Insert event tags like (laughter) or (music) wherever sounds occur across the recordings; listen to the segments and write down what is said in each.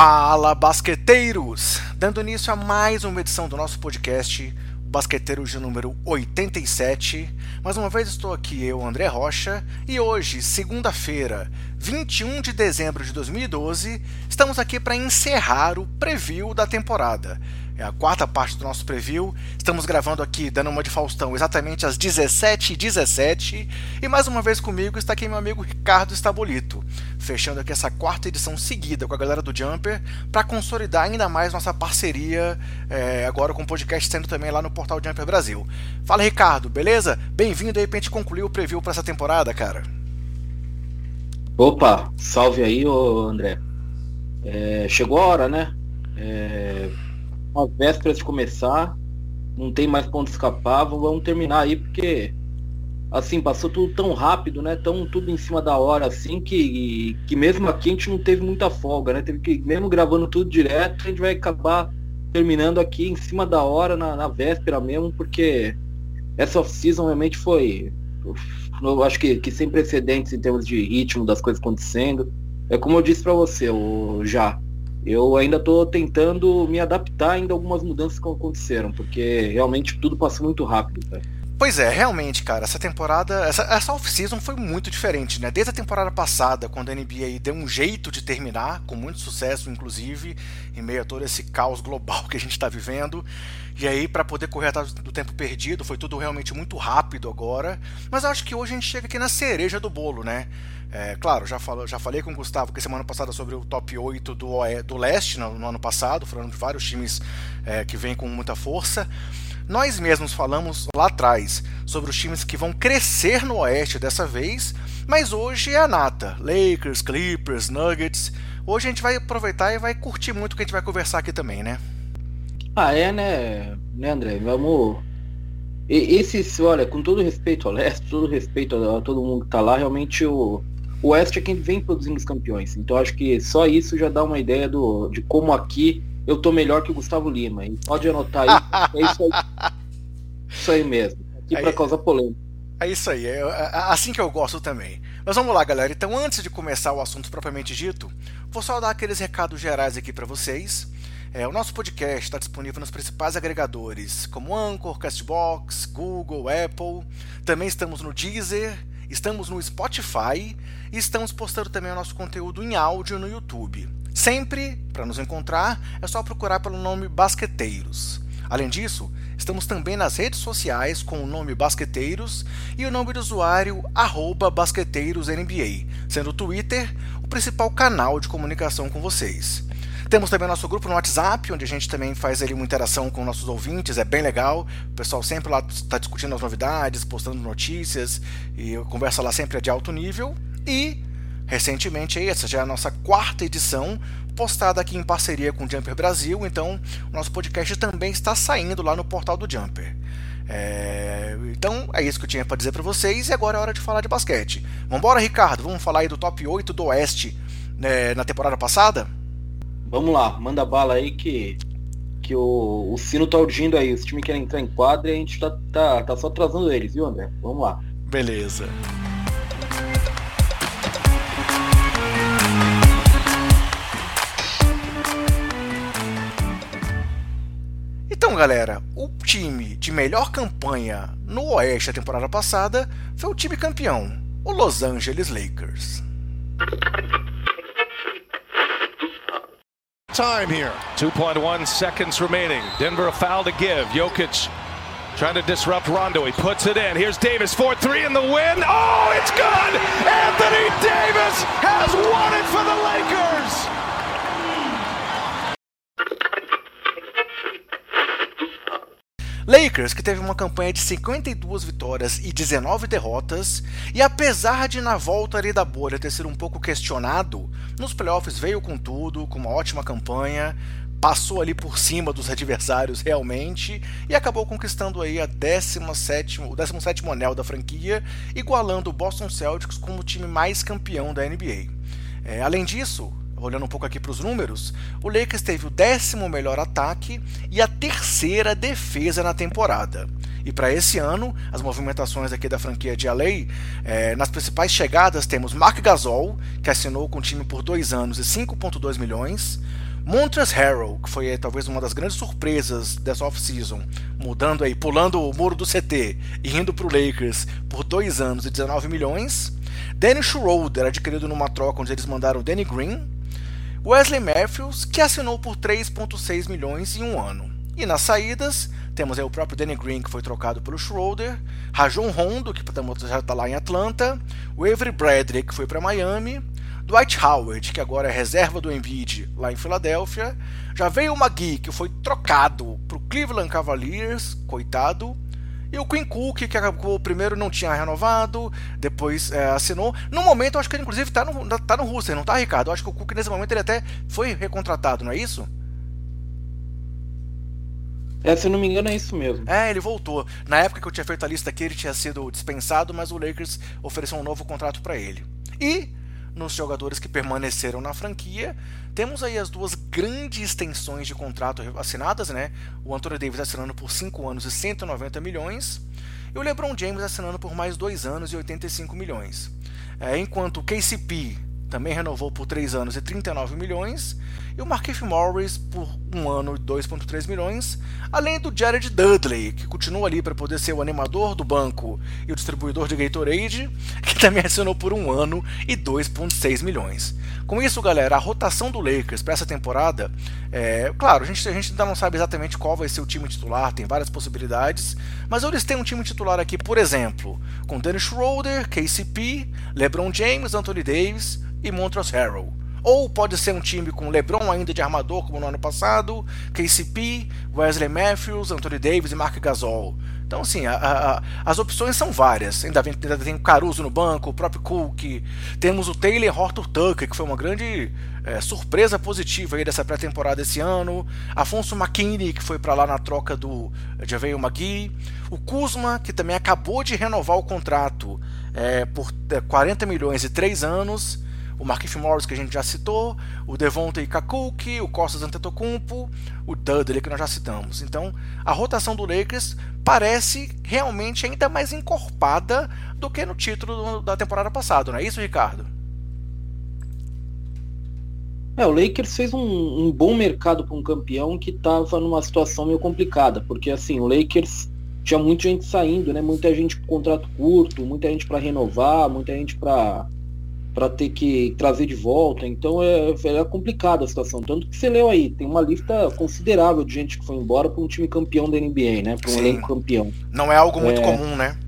Fala, basqueteiros! Dando início a mais uma edição do nosso podcast, Basqueteiros de número 87. Mais uma vez estou aqui, eu, André Rocha, e hoje, segunda-feira, 21 de dezembro de 2012, estamos aqui para encerrar o preview da temporada. É a quarta parte do nosso preview. Estamos gravando aqui, dando uma de Faustão, exatamente às 17h17. E mais uma vez comigo está aqui meu amigo Ricardo Estabolito, fechando aqui essa quarta edição seguida com a galera do Jumper, para consolidar ainda mais nossa parceria, é, agora com o podcast sendo também lá no portal Jumper Brasil. Fala Ricardo, beleza? Bem-vindo aí pra gente concluir o preview para essa temporada, cara. Opa, salve aí, ô André. É, chegou a hora, né? É, uma véspera de começar, não tem mais ponto escapar, vamos terminar aí, porque assim, passou tudo tão rápido, né? Tão tudo em cima da hora, assim, que, que mesmo aqui a gente não teve muita folga, né? Teve que, mesmo gravando tudo direto, a gente vai acabar terminando aqui em cima da hora, na, na véspera mesmo, porque essa off-season realmente foi eu acho que, que sem precedentes em termos de ritmo das coisas acontecendo. É como eu disse para você, o, já. Eu ainda estou tentando me adaptar ainda a algumas mudanças que aconteceram, porque realmente tudo passou muito rápido. Pois é, realmente, cara, essa temporada, essa, essa off-season foi muito diferente, né? Desde a temporada passada, quando a NBA deu um jeito de terminar, com muito sucesso, inclusive, em meio a todo esse caos global que a gente está vivendo. E aí, para poder correr atrás do tempo perdido, foi tudo realmente muito rápido agora. Mas acho que hoje a gente chega aqui na cereja do bolo, né? É, claro, já, falo, já falei com o Gustavo que semana passada sobre o top 8 do, do leste no, no ano passado, falando de vários times é, que vêm com muita força. Nós mesmos falamos lá atrás sobre os times que vão crescer no oeste dessa vez, mas hoje é a nata: Lakers, Clippers, Nuggets. Hoje a gente vai aproveitar e vai curtir muito o que a gente vai conversar aqui também, né? Ah, é, né, né André? Vamos. Esses, olha, com todo respeito ao leste, todo respeito a, todo mundo que tá lá, realmente o, o Oeste é quem vem produzindo os campeões. Então acho que só isso já dá uma ideia do, de como aqui eu tô melhor que o Gustavo Lima. E pode anotar aí. (laughs) é isso aí. Isso aí mesmo. Aqui é, para causar polêmica. É isso aí, é, é assim que eu gosto também. Mas vamos lá, galera. Então, antes de começar o assunto propriamente dito, vou só dar aqueles recados gerais aqui para vocês. É, o nosso podcast está disponível nos principais agregadores, como Anchor, Castbox, Google, Apple. Também estamos no Deezer, estamos no Spotify e estamos postando também o nosso conteúdo em áudio no YouTube. Sempre, para nos encontrar, é só procurar pelo nome Basqueteiros. Além disso, estamos também nas redes sociais com o nome Basqueteiros e o nome do usuário BasqueteirosNBA, sendo o Twitter o principal canal de comunicação com vocês. Temos também nosso grupo no WhatsApp, onde a gente também faz ali uma interação com nossos ouvintes, é bem legal. O pessoal sempre lá está discutindo as novidades, postando notícias e conversa lá sempre é de alto nível. E recentemente, essa já é a nossa quarta edição, postada aqui em parceria com o Jumper Brasil, então o nosso podcast também está saindo lá no portal do Jumper. É... Então é isso que eu tinha para dizer para vocês e agora é hora de falar de basquete. Vambora, Ricardo, vamos falar aí do top 8 do Oeste né, na temporada passada? Vamos lá, manda bala aí que, que o, o sino tá urgindo aí. Os times querem entrar em quadra e a gente tá, tá, tá só atrasando eles, viu, André? Vamos lá. Beleza. Galera, o time de melhor campanha no Oeste da temporada passada foi o time campeão, o Los Angeles Lakers. time here. 2.1 seconds remaining. Denver a foul to give. Jokic trying to disrupt Rondo. He puts it in. Here's Davis, 4-3 in the win. Oh, it's good! Anthony Davis has won it for the Lakers! Lakers, que teve uma campanha de 52 vitórias e 19 derrotas, e apesar de na volta ali da bolha ter sido um pouco questionado, nos playoffs veio com tudo, com uma ótima campanha, passou ali por cima dos adversários realmente e acabou conquistando aí a 17, o 17 anel da franquia, igualando o Boston Celtics como o time mais campeão da NBA. É, além disso, olhando um pouco aqui para os números, o Lakers teve o décimo melhor ataque e a terceira defesa na temporada. E para esse ano, as movimentações aqui da franquia de LA, é, nas principais chegadas temos Mark Gasol, que assinou com o time por dois anos e 5,2 milhões, Montrezl Harrell, que foi talvez uma das grandes surpresas dessa off-season, mudando aí, pulando o muro do CT e indo para o Lakers por 2 anos e 19 milhões. Danny Schroeder, adquirido numa troca onde eles mandaram Danny Green. Wesley Matthews, que assinou por 3,6 milhões em um ano. E nas saídas, temos o próprio Danny Green, que foi trocado pelo Schroeder, Rajon Rondo, que já está lá em Atlanta, o Avery Bradley, que foi para Miami, Dwight Howard, que agora é reserva do Embiid lá em Filadélfia. Já veio o Magui, que foi trocado para o Cleveland Cavaliers, coitado. E o Quinn Cook, que acabou primeiro não tinha renovado, depois é, assinou. No momento, eu acho que ele inclusive está no, tá no Russell, não tá, Ricardo? Eu acho que o Cook nesse momento ele até foi recontratado, não é isso? É, se eu não me engano, é isso mesmo. É, ele voltou. Na época que eu tinha feito a lista aqui, ele tinha sido dispensado, mas o Lakers ofereceu um novo contrato para ele. E nos jogadores que permaneceram na franquia. Temos aí as duas grandes extensões de contrato assinadas, né? O Anthony Davis assinando por 5 anos e 190 milhões, e o LeBron James assinando por mais 2 anos e 85 milhões. É, enquanto o KCP também renovou por 3 anos e 39 milhões, e o Markieff Morris por um ano e 2,3 milhões, além do Jared Dudley, que continua ali para poder ser o animador do banco e o distribuidor de Gatorade, (laughs) que também assinou por um ano e 2,6 milhões. Com isso, galera, a rotação do Lakers para essa temporada, é, claro, a gente, a gente ainda não sabe exatamente qual vai ser o time titular, tem várias possibilidades, mas eles têm um time titular aqui, por exemplo, com Dennis Schroeder, KCP, LeBron James, Anthony Davis e Montrezl Harrell. Ou pode ser um time com LeBron ainda de armador, como no ano passado, KCP, Wesley Matthews, Anthony Davis e Mark Gasol. Então, assim, a, a, as opções são várias. Ainda, vem, ainda tem o Caruso no banco, o próprio Cook. Temos o Taylor Horton Tucker, que foi uma grande é, surpresa positiva aí dessa pré-temporada esse ano. Afonso McKinney, que foi para lá na troca do Javeio Magui. O Kuzma, que também acabou de renovar o contrato é, por 40 é, milhões e 3 anos o Markif Morris que a gente já citou, o Devontae Kakuki, o Costas Antetokounmpo, o Dudley que nós já citamos. Então, a rotação do Lakers parece realmente ainda mais encorpada do que no título da temporada passada, não é isso, Ricardo? É, o Lakers fez um, um bom mercado para um campeão que estava numa situação meio complicada, porque assim, o Lakers tinha muita gente saindo, né? Muita gente com contrato curto, muita gente para renovar, muita gente para para ter que trazer de volta. Então é, é complicada a situação. Tanto que você leu aí, tem uma lista considerável de gente que foi embora para um time campeão da NBA, né? Para um Sim. elenco campeão. Não é algo muito é... comum, né?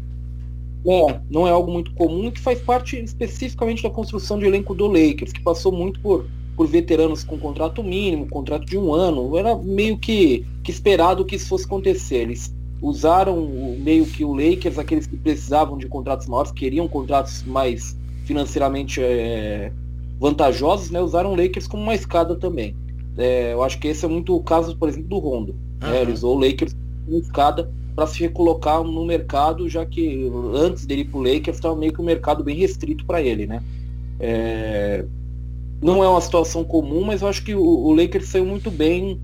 É, não é algo muito comum e que faz parte especificamente da construção de elenco do Lakers, que passou muito por, por veteranos com contrato mínimo, contrato de um ano. Era meio que, que esperado que isso fosse acontecer. Eles usaram meio que o Lakers, aqueles que precisavam de contratos maiores, queriam contratos mais financeiramente é, vantajosos, né, usaram o Lakers como uma escada também. É, eu acho que esse é muito o caso, por exemplo, do Rondo. Uhum. Né, ele usou o Lakers como escada para se recolocar no mercado, já que antes dele ir para o Lakers estava meio que um mercado bem restrito para ele, né? É, não é uma situação comum, mas eu acho que o, o Lakers saiu muito bem,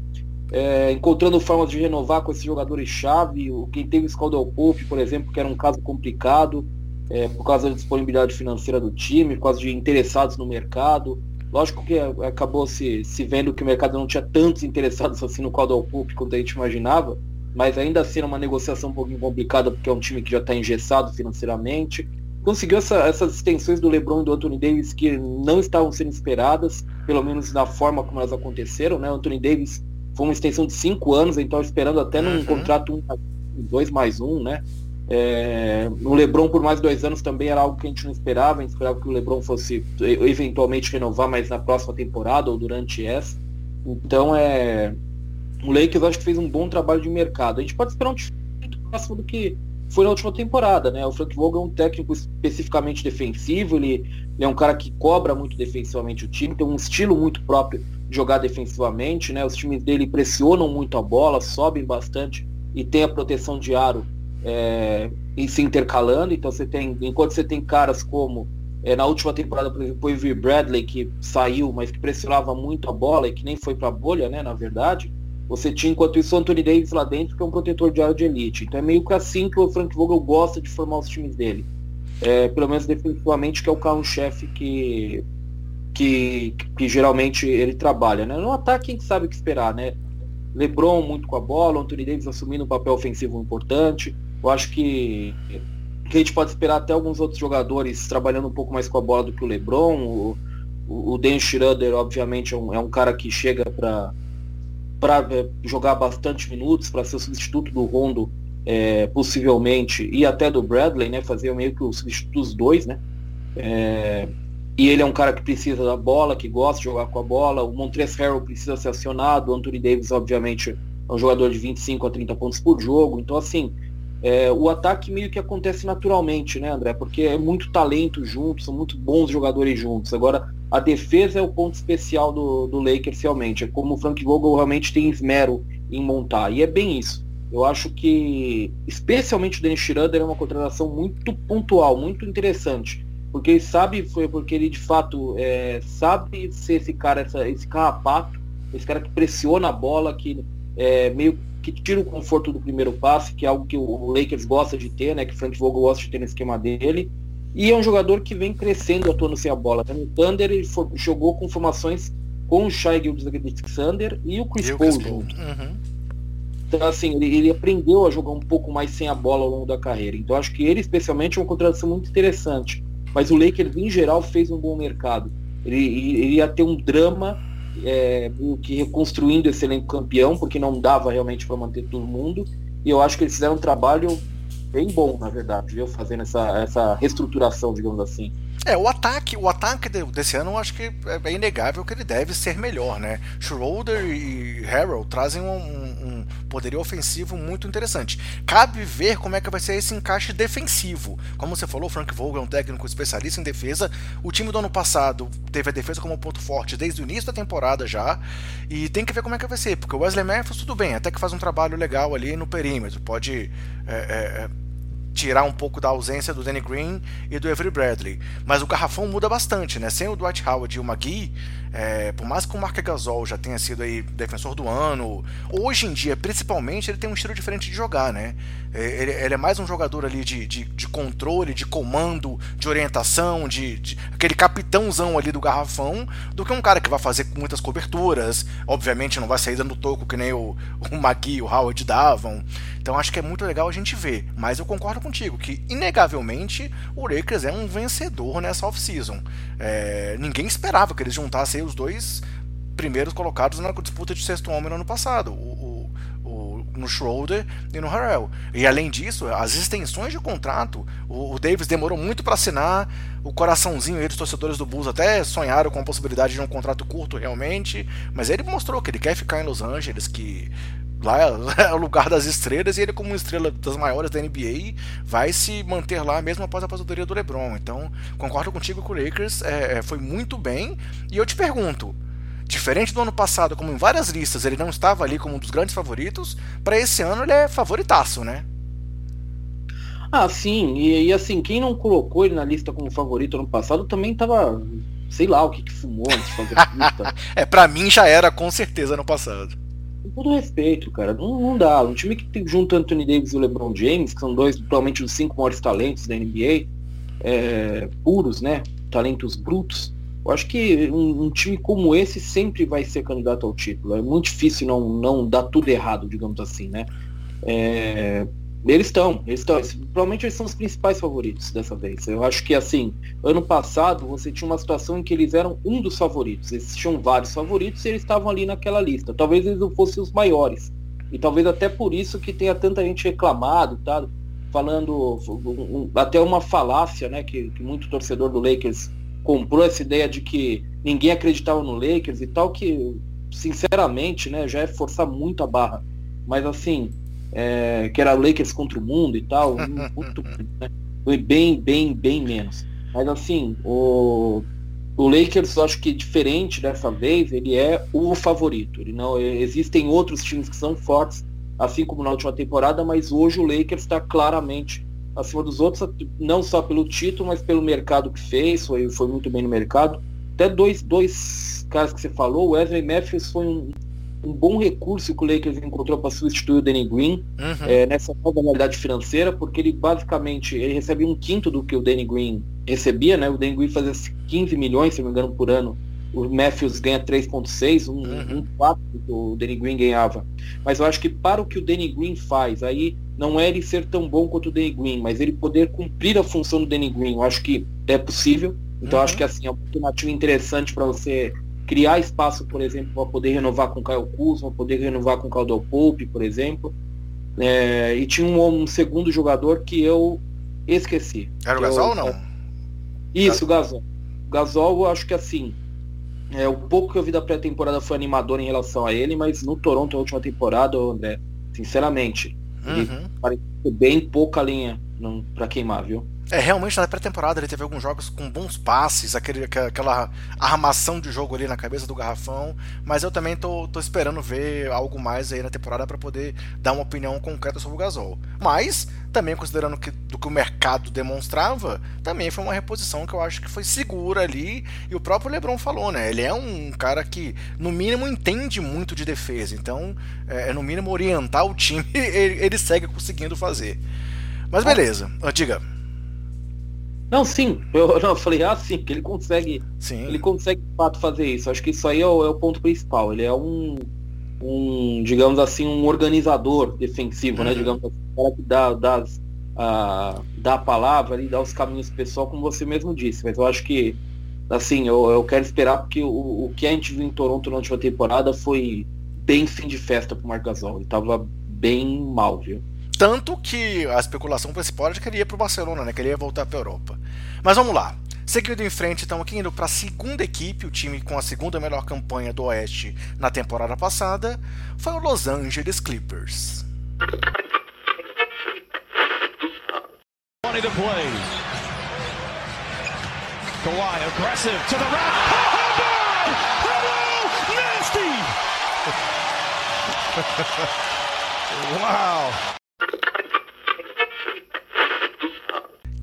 é, encontrando formas de renovar com esses jogadores-chave. Quem teve o Scaldwell Pope, por exemplo, que era um caso complicado é, por causa da disponibilidade financeira do time, por causa de interessados no mercado. Lógico que acabou se, se vendo que o mercado não tinha tantos interessados assim no Caldwell Pope quanto a gente imaginava, mas ainda assim era uma negociação um pouquinho complicada porque é um time que já está engessado financeiramente. Conseguiu essa, essas extensões do LeBron e do Anthony Davis que não estavam sendo esperadas, pelo menos da forma como elas aconteceram. Né? O Anthony Davis foi uma extensão de cinco anos, então esperando até num uhum. contrato um, dois mais um, né? É, o LeBron por mais dois anos também era algo que a gente não esperava, a gente esperava que o LeBron fosse eventualmente renovar, mas na próxima temporada ou durante essa. Então é. O Lakers acho que fez um bom trabalho de mercado. A gente pode esperar um time muito próximo do que foi na última temporada, né? O Frank Vogel é um técnico especificamente defensivo, ele, ele, é um cara que cobra muito defensivamente o time, tem um estilo muito próprio de jogar defensivamente, né? Os times dele pressionam muito a bola, sobem bastante e tem a proteção de aro é, e se intercalando. Então você tem, enquanto você tem caras como é, na última temporada, por exemplo, o Bradley que saiu, mas que pressionava muito a bola e que nem foi para a bolha, né, na verdade. Você tinha, enquanto isso, o Anthony Davis lá dentro, que é um protetor de área de elite. Então é meio que assim que o Frank Vogel gosta de formar os times dele. É, pelo menos definitivamente, que é o carro-chefe que, que, que geralmente ele trabalha. Né? No ataque, quem sabe o que esperar, né? LeBron muito com a bola, Anthony Davis assumindo um papel ofensivo importante. Eu acho que, que a gente pode esperar até alguns outros jogadores trabalhando um pouco mais com a bola do que o LeBron. O, o Dan Schroeder, obviamente, é um, é um cara que chega para para é, jogar bastante minutos, para ser o substituto do Rondo, é, possivelmente, e até do Bradley, né? Fazer meio que o substituto dos dois, né? É, e ele é um cara que precisa da bola, que gosta de jogar com a bola. O Montrezl Harrell precisa ser acionado. O Anthony Davis, obviamente, é um jogador de 25 a 30 pontos por jogo. Então, assim, é, o ataque meio que acontece naturalmente, né, André? Porque é muito talento junto, são muito bons jogadores juntos. Agora, a defesa é o ponto especial do, do Lakers realmente. É como o Frank Vogel realmente tem esmero em montar. E é bem isso. Eu acho que, especialmente o Dennis Schroeder, é uma contratação muito pontual, muito interessante porque ele sabe, foi porque ele de fato é, sabe ser esse cara, essa, esse carrapato, esse cara que pressiona a bola, que é, meio que tira o conforto do primeiro passe, que é algo que o Lakers gosta de ter, né? Que o Frank Vogel gosta de ter no esquema dele. E é um jogador que vem crescendo atuando sem a bola. No Thunder ele for, jogou com formações com o Shai Gilgeous-Alexander e o Chris Paul junto. Uhum. Então, assim, ele, ele, aprendeu a jogar um pouco mais sem a bola ao longo da carreira. Então, acho que ele, especialmente, é uma contratação muito interessante. Mas o Lakers, em geral, fez um bom mercado. Ele, ele ia ter um drama é, que reconstruindo esse elenco campeão, porque não dava realmente para manter todo mundo. E eu acho que eles fizeram um trabalho bem bom, na verdade, viu? Fazendo essa, essa reestruturação, digamos assim. É, o ataque, o ataque desse ano eu acho que é, é inegável que ele deve ser melhor, né? Schroeder e Harrell trazem um, um, poderio ofensivo muito interessante. Cabe ver como é que vai ser esse encaixe defensivo. Como você falou, Frank Vogel é um técnico especialista em defesa. O time do ano passado teve a defesa como ponto forte desde o início da temporada já. E tem que ver como é que vai ser, porque o Wesley Matthews tudo bem, até que faz um trabalho legal ali no perímetro. Pode é, é, é tirar um pouco da ausência do Danny Green e do Avery Bradley. Mas o garrafão muda bastante, né? Sem o Dwight Howard e o McGee, é, por mais que o Mark Gasol já tenha sido aí defensor do ano, hoje em dia, principalmente, ele tem um estilo diferente de jogar, né? É, ele, ele é mais um jogador ali de, de, de, controle, de comando, de orientação, de, de, aquele capitãozão ali do garrafão, do que um cara que vai fazer muitas coberturas, obviamente não vai sair dando toco que nem o, o McGee e o Howard davam. Então acho que é muito legal a gente ver. Mas eu concordo contigo que, inegavelmente, o Lakers é um vencedor nessa off-season. É, ninguém esperava que eles juntassem os dois primeiros colocados na disputa de sexto homem no ano passado. O, o, o, no Schroeder e no Harrell. E além disso, as extensões de contrato, o, o Davis demorou muito para assinar, o coraçãozinho e os torcedores do Bulls até sonharam com a possibilidade de um contrato curto realmente, mas ele mostrou que ele quer ficar em Los Angeles, que lá (laughs) é o lugar das estrelas e ele como estrela das maiores da NBA vai se manter lá mesmo após a aposentadoria do LeBron. Então concordo contigo que o Lakers é, é, foi muito bem e eu te pergunto, diferente do ano passado, como em várias listas ele não estava ali como um dos grandes favoritos, para esse ano ele é favoritaço, né? Ah, sim, e, e, assim, quem não colocou ele na lista como favorito ano passado também tava, sei lá, o que, que fumou antes de fazer (laughs) a lista. é, pra mim já era com certeza no passado com todo respeito, cara, não, não dá. Um time que junta Anthony Davis e o LeBron James, que são dois, provavelmente, os cinco maiores talentos da NBA, é, puros, né? Talentos brutos. Eu acho que um, um, time como esse sempre vai ser candidato ao título. É muito difícil não, não dar tudo errado, digamos assim, né? É, eles estão, eles estão. Provavelmente eles são os principais favoritos dessa vez. Eu acho que assim, ano passado você tinha uma situação em que eles eram um dos favoritos. Existiam vários favoritos e eles estavam ali naquela lista. Talvez eles não fossem os maiores. E talvez até por isso que tenha tanta gente reclamado, tá? Falando até uma falácia, né? Que, que muito torcedor do Lakers comprou essa ideia de que ninguém acreditava no Lakers e tal, que sinceramente, né, já é forçar muito a barra. Mas assim, é, que era Lakers contra o mundo e tal, (laughs) muito, né? foi bem, bem, bem menos. Mas assim, o, o Lakers, eu acho que diferente dessa vez, ele é o favorito. Ele não, existem outros times que são fortes, assim como na última temporada, mas hoje o Lakers está claramente acima dos outros, não só pelo título, mas pelo mercado que fez, foi, foi muito bem no mercado. Até dois, dois caras que você falou, o Wesley Matthews foi um, um bom recurso que o Lakers encontrou para substituir o Danny Green uhum. é, nessa nova realidade financeira, porque ele basicamente ele recebe um quinto do que o Danny Green recebia, né? O Danny Green fazia 15 milhões, se não me engano, por ano o Matthews ganha 3.6, um, uhum. um 4 que o Danny Green ganhava. Mas eu acho que para o que o Danny Green faz, aí não é ele ser tão bom quanto o Danny Green, mas ele poder cumprir a função do Danny Green, eu acho que é possível. Então uhum. acho que assim é uma alternativa interessante para você criar espaço, por exemplo, para poder renovar com o Kyle Kuzma, poder renovar com o Caldwell Pope, por exemplo. É, e tinha um, um, segundo jogador que eu esqueci. Era o Gasol ou não? Isso, o Gasol. O Gasol, eu acho que assim, é, o pouco que eu vi da pré-temporada foi animador em relação a ele, mas no Toronto, a última temporada, André, sinceramente, uhum. ele parece bem pouca linha para queimar, viu? É, realmente na pré-temporada ele teve alguns jogos com bons passes, aquele, aquela armação de jogo ali na cabeça do garrafão, mas eu também tô, tô esperando ver algo mais aí na temporada para poder dar uma opinião concreta sobre o Gasol. Mas, também considerando que, do que o mercado demonstrava, também foi uma reposição que eu acho que foi segura ali, e o próprio LeBron falou, né? Ele é um cara que, no mínimo, entende muito de defesa, então, é, no mínimo, orientar o time, (laughs) ele, ele segue conseguindo fazer. Mas beleza, diga. Não, sim. Eu, (laughs) não, eu falei, ah, sim, que ele consegue. Sim. Ele consegue de fato fazer isso. Acho que isso aí é o, é o ponto principal. Ele é um, um, digamos assim, um organizador defensivo, né? uhum. né? Digamos assim, cara que dá, dá, a, dá a palavra e dá os caminhos pessoal, como você mesmo disse. Mas eu acho que, assim, eu, eu quero esperar porque o, o que a gente viu em Toronto na última temporada foi bem fim de festa pro Marc Gasol. Ele tava bem mal, viu? Tanto que a especulação principal era que ele ia para o Barcelona, né? Que ele ia voltar para a Europa. Mas vamos lá. Seguindo em frente, então, aqui indo para a segunda equipe, o time com a segunda melhor campanha do Oeste na temporada passada, foi o Los Angeles Clippers. The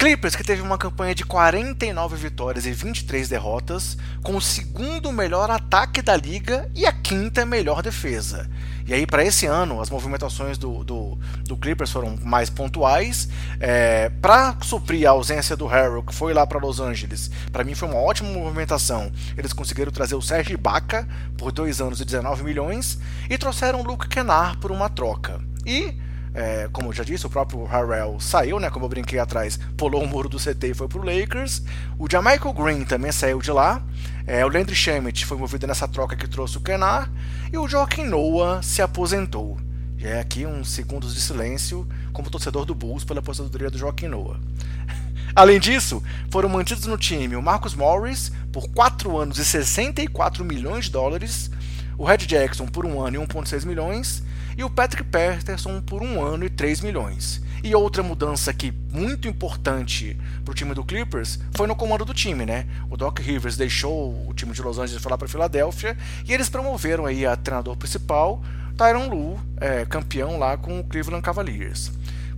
Clippers, que teve uma campanha de 49 vitórias e 23 derrotas, com o segundo melhor ataque da liga e a quinta melhor defesa. E aí, para esse ano, as movimentações do, do, do Clippers foram mais pontuais. É, para suprir a ausência do Harrell, que foi lá para Los Angeles, para mim foi uma ótima movimentação. Eles conseguiram trazer o Serge Ibaka por dois anos e 19 milhões e trouxeram o Luke Kennard por uma troca. E é, como eu já disse, o próprio Harrell saiu, né? Como eu brinquei atrás, pulou o muro do CT e foi pro Lakers. O Jamichael Green também saiu de lá. É, o Landry Shamet foi movido nessa troca que trouxe o Kenar. E o Joaquim Noah se aposentou. E é aqui uns segundos de silêncio como torcedor do Bulls pela aposentadoria do Joaquim Noah. (laughs) Além disso, foram mantidos no time o Marcus Morris por 4 anos e 64 milhões de dólares, o Red Jackson por um ano e 1,6 milhões e o Patrick Patterson por um ano e 3 milhões. E outra mudança aqui muito importante para o time do Clippers foi no comando do time, né? O Doc Rivers deixou o time de Los Angeles lá para Filadélfia e eles promoveram aí a treinador principal, Tyron Lue, é, campeão lá com o Cleveland Cavaliers.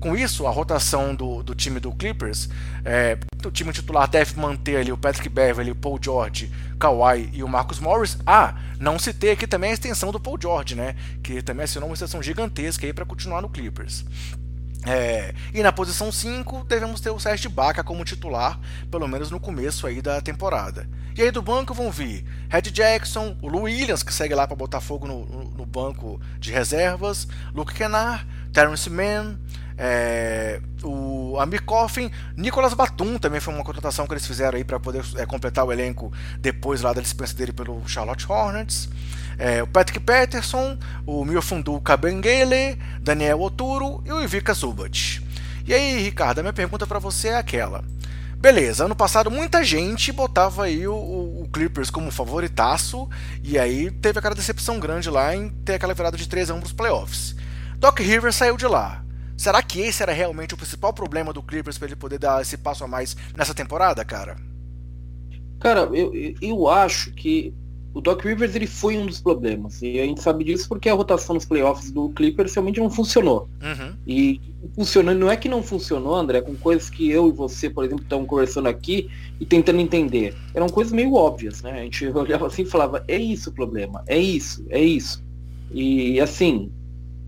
Com isso, a rotação do, do time do Clippers, é, o time titular deve manter ali o Patrick Beverly, o Paul George, Kawhi e o Marcus Morris. Ah, não citei aqui também a extensão do Paul George, né? Que também assinou uma extensão gigantesca aí para continuar no Clippers. É, e na posição 5 devemos ter o Serge Baca como titular, pelo menos no começo aí da temporada. E aí do banco vão vir Red Jackson, o Lou Williams, que segue lá para botar fogo no, no, no, banco de reservas, Luke Kennard, Terrence Mann, é, o Amir Coffin, Nicolas Batum também foi uma contratação que eles fizeram aí para poder é, completar o elenco depois lá da dispensa dele pelo Charlotte Hornets. É, o Patrick Peterson, o Miofundu Kabengele, Daniel Oturo e o Ivica Zubat. E aí, Ricardo, a minha pergunta para você é aquela. Beleza, ano passado muita gente botava aí o, o, Clippers como favoritaço, e aí teve aquela decepção grande lá em ter aquela virada de 3 a 1 para playoffs. Doc Rivers saiu de lá. Será que esse era realmente o principal problema do Clippers para ele poder dar esse passo a mais nessa temporada, cara? Cara, eu, eu acho que o Doc Rivers ele foi um dos problemas. E a gente sabe disso porque a rotação nos playoffs do Clippers realmente não funcionou. Uhum. E funcionando, não é que não funcionou, André, com coisas que eu e você, por exemplo, estamos conversando aqui e tentando entender. Eram coisas meio óbvias, né? A gente (laughs) olhava assim e falava, é isso o problema, é isso, é isso. E assim,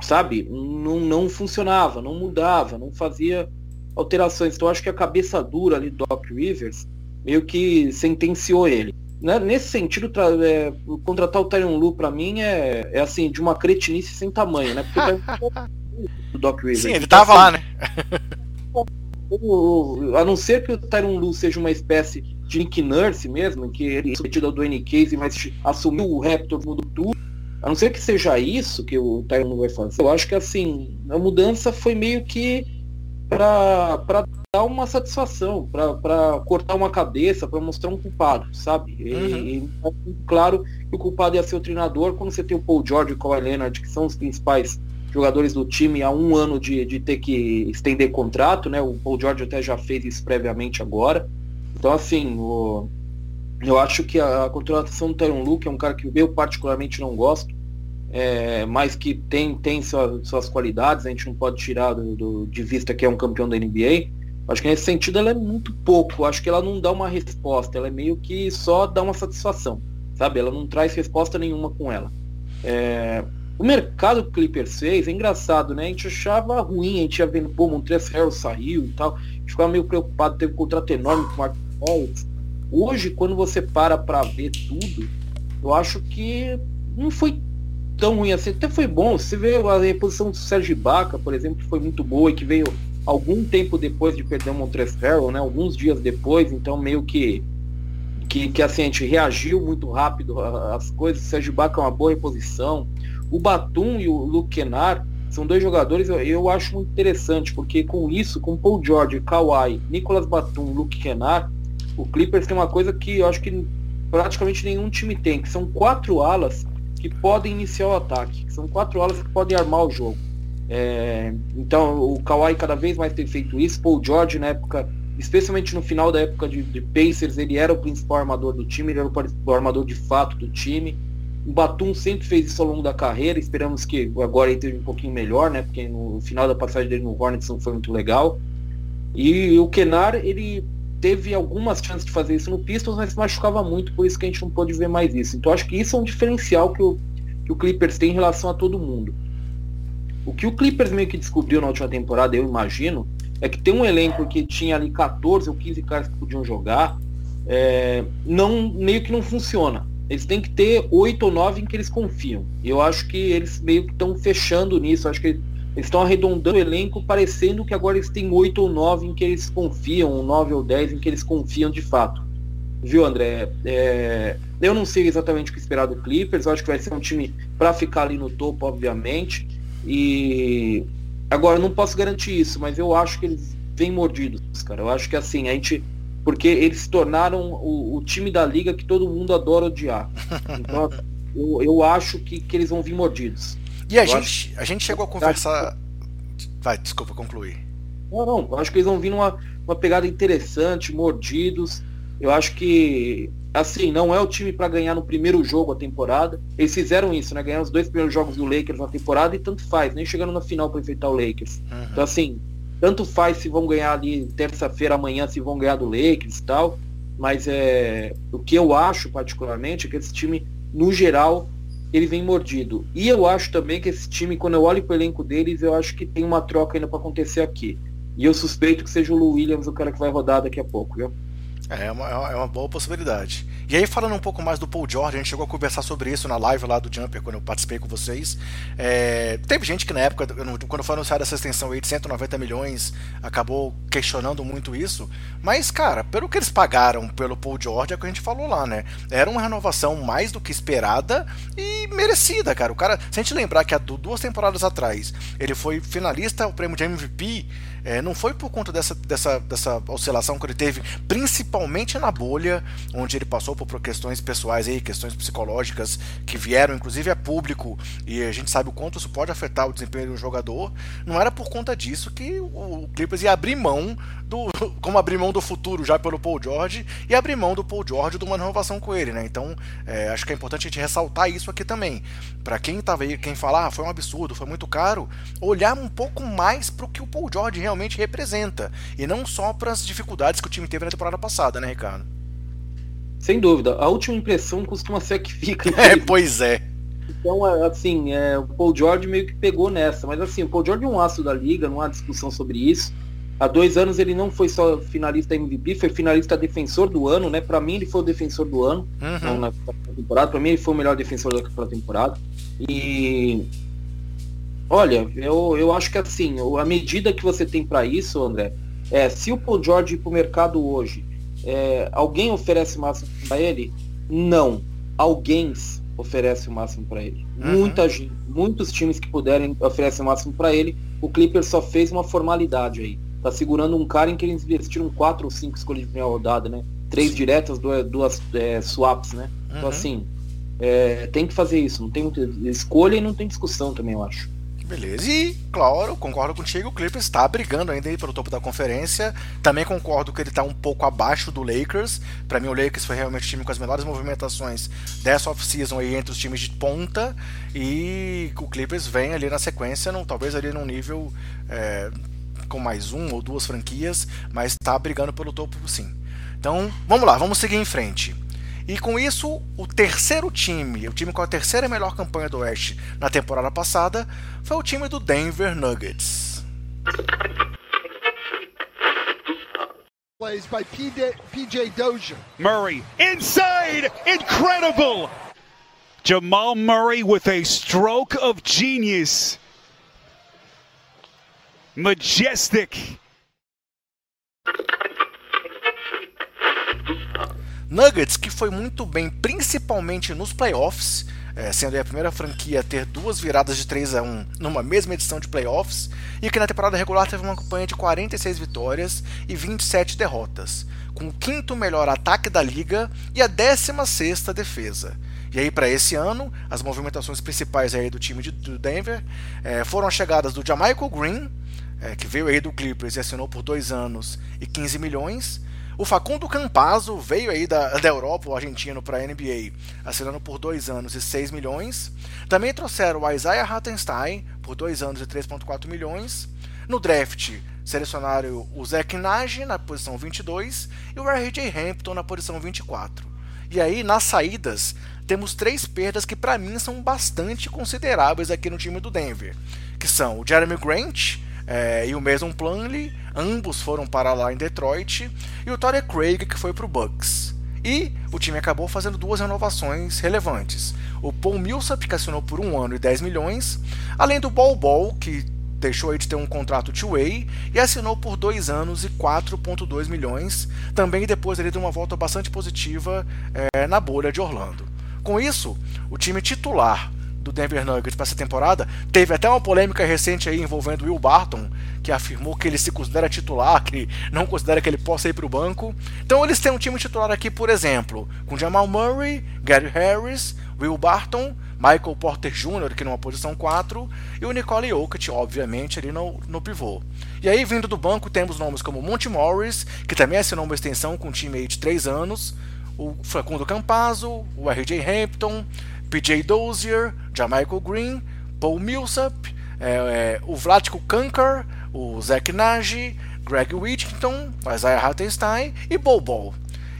sabe, não, não funcionava, não mudava, não fazia alterações. Então acho que a cabeça dura ali do Doc Rivers meio que sentenciou ele. né, nesse sentido, é, contratar o Tyron Lu para mim é, é assim, de uma cretinice sem tamanho, né? Porque o Doc Rivers. Sim, ele tava lá, né? a não ser que o Tyron Lu seja uma espécie de Nick Nurse mesmo, que ele é submetido ao Dwayne Casey, mas assumiu o Raptor, mudou tudo. A não ser que seja isso que o Tyron vai fazer. Eu acho que assim, a mudança foi meio que para dar uma satisfação, para cortar uma cabeça, para mostrar um culpado, sabe? Uhum. E, e é claro que o culpado ia ser o treinador quando você tem o Paul George e o Kawhi Leonard, que são os principais jogadores do time há um ano de, de ter que estender contrato, né? O Paul George até já fez isso previamente agora. Então, assim, o, eu acho que a, contratação do Tyron Luke é um cara que eu particularmente não gosto, é, mas que tem, tem sua, suas qualidades, a gente não pode tirar do, do, de vista que é um campeão da NBA. Acho que nesse sentido ela é muito pouco, acho que ela não dá uma resposta, ela é meio que só dá uma satisfação, sabe? Ela não traz resposta nenhuma com ela. É, o mercado que o Clippers fez é engraçado, né? A gente achava ruim, a gente ia vendo, pô, Montrezl Harrell saiu e tal. A gente ficava meio preocupado, teve um contrato enorme com o Mark Wallace. Hoje, quando você para pra ver tudo, eu acho que não foi tão ruim assim. Até foi bom. Você vê a reposição do Sérgio Baca, por exemplo, que foi muito boa e que veio algum tempo depois de perder o Harrell, né? Alguns dias depois, então meio que que, que assim, a gente reagiu muito rápido às coisas. O Sérgio Baca é uma boa reposição. O Batum e o Luke Kennard são dois jogadores eu, eu acho muito interessante, porque com isso, com Paul George, Kawhi, Nicolas Batum, Luke Kennard, o Clippers tem uma coisa que eu acho que praticamente nenhum time tem, que são quatro alas que podem iniciar o ataque, que são quatro alas que podem armar o jogo. É, então o Kawhi cada vez mais tem feito isso, Paul George na época, especialmente no final da época de, de Pacers, ele era o principal armador do time, ele era o armador de fato do time. O Batum sempre fez isso ao longo da carreira, esperamos que agora ele esteja um pouquinho melhor, né? Porque no final da passagem dele no Hornets não foi muito legal. E o Kenar, ele teve algumas chances de fazer isso no Pistons, mas machucava muito, por isso que a gente não pôde ver mais isso. Então acho que isso é um diferencial que o, que o Clippers tem em relação a todo mundo. O que o Clippers meio que descobriu na última temporada, eu imagino, é que tem um elenco que tinha ali 14 ou 15 caras que podiam jogar, é, não meio que não funciona. Eles têm que ter oito ou nove em que eles confiam. Eu acho que eles meio que estão fechando nisso. Acho que eles estão arredondando o elenco, parecendo que agora eles têm oito ou nove em que eles confiam, nove ou dez em que eles confiam de fato. Viu, André? É... eu não sei exatamente o que esperar do Clippers. Eu acho que vai ser um time para ficar ali no topo, obviamente. E agora eu não posso garantir isso, mas eu acho que eles vêm mordidos, cara. Eu acho que assim, a gente porque eles se tornaram o, o, time da liga que todo mundo adora odiar. Então, (laughs) eu, eu acho que, que eles vão vir mordidos. E a gente, a gente chegou a conversar. Vai, desculpa concluir. Não, não, eu acho que eles vão vir numa uma pegada interessante, mordidos. Eu acho que, assim, não é o time para ganhar no primeiro jogo a temporada. Eles fizeram isso, né? Ganharam os dois primeiros jogos do Lakers na temporada e tanto faz, nem chegando na final para enfrentar o Lakers. Uhum. Então, assim, tanto faz se vão ganhar ali terça-feira, amanhã, se vão ganhar do Lakers e tal. Mas é, o que eu acho particularmente é que esse time, no geral, ele vem mordido. E eu acho também que esse time, quando eu olho para o elenco deles, eu acho que tem uma troca ainda para acontecer aqui. E eu suspeito que seja o Lu Williams o cara que vai rodar daqui a pouco, viu? É uma, é uma boa possibilidade. E aí, falando um pouco mais do Paul George, a gente chegou a conversar sobre isso na live lá do Jumper, quando eu participei com vocês. É, teve gente que na época, quando foi anunciada essa extensão aí de 190 milhões, acabou questionando muito isso. Mas, cara, pelo que eles pagaram pelo Paul George, é o que a gente falou lá, né? Era uma renovação mais do que esperada e merecida, cara. O cara, se a gente lembrar que há duas temporadas atrás ele foi finalista ao prêmio de MVP é, não foi por conta dessa, dessa, dessa oscilação que ele teve, principalmente na bolha, onde ele passou por questões pessoais aí, questões psicológicas que vieram inclusive a público, e a gente sabe o quanto isso pode afetar o desempenho do jogador. Não era por conta disso que o Clippers ia abrir mão do. (laughs) como abrir mão do futuro já pelo Paul George e abrir mão do Paul George de uma renovação com ele, né? Então é, acho que é importante a gente ressaltar isso aqui também. Para quem tava aí, quem falar, ah, foi um absurdo, foi muito caro, olhar um pouco mais para o que o Paul George realmente realmente representa. E não só para as dificuldades que o time teve na temporada passada, né, Ricardo? Sem dúvida. A última impressão costuma ser a que fica. (laughs) É, pois é. Então, é, assim, é, o Paul George meio que pegou nessa. Mas assim, o Paul George é um aço da liga, não há discussão sobre isso. há dois anos ele não foi só finalista MVP, foi finalista defensor do ano, né? Para mim ele foi o defensor do ano uhum. na temporada. Para mim ele foi o melhor defensor daquela temporada. E olha, eu, eu acho que assim, a medida que você tem para isso, André, é se o Paul George ir para o mercado hoje, é, alguém oferece máximo para ele? Não. Alguém oferece o máximo para ele. Uhum. Muita gente, muitos times que puderem oferecem o máximo para ele. O Clippers só fez uma formalidade aí. Tá segurando um cara em que eles investiram quatro ou cinco escolhas de primeira rodada, né? Três Sim. diretas, duas, duas é, swaps, né? Então, uhum. Então assim, é, tem que fazer isso. Não tem escolha e não tem discussão também, eu acho. Beleza. E, claro, concordo contigo, o Clippers está brigando ainda aí pelo topo da conferência. Também concordo que ele está um pouco abaixo do Lakers. Para mim, o Lakers foi realmente o time com as melhores movimentações dessa off-season aí entre os times de ponta. E o Clippers vem ali na sequência, não, talvez ali num nível é, com mais um ou duas franquias, mas está brigando pelo topo sim. Então, vamos lá, vamos seguir em frente. E com isso, o terceiro time, o time com a terceira melhor campanha do Oeste na temporada passada, foi o time do Denver Nuggets. Plays by PJ Dozier. Murray inside, incredible. Jamal Murray with a stroke of genius. Majestic. Nuggets, que foi muito bem, principalmente nos playoffs, é, sendo a primeira franquia a ter duas viradas de 3 a 1 numa mesma edição de playoffs, e que na temporada regular teve uma campanha de 46 vitórias e 27 derrotas, com o quinto melhor ataque da liga e a 16 defesa. E aí, para esse ano, as movimentações principais aí do time de, do Denver é, foram as chegadas do Jamaica Green, é, que veio aí do Clippers e assinou por dois anos e 15 milhões, o Facundo Campazzo veio aí da, da Europa, o argentino, para a NBA, assinando por dois anos e 6 milhões. Também trouxeram o Isaiah Hattenstein por dois anos e 3,4 milhões. No draft, selecionaram o Zach Nage na posição 22 e o R.J. Hampton na posição 24. E aí, nas saídas, temos três perdas que para mim são bastante consideráveis aqui no time do Denver, que são o Jeremy Grant, é, e o Mason Plumlee, ambos foram para lá em Detroit, e o Torrey Craig que foi para o Bucks. E o time acabou fazendo duas renovações relevantes. O Paul Millsap, que assinou por um ano e 10 milhões, além do Ball Ball, que deixou aí de ter um contrato two-way e assinou por dois anos e 4,2 milhões, também depois ele de uma volta bastante positiva é, na bolha de Orlando. Com isso, o time titular do Denver Nuggets para essa temporada. Teve até uma polêmica recente aí envolvendo Will Barton, que afirmou que ele se considera titular, que não considera que ele possa ir para o banco. Então eles têm um time titular aqui, por exemplo, com Jamal Murray, Gary Harris, Will Barton, Michael Porter Jr., que numa posição 4, e o Nicole Jokic, obviamente, ali no, no pivô. E aí, vindo do banco, temos nomes como Monty Morris, que também assinou uma extensão com um time aí de 3 anos, o Facundo Campazzo, o R.J. Hampton, PJ Dozier, Jamaica Green, Paul Millsap, é, é, o Vlatko Kankar, o Zach Nagy, Greg Whittington, Isaiah Hartenstein e Bobo.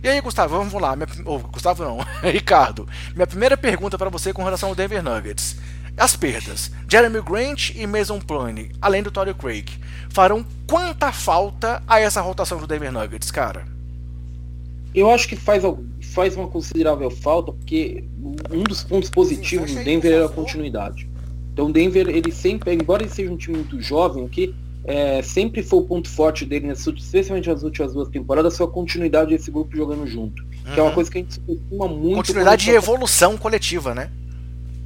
E aí, Gustavo, vamos lá. Minha, oh, Gustavo não, (laughs) Ricardo. Minha primeira pergunta para você com relação ao Denver Nuggets. As perdas, Jeremy Grant e Mason Plumlee, além do Torrey Craig, farão quanta falta a essa rotação do Denver Nuggets, cara? Eu acho que faz, faz uma considerável falta, porque um dos pontos positivos do Denver era a continuidade. Então o Denver, ele sempre, embora ele seja um time muito jovem, que é, sempre foi o ponto forte dele, especialmente nas últimas duas temporadas, foi a continuidade desse grupo jogando junto. Uhum. Que é uma uhum. coisa que a gente subestima muito. Continuidade e evolução coletiva, né?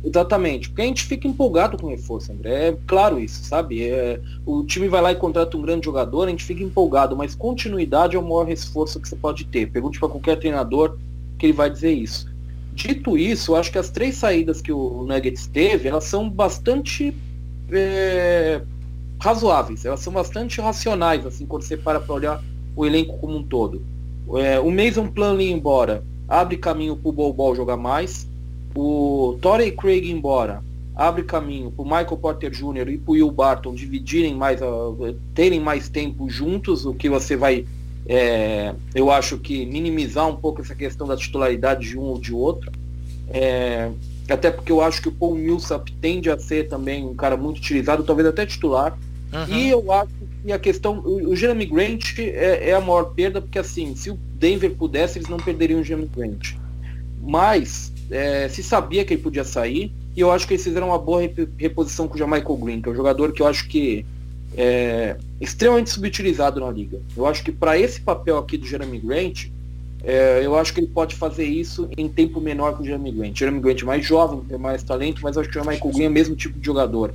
Exatamente, porque a gente fica empolgado com o reforço, André. É claro isso, sabe? É, o time vai lá e contrata um grande jogador, a gente fica empolgado, mas continuidade é o maior esforço que você pode ter. Pergunte para qualquer treinador que ele vai dizer isso. Dito isso, eu acho que as três saídas que o Nuggets teve, elas são bastante é, razoáveis, elas são bastante racionais, assim, quando você para para olhar o elenco como um todo. É, o Mason Plumlee embora abre caminho para o Bol jogar mais o Torrey Craig embora abre caminho para o Michael Porter Jr. e para o Will Barton dividirem mais, terem mais tempo juntos, o que você vai, é, eu acho que minimizar um pouco essa questão da titularidade de um ou de outro. É, até porque eu acho que o Paul Millsap tende a ser também um cara muito utilizado, talvez até titular. Uhum. E eu acho E a questão, o, o Jeremy Grant é, é, a maior perda, porque assim, se o Denver pudesse, eles não perderiam o Jeremy Grant. Mas é, se sabia que ele podia sair, e eu acho que eles fizeram uma boa reposição com o Jamaica Green, que é um jogador que eu acho que é extremamente subutilizado na liga. Eu acho que para esse papel aqui do Jeremy Grant, é, eu acho que ele pode fazer isso em tempo menor que o Jeremy Grant. Jeremy Grant é mais jovem, tem mais talento, mas acho que o Michael Green é o mesmo tipo de jogador.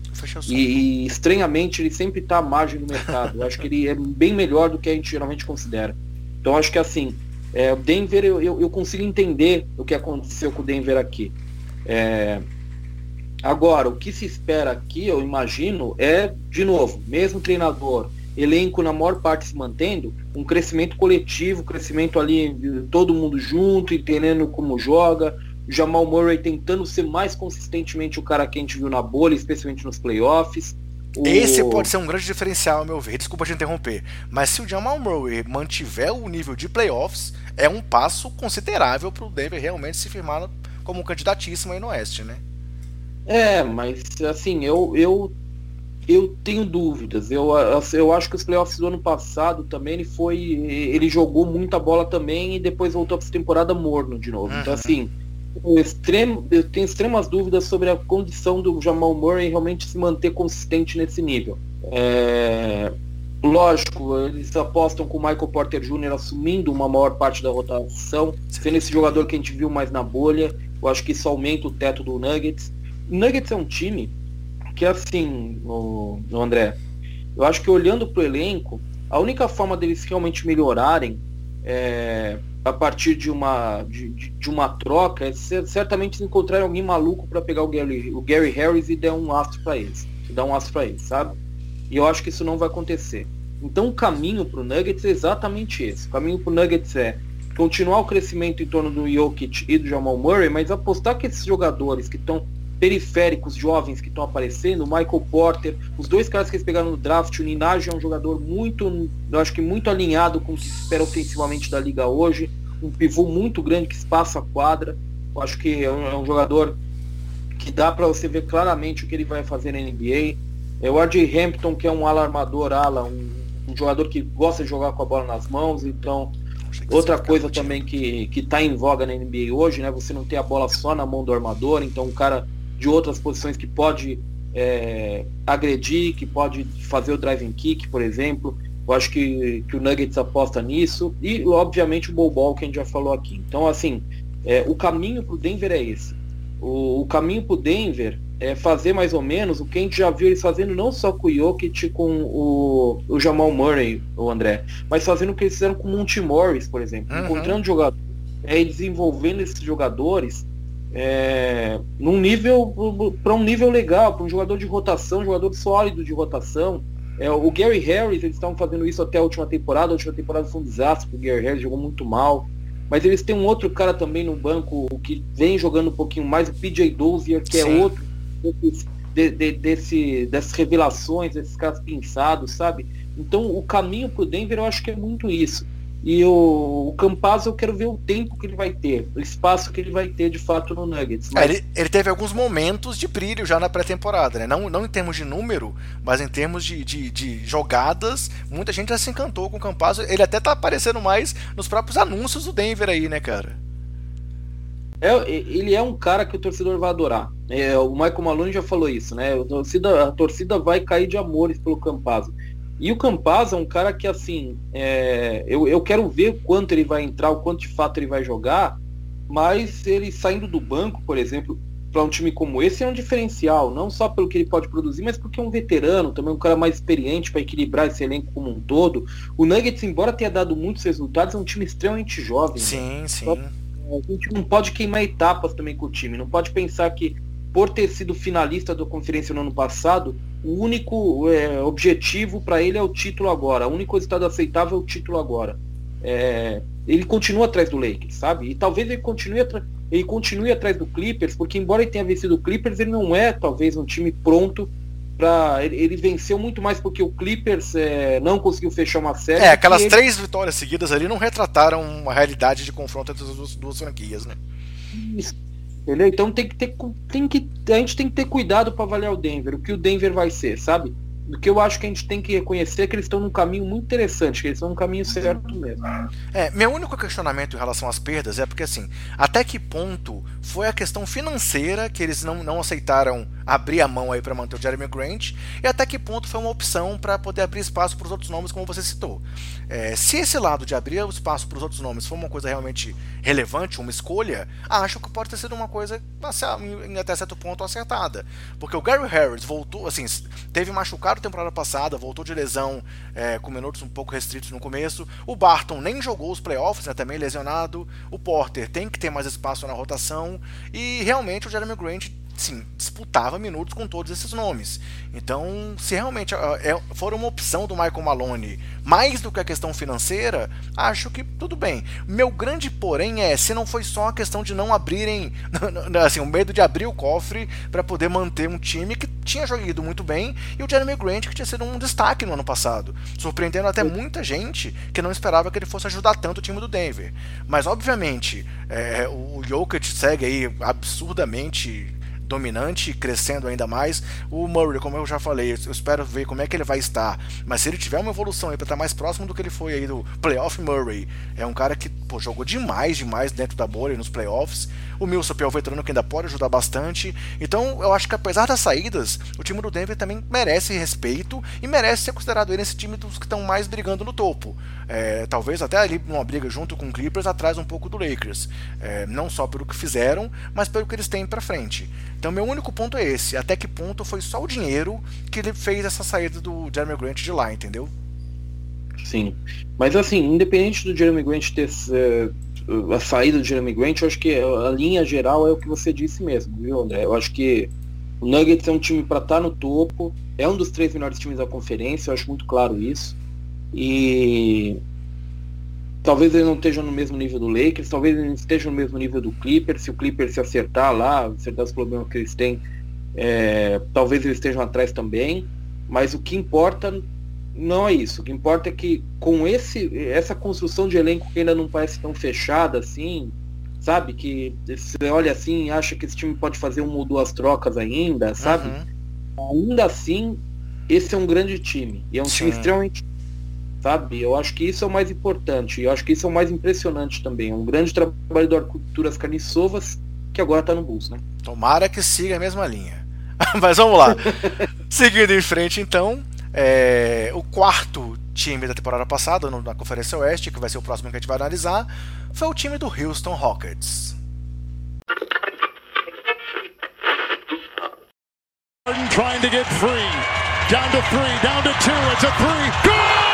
E, e, estranhamente ele sempre está à margem do mercado. Eu acho que ele é bem melhor do que a gente geralmente considera. Então eu acho que assim, é, o Denver eu, eu, eu, consigo entender o que aconteceu com o Denver aqui. É, agora, o que se espera aqui, eu imagino, é, de novo, mesmo treinador, elenco na maior parte se mantendo, um crescimento coletivo, crescimento ali, todo mundo junto, entendendo como joga. Jamal Murray tentando ser mais consistentemente o cara que a gente viu na bolha, especialmente nos playoffs. O... Esse pode ser um grande diferencial, ao meu ver. Desculpa te interromper. Mas se o Jamal Murray mantiver o nível de playoffs, é um passo considerável para o Denver realmente se firmar como um candidatíssimo aí no Oeste, né? É, mas assim, eu, eu eu tenho dúvidas. Eu, eu acho que os playoffs do ano passado também ele foi. Ele jogou muita bola também e depois voltou para temporada morno de novo. Então, uhum. Então assim, eu, extremo, eu tenho extremas dúvidas sobre a condição do Jamal Murray realmente se manter consistente nesse nível. É, lógico, eles apostam com o Michael Porter Jr. assumindo uma maior parte da rotação, sendo esse jogador que a gente viu mais na bolha. Eu acho que isso aumenta o teto do Nuggets. O Nuggets é um time que assim, o, o André, eu acho que olhando para o elenco, a única forma deles realmente melhorarem é, a partir de uma, de, de uma troca é certamente encontrar alguém maluco para pegar o Gary, o Gary Harris e dar um astro para eles. Dar um astro para eles, sabe? E eu acho que isso não vai acontecer. Então o caminho para o Nuggets é exatamente esse. O caminho para o Nuggets é continuar o crescimento em torno do Jokic e do Jamal Murray, mas apostar que esses jogadores que estão periféricos jovens que estão aparecendo, o Michael Porter, os dois caras que eles pegaram no draft, o Ninage é um jogador muito, eu acho que muito alinhado com o que se espera ofensivamente da liga hoje, um pivô muito grande que espaça a quadra, eu acho que é um, é um jogador que dá para você ver claramente o que ele vai fazer na NBA. É o RJ Hampton, que é um alarmador ala, um, um jogador que gosta de jogar com a bola nas mãos, então Outra coisa também que, que tá em voga na NBA hoje, né? Você não tem a bola só na mão do armador, então o cara de outras posições que pode é, agredir, que pode fazer o driving kick, por exemplo. Eu acho que, que o Nuggets aposta nisso. E, obviamente, o ball ball que a gente já falou aqui. Então, assim, é, o caminho para o Denver é esse. O, o caminho para o Denver é fazer mais ou menos o que a gente já viu eles fazendo não só com o Jokic, com o, o Jamal Murray, o André, mas fazendo o que eles fizeram com o Monty Morris, por exemplo. Uhum. Encontrando jogadores, é, desenvolvendo esses jogadores é, num nível para um nível legal, para um jogador de rotação, um jogador sólido de rotação. É, o Gary Harris, eles estavam fazendo isso até a última temporada, a última temporada foi um desastre, o Gary Harris jogou muito mal. Mas eles têm um outro cara também no banco que vem jogando um pouquinho mais, o PJ Dozier, que é Sim. é outro desses, de, de, desse, dessas revelações, desses caras pinçados, sabe? Então o caminho para o Denver eu acho que é muito isso. E o, o Campaz eu quero ver o tempo que ele vai ter, o espaço que ele vai ter de fato no Nuggets. Mas... É, ele, ele, teve alguns momentos de brilho já na pré-temporada, né? Não, não em termos de número, mas em termos de, de, de, jogadas. Muita gente já se encantou com o Campaz. Ele até tá aparecendo mais nos próprios anúncios do Denver aí, né, cara? É, ele é um cara que o torcedor vai adorar. É, o Michael Malone já falou isso, né? A torcida, a torcida vai cair de amores pelo Campazzo. E o Campaz é um cara que, assim, é, eu, eu quero ver quanto ele vai entrar, o quanto de fato ele vai jogar, mas ele saindo do banco, por exemplo, para um time como esse é um diferencial, não só pelo que ele pode produzir, mas porque é um veterano, também um cara mais experiente para equilibrar esse elenco como um todo. O Nuggets, embora tenha dado muitos resultados, é um time extremamente jovem. Sim, né? sim. A gente não pode queimar etapas também com o time, não pode pensar que por ter sido finalista da conferência no ano passado, o único é, objetivo para ele é o título agora. O único resultado aceitável é o título agora. É, ele continua atrás do Lakers, sabe? E talvez ele continue, ele continue atrás do Clippers, porque embora ele tenha vencido o Clippers, ele não é talvez um time pronto para ele, ele, venceu muito mais porque o Clippers é, não conseguiu fechar uma série. É, aquelas ele... três vitórias seguidas ali não retrataram uma realidade de confronto entre as duas, duas franquias, né? Isso. Entendeu? Então tem que ter, tem que, a gente tem que ter cuidado para avaliar o Denver, o que o Denver vai ser, sabe? Do que eu acho que a gente tem que reconhecer é que eles estão num caminho muito interessante, que eles estão no caminho certo mesmo. É, meu único questionamento em relação às perdas é porque assim, até que ponto foi a questão financeira que eles não, não aceitaram abrir a mão aí para manter o Jeremy Grant e até que ponto foi uma opção para poder abrir espaço para os outros nomes, como você citou. É, se esse lado de abrir o espaço para os outros nomes foi uma coisa realmente relevante, uma escolha, acho que pode ter sido uma coisa em até certo ponto acertada, porque o Gary Harris voltou, assim, teve machucado temporada passada, voltou de lesão é, com minutos um pouco restritos no começo. O Barton nem jogou os playoffs, né, também lesionado. O Porter tem que ter mais espaço na rotação. E realmente o Jeremy Grant sim, disputava minutos com todos esses nomes. Então, se realmente é, for uma opção do Michael Malone mais do que a questão financeira, acho que tudo bem. Meu grande porém é se não foi só a questão de não abrirem, (laughs) assim, o medo de abrir o cofre para poder manter um time que tinha jogado muito bem e o Jeremy Grant que tinha sido um destaque no ano passado, surpreendendo até muita gente que não esperava que ele fosse ajudar tanto o time do Denver. Mas obviamente é, o Jokic segue aí absurdamente dominante, crescendo ainda mais. O Murray, como eu já falei, eu espero ver como é que ele vai estar. Mas se ele tiver uma evolução aí para estar mais próximo do que ele foi aí do playoff Murray, é um cara que pô, jogou demais, demais dentro da bolha nos playoffs. O Millsap é o veterano que ainda pode ajudar bastante. Então eu acho que apesar das saídas, o time do Denver também merece respeito e merece ser considerado ele esse time dos que estão mais brigando no topo. É, talvez até ali numa briga junto com o Clippers atrás um pouco do Lakers. É, não só pelo que fizeram, mas pelo que eles têm para frente. Então meu único ponto é esse, até que ponto foi só o dinheiro que ele fez essa saída do Jeremy Grant de lá, entendeu? Sim. Mas assim, independente do Jeremy Grant ter uh, a saída do Jeremy Grant, eu acho que a linha geral é o que você disse mesmo, viu, André? Eu acho que o Nuggets é um time para estar tá no topo, é um dos três melhores times da conferência, eu acho muito claro isso. E talvez ele não esteja no mesmo nível do Lakers, talvez ele esteja no mesmo nível do Clippers, se o Clippers se acertar lá, acertar os problemas que eles têm, é, talvez eles estejam atrás também, mas o que importa não é isso, o que importa é que com esse, essa construção de elenco que ainda não parece tão fechada assim, sabe, que você olha assim e acha que esse time pode fazer uma ou duas trocas ainda, sabe? Uhum. Ainda assim, esse é um grande time, e é um Sim. time extremamente sabe? Eu acho que isso é o mais importante, eu acho que isso é o mais impressionante também. É um grande trabalho do Arculturas Carniçovas que agora está no Bulls, né? Tomara que siga a mesma linha. (laughs) Mas vamos lá. (laughs) Seguindo em frente, então, é, o quarto time da temporada passada, na Conferência Oeste, que vai ser o próximo que a gente vai analisar, foi o time do Houston Rockets. Trying to get free. Down to three, down to two, it's a three. Good!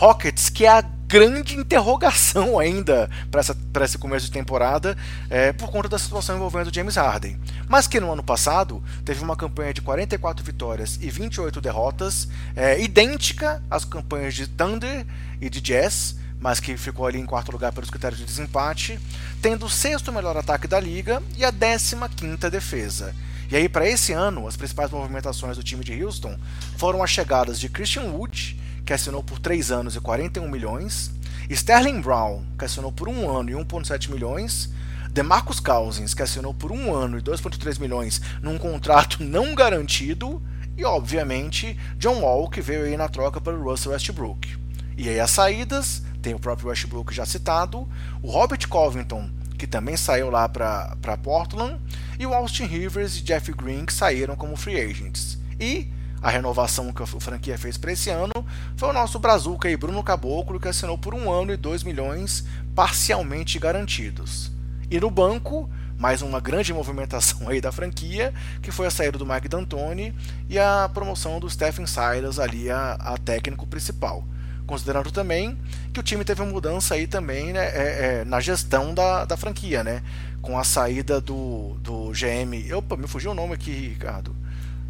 Rockets, que é a grande interrogação ainda para esse começo de temporada é, por conta da situação envolvendo James Harden. Mas que no ano passado teve uma campanha de 44 vitórias e 28 derrotas, é, idêntica às campanhas de Thunder e de Jazz, mas que ficou ali em quarto lugar pelos critérios de desempate, tendo o sexto melhor ataque da liga e a 15 quinta defesa. E aí, para esse ano, as principais movimentações do time de Houston foram as chegadas de Christian Wood que assinou por 3 anos e 41 milhões, Sterling Brown, que assinou por 1 ano e 1,7 milhões, DeMarcus Cousins, que assinou por 1 ano e 2,3 milhões num contrato não garantido, e obviamente John Wall, que veio aí na troca pelo Russell Westbrook. E aí as saídas, tem o próprio Westbrook já citado, o Robert Covington, que também saiu lá para Portland, e o Austin Rivers e Jeff Green, que saíram como free agents. E a renovação que a franquia fez para esse ano foi o nosso Brazuca aí, Bruno Caboclo, que assinou por um ano e 2 milhões parcialmente garantidos. E no banco, mais uma grande movimentação aí da franquia, que foi a saída do Mike D'Antoni e a promoção do Stephen Silas ali a, a técnico principal. Considerando também que o time teve uma mudança aí também né, é, é, na gestão da, da franquia, né? Com a saída do, do GM. Opa, me fugiu o nome aqui, Ricardo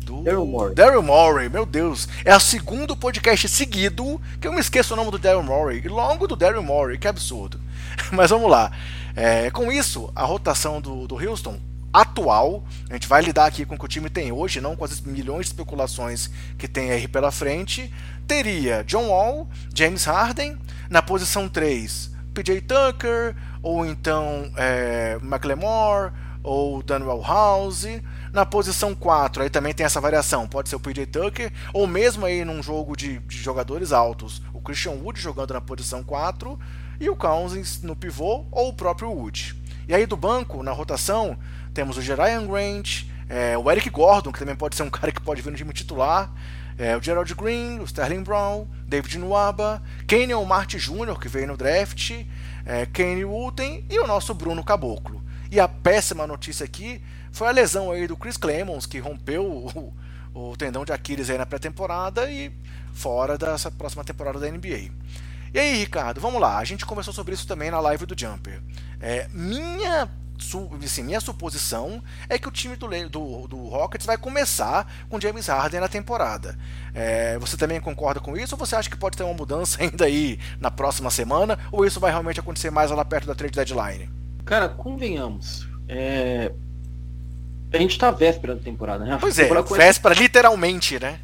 do Daryl Morey. Daryl Morey, meu Deus. É o segundo podcast seguido que eu me esqueço o nome do Daryl Morey. Longo do Daryl Morey, que absurdo. (laughs) Mas vamos lá. É, com isso, a rotação do, do Houston atual. A gente vai lidar aqui com o que o time tem hoje, não com as milhões de especulações que tem aí pela frente. Teria John Wall, James Harden, na posição 3, PJ Tucker, ou então é, McLemore, ou Daniel House. Na posição 4, aí também tem essa variação, pode ser o PJ Tucker, ou mesmo aí num jogo de, de jogadores altos, o Christian Wood jogando na posição 4, e o Cousins no pivô, ou o próprio Wood. E aí do banco, na rotação, temos o Jerian Grant, é, o Eric Gordon, que também pode ser um (laughs) cara que pode vir no time titular, é, o Gerald Green, o Sterling Brown, David Nwaba, Kenyon Martin Jr., que veio no draft, é, Kenny Wooten e o nosso Bruno Caboclo. E a péssima notícia aqui foi a lesão aí do Chris Clemons, que rompeu o, o tendão de Aquiles aí na pré-temporada e fora dessa próxima temporada da NBA. E aí, Ricardo, vamos lá. A gente conversou sobre isso também na live do Jumper. É, minha assim, minha suposição é que o time do, do, do, Rockets vai começar com James Harden na temporada. É, você também concorda com isso ou você acha que pode ter uma mudança (laughs) ainda aí na próxima semana? Ou isso vai realmente acontecer mais lá perto da trade deadline? Cara, convenhamos. É... A gente tá véspera da temporada, né? Pois é, véspera literalmente, né?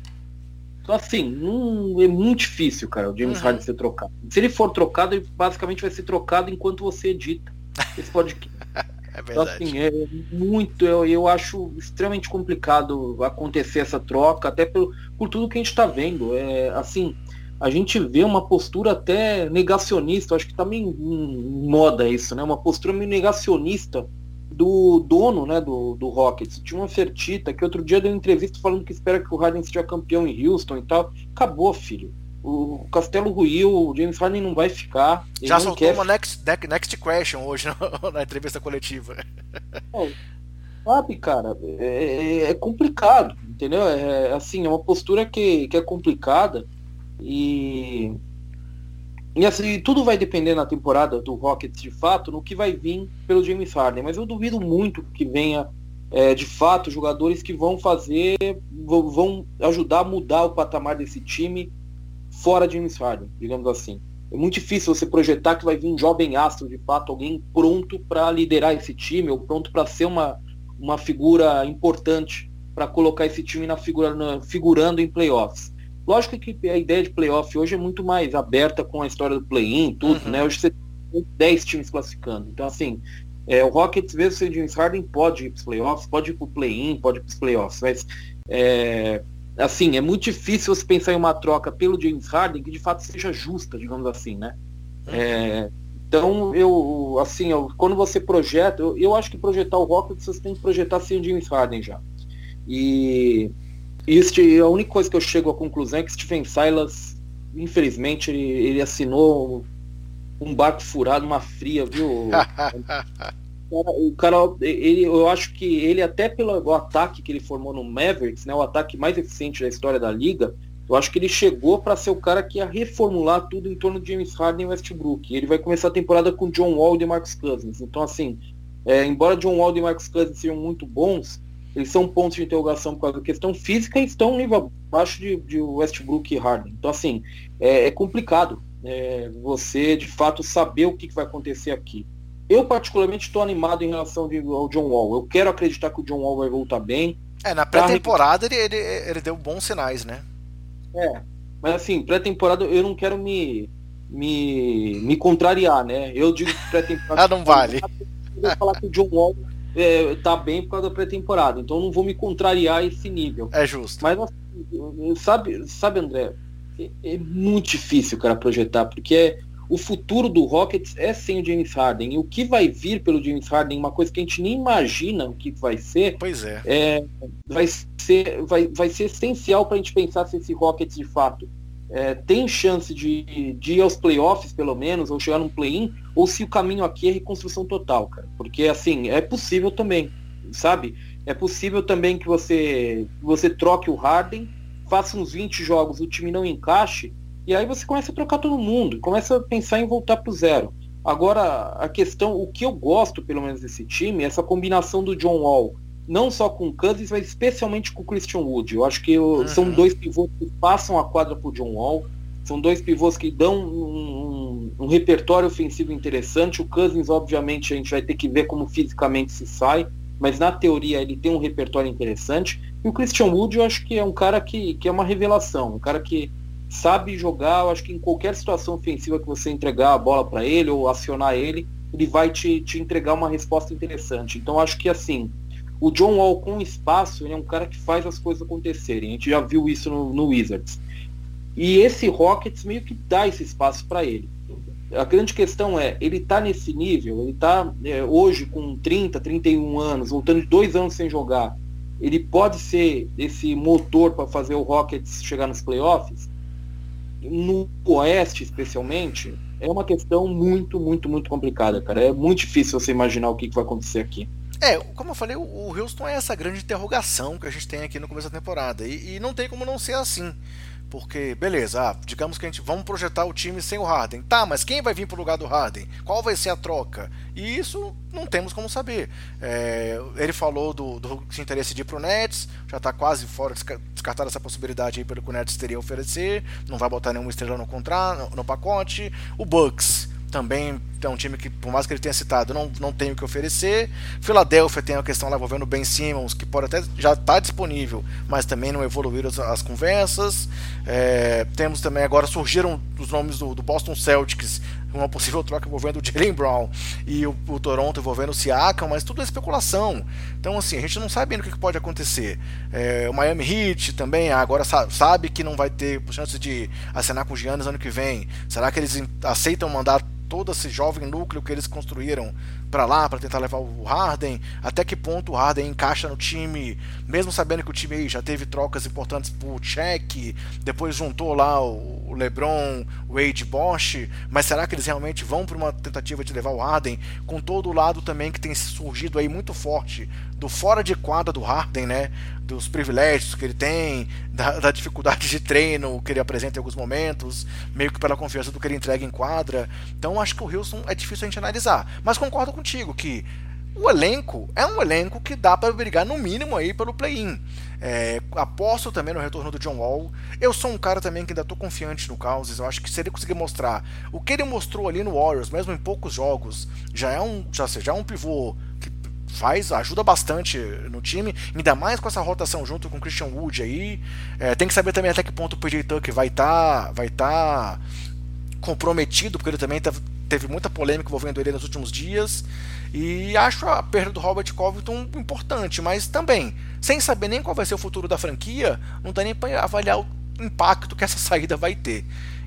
Então, assim, não, é muito difícil, cara, o James uhum. Harden ser trocado. Se ele for trocado, ele basicamente vai ser trocado enquanto você edita esse podcast. (laughs) é verdade. Então, assim, é muito, eu, eu acho extremamente complicado acontecer essa troca, até por, por tudo que a gente está vendo. É, assim, a gente vê uma postura até negacionista, acho que tá meio em moda isso, né? Uma postura meio negacionista do dono né, do, do Rockets, tinha uma Fertita, que outro dia deu uma entrevista falando que espera que o Harden seja campeão em Houston e tal. Acabou, filho. O Castelo ruiu, o James Harden não vai ficar. Já soltou uma next, next question hoje (laughs) na entrevista coletiva. É, sabe, cara, é, é, complicado, entendeu? É, assim, é uma postura que, que é complicada e e assim, tudo vai depender na temporada do Rockets de fato no que vai vir pelo James Harden. Mas eu duvido muito que venha é, de fato jogadores que vão fazer, vão ajudar a mudar o patamar desse time fora James Harden, digamos assim. É muito difícil você projetar que vai vir um jovem astro, de fato, alguém pronto para liderar esse time ou pronto para ser uma, uma figura importante para colocar esse time na figura, na, figurando em playoffs. Lógico que a ideia de playoff hoje é muito mais aberta com a história do play-in, tudo, uhum. né? Hoje você tem 10 times classificando. Então, assim, é, o Rockets, mesmo sem James Harden, pode ir para os playoffs, pode ir para o play-in, pode ir para os playoffs. Mas, é, assim, é muito difícil você pensar em uma troca pelo James Harden que de fato seja justa, digamos assim, né? Uhum. É, então, eu, assim, eu, quando você projeta, eu, eu acho que projetar o Rockets, você tem que projetar sem o James Harden já. E e a única coisa que eu chego à conclusão é que Stephen Silas, infelizmente, ele, ele assinou um barco furado, uma fria, viu? (laughs) o cara, ele, eu acho que ele até pelo ataque que ele formou no Mavericks, né, o ataque mais eficiente da história da liga, eu acho que ele chegou para ser o cara que ia reformular tudo em torno de James Harden e Westbrook. Ele vai começar a temporada com John Wall e Marcus Cousins. Então, assim, é, embora John Wall e Marcus Cousins sejam muito bons, eles são pontos de interrogação por causa da questão física e estão um nível abaixo de, de Westbrook e Harden. Então, assim, é, é complicado é, você, de fato, saber o que, que vai acontecer aqui. Eu, particularmente, estou animado em relação de, ao John Wall. Eu quero acreditar que o John Wall vai voltar bem. É, na pré-temporada ele, ele, ele deu bons sinais, né? É, mas assim, pré-temporada eu não quero me, me, me contrariar, né? Eu digo pré-temporada. (laughs) ah, não vale. (laughs) Eu vou falar que o John Wall é, tá bem por causa da pré-temporada. Então não vou me contrariar esse nível. É justo. Mas assim, sabe, sabe, André, é, é, muito difícil, cara, projetar, porque é, o futuro do Rockets é sem o James Harden. E o que vai vir pelo James Harden, uma coisa que a gente nem imagina o que vai ser. Pois é. é vai, ser vai, vai ser essencial para a gente pensar se esse Rockets de fato é, tem chance de, de ir aos playoffs, pelo menos, ou chegar num play-in, ou se o caminho aqui é reconstrução total, cara. Porque, assim, é possível também, sabe? É possível também que você, você troque o Harden, faça uns 20 jogos, o time não encaixe, e aí você começa a trocar todo mundo, começa a pensar em voltar para o zero. Agora, a questão, o que eu gosto, pelo menos, desse time, é essa combinação do John Wall não só com o Cousins, mas especialmente com o Christian Wood. Eu acho que uhum. são dois pivôs que passam a quadra pro John Wall, são dois pivôs que dão um, um, um, repertório ofensivo interessante. O Cousins, obviamente, a gente vai ter que ver como fisicamente se sai, mas na teoria ele tem um repertório interessante. E o Christian Wood eu acho que é um cara que, que é uma revelação, um cara que sabe jogar, eu acho que em qualquer situação ofensiva que você entregar a bola para ele ou acionar ele, ele vai te, te entregar uma resposta interessante. Então acho que assim, o John Wall com espaço, ele é um cara que faz as coisas acontecerem. A gente já viu isso no, no Wizards. E esse Rockets meio que dá esse espaço para ele. A grande questão é, ele está nesse nível, ele está é, hoje com 30, 31 anos, voltando de dois anos sem jogar. Ele pode ser esse motor para fazer o Rockets chegar nos playoffs? No Oeste, especialmente, é uma questão muito, muito, muito complicada, cara. É muito difícil você imaginar o que, que vai acontecer aqui. É, como eu falei, o Houston é essa grande interrogação que a gente tem aqui no começo da temporada. E, e não tem como não ser assim. Porque, beleza, ah, digamos que a gente vamos projetar o time sem o Harden. Tá, mas quem vai vir pro lugar do Harden? Qual vai ser a troca? E isso não temos como saber. É, ele falou do, do interesse de ir pro Nets, já está quase fora, descartada essa possibilidade aí pelo que o Nets teria a oferecer. Não vai botar nenhuma estrela no contrato, no, no pacote. O Bucks também é um time que, por mais que ele tenha citado, não, não tem o que oferecer. Filadélfia tem a questão lá envolvendo o Ben Simmons, que pode até já estar tá disponível, mas também não evoluíram as, as conversas. É, temos também agora surgiram os nomes do, do, Boston Celtics, uma possível troca envolvendo o Jalen Brown e o, o, Toronto envolvendo o Siakam, mas tudo é especulação. Então, assim, a gente não sabe ainda o que pode acontecer. É, o Miami Heat também agora sabe que não vai ter chance de assinar com o Giannis ano que vem. Será que eles aceitam mandar todo esse jovem núcleo que eles construíram para lá para tentar levar o Harden, até que ponto o Harden encaixa no time, mesmo sabendo que o time aí já teve trocas importantes por check, depois juntou lá o LeBron, o Wade Bosch, mas será que eles realmente vão para uma tentativa de levar o Harden com todo o lado também que tem surgido aí muito forte do fora de quadra do Harden, né? Dos privilégios que ele tem, da, da, dificuldade de treino que ele apresenta em alguns momentos, meio que pela confiança do que ele entrega em quadra. Então acho que o Houston é difícil a gente analisar. Mas concordo contigo que o elenco é um elenco que dá para brigar no mínimo aí pelo play-in. É, aposto também no retorno do John Wall. Eu sou um cara também que ainda estou confiante no Causes. Eu acho que se ele conseguir mostrar o que ele mostrou ali no Warriors, mesmo em poucos jogos, já é um, já, já é um pivô que faz, ajuda bastante no time, ainda mais com essa rotação junto com o Christian Wood aí. É, tem que saber também até que ponto o PJ Tucker vai estar tá, vai tá comprometido, porque ele também tá, teve muita polêmica envolvendo ele nos últimos dias. E acho a perda do Robert Covington importante, mas também, sem saber nem qual vai ser o futuro da franquia, não dá nem para avaliar o impacto que essa (laughs) saída vai ter.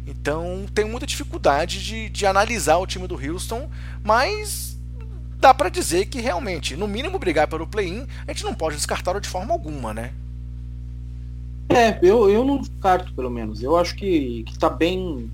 Então, tenho muita dificuldade de, de analisar o time do Houston, mas dá para dizer que realmente, no mínimo, brigar pelo play-in, a gente não pode descartá-lo de forma alguma, né? É, eu, eu não descarto, pelo menos. Eu acho que, que tá bem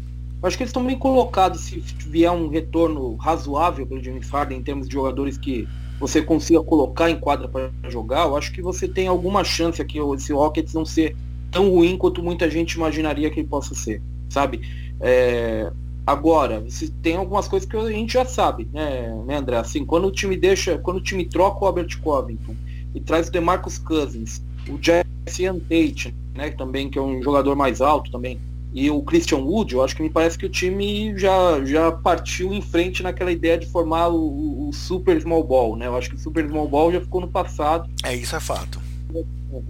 acho que eles estão bem colocados se vier um retorno razoável pelo James Harden em termos de jogadores que você consiga colocar em quadra para jogar. Eu acho que você tem alguma chance aqui esse Rockets não ser tão ruim quanto muita gente imaginaria que ele possa ser, sabe? É, agora, tem algumas coisas que a gente já sabe, né, né, André? Assim, quando o time deixa, quando o time troca o Albert Covington e traz o DeMarcus Cousins, o Jesse Tate, né, também que é um jogador mais alto também, e o Christian Wood, eu acho que me parece que o time já, já partiu em frente naquela ideia de formar o, o Super Small Ball, né? Eu acho que o Super Small Ball já ficou no passado. É, isso é fato.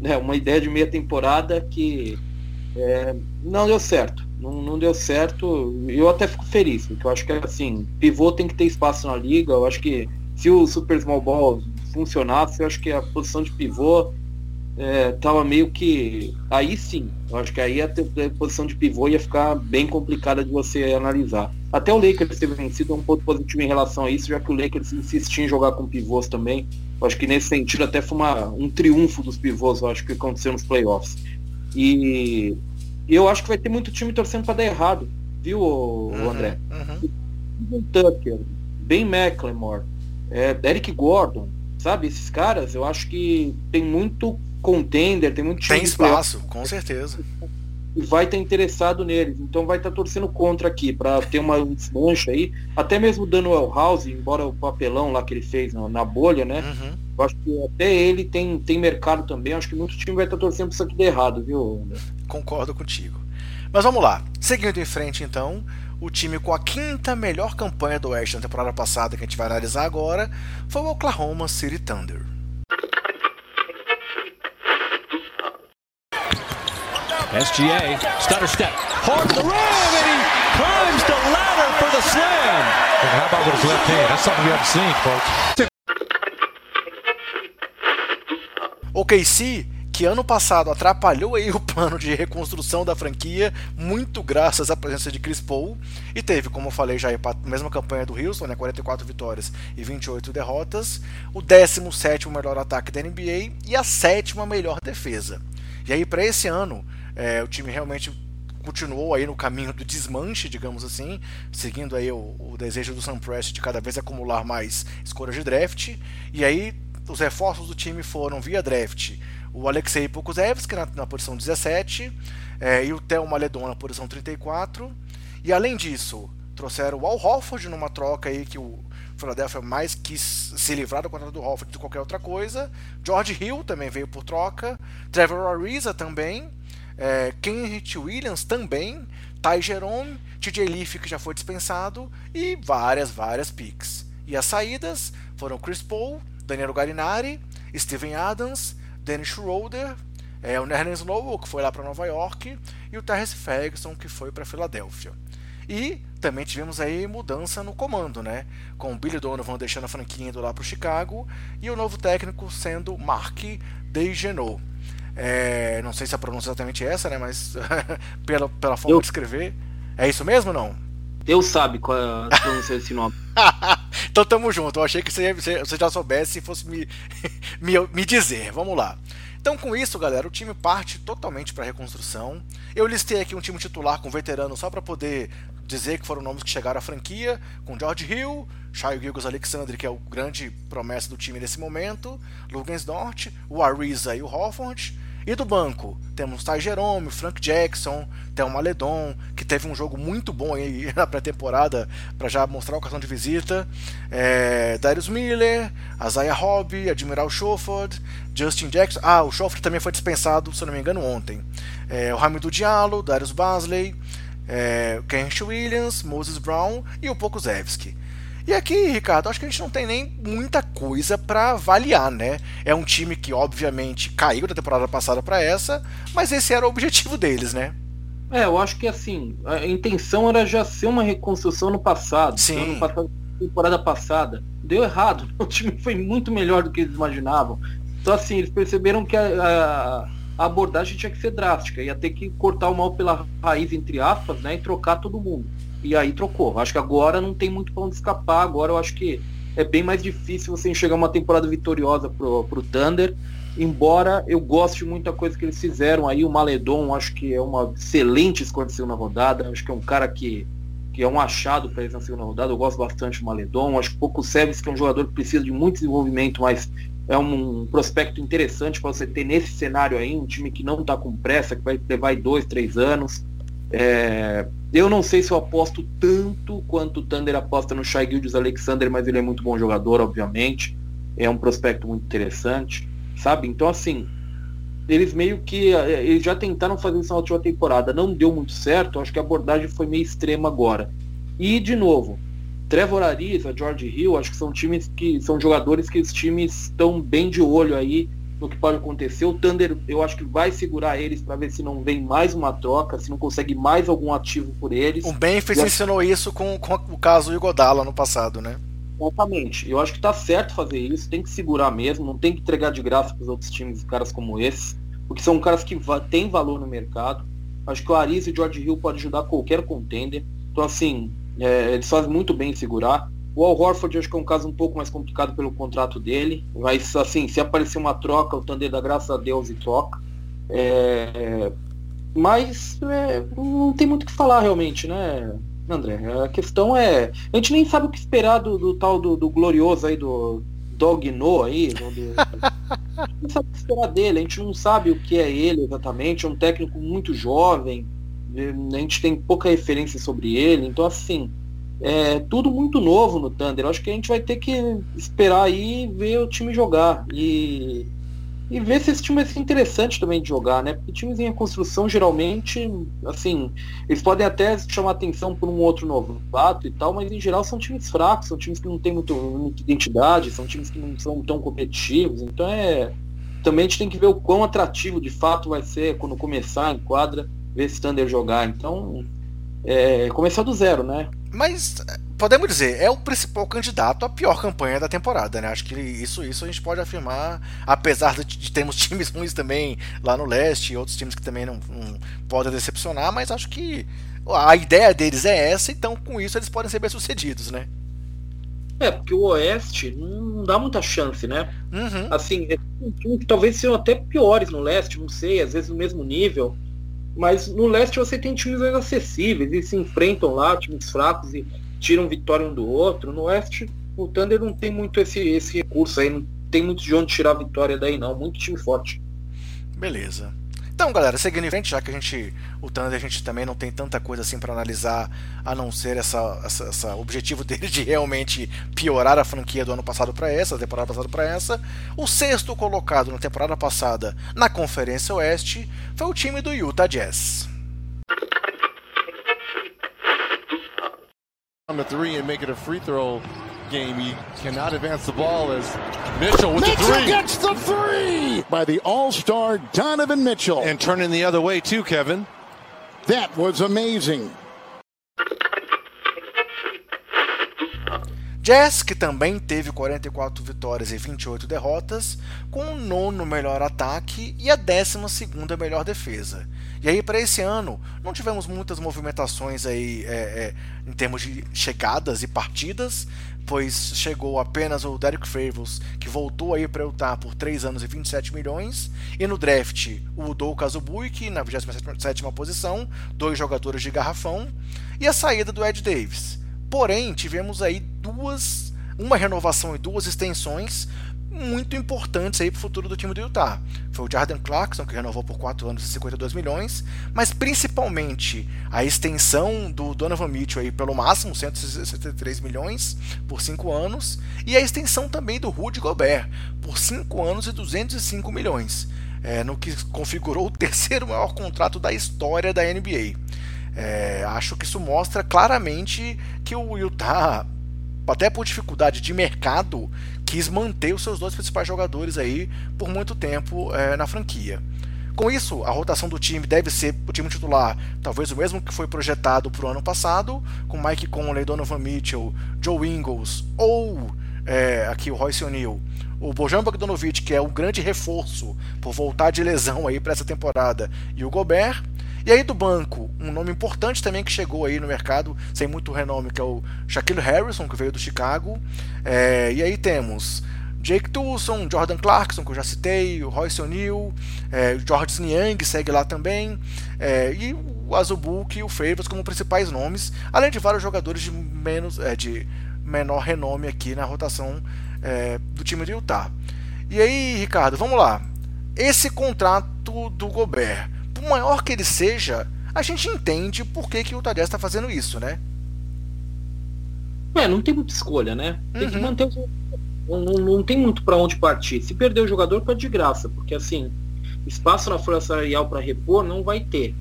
É, uma ideia de meia temporada que é, não deu certo. Não, não deu certo. Eu até fico feliz, porque eu acho que assim, pivô tem que ter espaço na liga. Eu acho que se o Super Small Ball funcionasse, eu acho que a posição de pivô é, tava meio que. Aí sim, eu acho que aí a, a, posição de pivô ia ficar bem complicada de você analisar. Até o Lakers ter vencido é um ponto positivo em relação a isso, já que o Lakers insistia em jogar com pivôs também. Eu acho que nesse sentido até foi uma, um triunfo dos pivôs, eu acho que aconteceu nos playoffs. E eu acho que vai ter muito time torcendo para dar errado, viu, uhum, André? Uhum. Tucker, Ben McLemore, é, Eric Gordon, sabe? Esses caras, eu acho que tem muito contender, tem muito time. Tem espaço, com certeza. E vai estar interessado neles. Então vai estar torcendo contra aqui, para ter uma desmancha aí. Até mesmo dando o House, embora o papelão lá que ele fez na, na bolha, né? Uhum. Eu acho que até ele tem, tem mercado também. Eu acho que muito time vai estar torcendo para isso aqui dar errado, viu? Concordo contigo. Mas vamos lá. Seguindo em frente, então, o time com a quinta melhor campanha do Oeste na temporada passada, que a gente vai analisar agora, foi o Oklahoma City Thunder. SGA, stutter step, hard to the rim, and he climbs the ladder for the slam. And how about with his left hand? That's something you haven't seen, folks. OKC que ano passado atrapalhou aí o plano de reconstrução da franquia, muito graças à presença de Chris Paul, e teve, como eu falei já, a mesma campanha do Houston, né, 44 vitórias e 28 derrotas, o 17º melhor ataque da NBA e a sétima melhor defesa. E aí para esse ano, é, o time realmente continuou aí no caminho do desmanche, digamos assim, seguindo aí o, o desejo do Sam Prest de cada vez acumular mais escolhas de draft, e aí os reforços do time foram via draft o Alexei Pokusevski na, na posição 17 é, e o Theo Maledon na posição 34. E além disso, trouxeram o Al Horford numa troca aí que o Philadelphia mais quis se livrar do contrato do Horford do que qualquer outra coisa. George Hill também veio por troca. Trevor Ariza também. É, Kenrich Williams também. Ty Jerome. TJ Leaf que já foi dispensado. E várias, várias picks. E as saídas foram Chris Paul, Daniel Garinari, Steven Adams, Dennis Schroeder, é, o Nerlens Noel, que foi lá para Nova York, e o Terrence Ferguson, que foi para Filadélfia. E também tivemos aí mudança no comando, né? Com o Billy Donovan deixando a franquia indo lá para o Chicago e o novo técnico sendo Mark Degenot. É, não sei se a pronúncia é exatamente essa, né? Mas (laughs) pela, pela forma Eu... de escrever. É isso mesmo ou não? Deus sabe qual é a pronúncia desse nome. (laughs) então tamo junto. Eu achei que você, você já soubesse e fosse me, (laughs) me, me dizer. Vamos lá. Então, com isso, galera, o time parte totalmente para reconstrução. Eu listei aqui um time titular com veterano só para poder dizer que foram nomes que chegaram à franquia, com George Hill, Shai Gilgos Alexander, que é o grande promessa do time nesse momento, Lugans Dort, o Ariza e o Hofford, e do banco, temos Ty Jerome, Frank Jackson, Thelma Ledon, que teve um jogo muito bom aí (laughs) na pré-temporada para já mostrar o cartão de visita. É, Darius Miller, Isaiah Hobby, Admiral Schofield, Justin Jackson. Ah, o Schofield também foi dispensado, se não me engano, ontem. É, o Hamidou Diallo, Darius Basley, é, Kent Williams, Moses Brown e o Pokusevski. E aqui, Ricardo, acho que a gente não tem nem muita coisa para avaliar, né? É um time que, obviamente, caiu da temporada passada para essa, mas esse era o objetivo deles, né? É, eu acho que assim, a intenção era já ser uma reconstrução no passado. Sim. No passado, temporada passada. Deu errado. (laughs) O time foi muito melhor do que eles imaginavam. Então, assim, eles perceberam que a, a, a abordagem tinha que ser drástica. Ia ter que cortar o mal pela raiz, entre aspas, né? E trocar todo mundo e aí trocou. Acho que agora não tem muito para onde escapar. Agora eu acho que é bem mais difícil você enxergar uma temporada vitoriosa pro, pro Thunder. Embora eu goste de muita coisa que eles fizeram aí, o Maledon acho que é uma excelente escolha de segunda rodada. Acho que é um cara que, que é um achado para eles na segunda rodada. Eu gosto bastante do Maledon. Acho que pouco Seves que é um jogador que precisa de muito desenvolvimento, mas é um prospecto interessante para você ter nesse cenário aí, um time que não está com pressa, que vai levar dois, três anos. É, eu não sei se eu aposto tanto quanto o Thunder aposta no Shai Gildes Alexander, mas ele é muito bom jogador, obviamente. É um prospecto muito interessante, sabe? Então, assim, eles meio que é, eles já tentaram fazer isso na última temporada, não deu muito certo. Acho que a abordagem foi meio extrema agora. E, de novo, Trevor Ariza, George Hill, acho que são times que são jogadores que os times estão bem de olho aí no que pode acontecer. O Thunder, eu acho que vai segurar eles para ver se não vem mais uma troca, se não consegue mais algum ativo por eles. O Memphis ensinou isso com, com o caso Igodala no passado, né? Exatamente. Eu acho que tá certo fazer isso, tem que segurar mesmo, não tem que entregar de graça para os outros times caras como esse, porque são caras que têm valor no mercado. Acho que o Ariz e o George Hill pode ajudar qualquer contender. Então, assim, é, eles fazem muito bem em segurar. O Al Horford acho que é um caso um pouco mais complicado pelo contrato dele, mas assim, se aparecer uma troca, o Thunder dá graças a Deus e troca. É, mas é, não tem muito o que falar realmente, né, André? A questão é. A gente nem sabe o que esperar do, do tal do, do, glorioso aí, do Dog No aí. Do, a (laughs) gente não sabe o que esperar dele, a gente não sabe o que é ele exatamente, é um técnico muito jovem, a gente tem pouca referência sobre ele, então assim é tudo muito novo no Thunder. Eu acho que a gente vai ter que esperar aí ver o time jogar. E, e ver se esse time vai ser interessante também de jogar, né? Porque times em reconstrução, geralmente, assim, eles podem até chamar atenção por um outro novato e tal, mas em geral são times fracos, são times que não têm muito, muita identidade, são times que não são tão competitivos. Então é. também a gente tem que ver o quão atrativo de fato vai ser quando começar em quadra, ver esse Thunder jogar. Então, é, começar do zero, né? Mas podemos dizer, é o principal candidato à pior campanha da temporada, né? Acho que isso, isso a gente pode afirmar, apesar de, termos (laughs) times ruins também lá no leste e outros times que também não, não podem decepcionar, mas acho que a ideia deles é essa, então com isso eles podem ser bem sucedidos, né? É, porque o Oeste não dá muita chance, né? Uhum. Assim, é um time que talvez sejam até piores no leste, não sei, às vezes no mesmo nível. Mas no leste você tem times mais acessíveis e se enfrentam lá, times fracos e tiram vitória um do outro. No Oeste, o Thunder não tem muito esse, esse recurso aí, não tem muito de onde tirar vitória daí não, muito time forte. Beleza. Então, galera, seguindo em frente, já que a gente, o Thunder, a gente também não tem tanta coisa assim para analisar, a não ser essa, essa, essa, objetivo (laughs) dele de realmente piorar a franquia do ano passado para essa, da temporada passada para essa. O sexto colocado na temporada passada na Conferência Oeste foi o time do Utah Jazz. On the three and make it a free throw game. You cannot advance the ball as Mitchell with Mitchell the three. gets the three by the All-Star Donovan Mitchell. And turning the other way too, Kevin. That was amazing. Jazz, que também teve 44 vitórias e 28 derrotas, com o nono melhor ataque e a décima segunda melhor defesa. E aí para esse ano não tivemos muitas movimentações aí é, é, em termos de chegadas e partidas, pois chegou apenas o Derek Favors, que voltou aí para Utah por 3 anos e 27 milhões, e no draft o Dou Kazubuik na 27 posição, dois jogadores de garrafão, e a saída do Ed Davis. Porém, tivemos aí duas, uma renovação e duas extensões muito importantes para o futuro do time do Utah. Foi o Jordan Clarkson, que renovou por 4 anos e 52 milhões, mas principalmente a extensão do Donovan Mitchell aí pelo máximo, 163 milhões por 5 anos, e a extensão também do Rudy Gobert por 5 anos e 205 milhões, é, no que configurou o (laughs) terceiro maior contrato da história da NBA. É, acho que isso mostra claramente que o Utah, até por dificuldade de mercado, quis manter os seus dois principais jogadores aí por muito tempo é, na franquia. Com isso, a rotação do time deve ser o time titular, talvez o mesmo que foi projetado para o ano passado, com Mike Conley, Donovan Mitchell, Joe Ingles ou é, aqui o Royce O'Neal, o Bojan Bogdanovic, que é o grande reforço por voltar de lesão aí para essa temporada, e o Gobert. E aí do banco, um nome importante também que chegou aí no mercado, sem muito renome, que é o Shaquille Harrison, que veio do Chicago. É, e aí temos Jake Toulson, Jordan Clarkson, que eu já citei, o Royce O'Neal, é, George Niang segue lá também, é, e o Azubuk e o Favors como principais nomes, além de vários jogadores de menos é, de menor renome aqui na rotação é, do time de Utah. E aí, Ricardo, vamos lá. Esse contrato do Gobert, maior que ele seja, a gente entende por que, que o Utah está fazendo isso, né? É, não tem muita escolha, né? Tem uhum. que manter o... não, não, não tem muito para onde partir. Se perder o jogador, pode de graça, porque assim, espaço na folha salarial para repor não vai ter.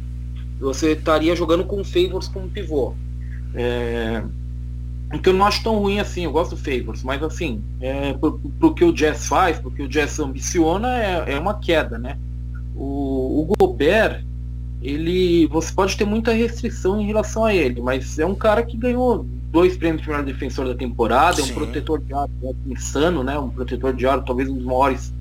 Você estaria jogando com Favors como pivô. É... O que eu não acho tão ruim assim, eu gosto do Favors, mas assim, é, pro, pro que o Jazz faz, pro que o Jazz ambiciona, é, é uma queda, né? O, o Gobert, ele, você pode ter muita restrição em relação a ele, mas é um cara que ganhou dois prêmios de melhor defensor da temporada, Sim. é um protetor de aro insano, né? Um protetor de aro, talvez um dos maiores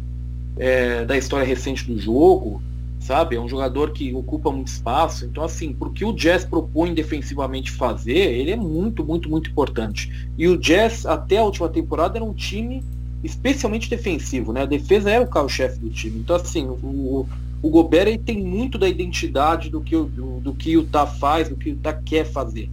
é, da história recente do jogo, sabe? É um jogador que ocupa muito espaço. Então, assim, porque o Jazz propõe defensivamente fazer, ele é muito, muito, muito importante. E o Jazz, até a última temporada, era um time especialmente defensivo, né? A defesa era o carro-chefe do time. Então, assim, o, o Gobert tem muito da identidade do que, do, do que o Utah faz, do que o Utah quer fazer.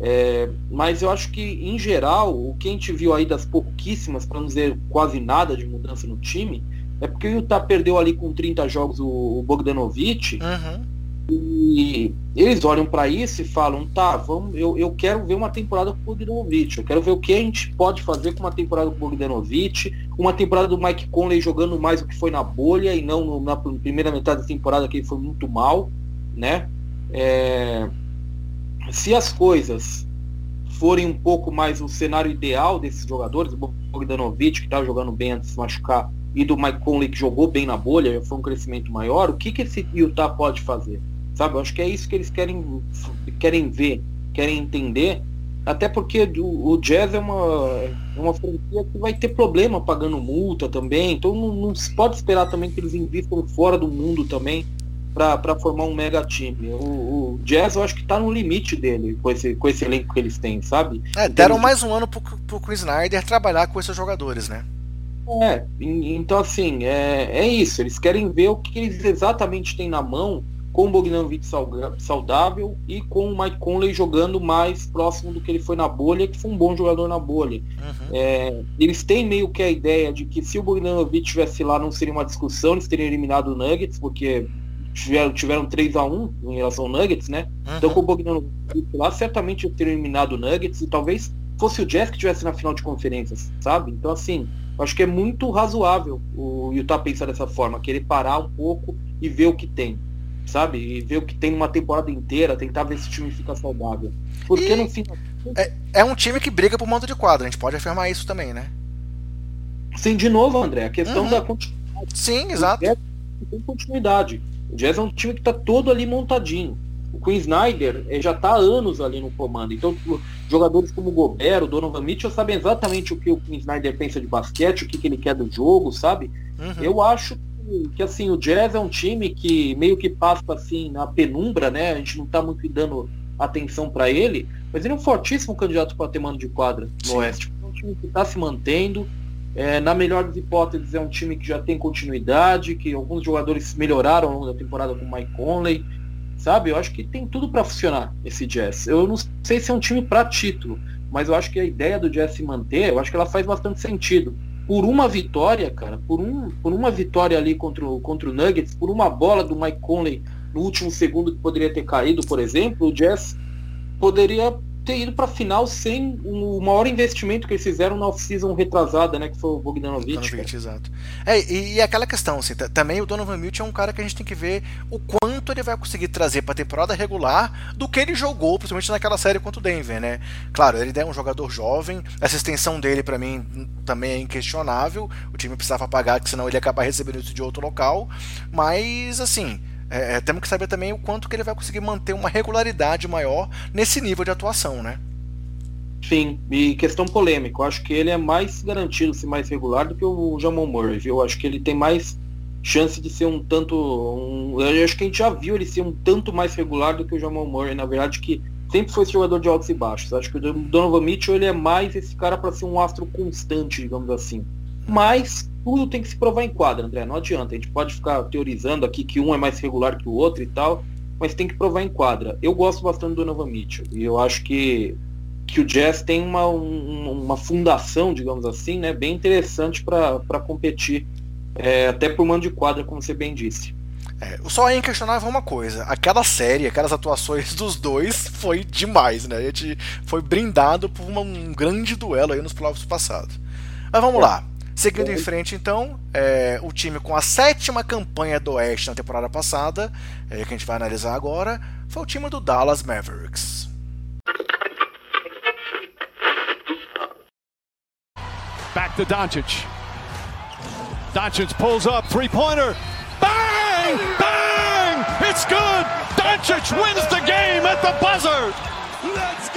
É, mas eu acho que, em geral, o que a gente viu aí das pouquíssimas, para não dizer quase nada de mudança no time, é porque o Utah perdeu ali com 30 jogos o, o Bogdanovich. Uhum. E eles olham para isso e falam, tá, vamos, eu, eu quero ver uma temporada com o Bogdanovich, eu quero ver o que a gente pode fazer com uma temporada com o Bogdanovich, uma temporada do Mike Conley jogando mais do que foi na bolha e não na primeira metade da temporada que ele foi muito mal, né? É, se as coisas forem um pouco mais o cenário ideal desses jogadores, o Bogdanovich que estava jogando bem antes de se machucar, e do Mike Conley que jogou bem na bolha, foi um crescimento maior, o que, que esse Utah pode fazer? Sabe, eu acho que é isso que eles querem, querem ver, querem entender, até porque o, o Jazz é uma, é uma franquia que vai ter problema pagando multa também, então não, não se pode esperar também que eles invistam fora do mundo também para formar um mega time. O, o, Jazz eu acho que tá no limite dele com esse, com esse elenco que eles têm, sabe? É, deram mais um ano pro, pro Chris Snyder trabalhar com esses jogadores, né? É, então assim, é, é isso. Eles querem ver o que eles exatamente têm na mão com o Bogdanovich saudável e com o Mike Conley jogando mais próximo do que ele foi na bolha, que foi um bom jogador na bolha. Uhum. É, eles têm meio que a ideia de que se o Bogdanovich estivesse lá não seria uma discussão, eles teriam eliminado o Nuggets, porque tiveram, tiveram 3 a 1 em relação ao Nuggets, né? Uhum. Então com o Bogdanovich lá, certamente teriam eliminado o Nuggets e talvez fosse o Jazz que estivesse na final de conferências, sabe? Então assim, acho que é muito razoável o Utah pensar dessa forma, querer parar um pouco e ver o que tem, sabe? E ver o que tem numa temporada inteira, tentar ver se o time fica saudável. Porque e no fim. É, é um time que briga por mando de quadro, a gente pode afirmar isso também, né? Sim, de novo, André, a questão uhum. da continuidade. Sim, exato. Tem continuidade. O Jazz é um time que está todo ali montadinho. O Queen Snyder eh, já está há anos ali no comando. Então, jogadores como o Gobert, o Donovan Mitchell sabem exatamente o que o Queen Snyder pensa de basquete, o que, que ele quer do jogo, sabe? Uhum. Eu acho que, que, assim, o Jazz é um time que meio que passa assim na penumbra, né? A gente não está muito dando atenção para ele, mas ele é um fortíssimo candidato para ter mano de quadra no Sim. Oeste. É um time que está se mantendo, é, na melhor das hipóteses, é um time que já tem continuidade, que alguns jogadores melhoraram ao longo da temporada com o Mike Conley, sabe? Eu acho que tem tudo para funcionar esse Jazz. Eu não sei se é um time para título, mas eu acho que a ideia do Jazz se manter, eu acho que ela faz bastante sentido. Por uma vitória, cara, por, um, por uma vitória ali contra o, contra o Nuggets, por uma bola do Mike Conley no último segundo que poderia ter caído, por exemplo, o Jazz poderia ter ido para a final sem o maior investimento que eles fizeram na off-season retrasada, né? Que foi o Bogdanovich. Bogdanovich exato. É, e, e, aquela questão, assim, também o Donovan Mitchell é um cara que a gente tem que ver o quanto ele vai conseguir trazer para a temporada regular do que ele jogou, principalmente naquela série contra o Denver, né? Claro, ele é um jogador jovem, essa extensão dele para mim também é inquestionável, o time precisava pagar, senão ele ia acabar recebendo isso de outro local, mas assim é, é, temos que saber também o quanto que ele vai conseguir manter uma regularidade maior nesse nível de atuação, né? Sim, e questão polêmica, eu acho que ele é mais garantido ser mais regular do que o Jamal Murray, viu? Eu acho que ele tem mais chance de ser um tanto. Um, eu acho que a gente já viu ele ser um tanto mais regular do que o Jamal Murray, na verdade, que sempre foi esse jogador de altos e baixos. Eu acho que o Donovan Mitchell ele é mais esse cara para ser um astro constante, digamos assim. Mas tudo tem que se provar em quadra, André. Não adianta. A gente pode ficar teorizando aqui que um é mais regular que o outro e tal, mas tem que provar em quadra. Eu gosto bastante do Nova Mitchell e eu acho que, que o Jazz tem uma, um, uma fundação, digamos assim, né, bem interessante para competir, é, até por mando de quadra, como você bem disse. É, só é inquestionável uma coisa, aquela série, aquelas atuações (laughs) dos dois foi demais, né? A gente foi brindado por uma, um grande duelo aí nos playoffs passados. Mas vamos é. lá. Seguindo em frente, então, é, o time com a sétima campanha do Oeste na temporada passada, é, que a gente vai analisar agora, foi o time do Dallas Mavericks. Back to Doncic. Doncic pulls up, three-pointer. Bang! Bang! It's good! Doncic wins the game at the buzzer! Let's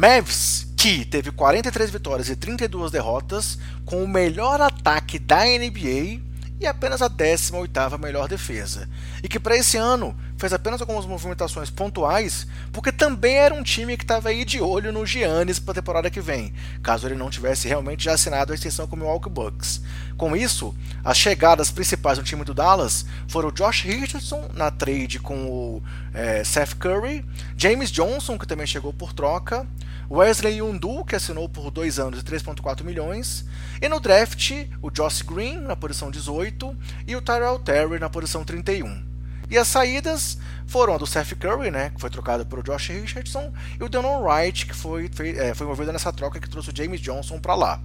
Mavs, que teve 43 vitórias e 32 derrotas, com o melhor ataque da NBA e apenas a 18ª melhor defesa. E que para esse ano fez apenas algumas movimentações pontuais, porque também era um time que estava aí de olho no Giannis para a temporada que vem, caso ele não tivesse realmente já assinado a extensão com o Milwaukee Bucks. Com isso, as chegadas principais do time do Dallas foram o Josh Richardson na trade com o é, Seth Curry, James Johnson, que também chegou por troca, Wesley Yundu, que assinou por 2 anos e 3,4 milhões, e no draft o Josh Green na posição 18 e o Tyrell Terry na posição 31. E as saídas foram a do Seth Curry, né, que foi trocado pelo Josh Richardson, e o Denon Wright, que foi, foi, é, foi envolvido nessa troca que trouxe o James Johnson para lá.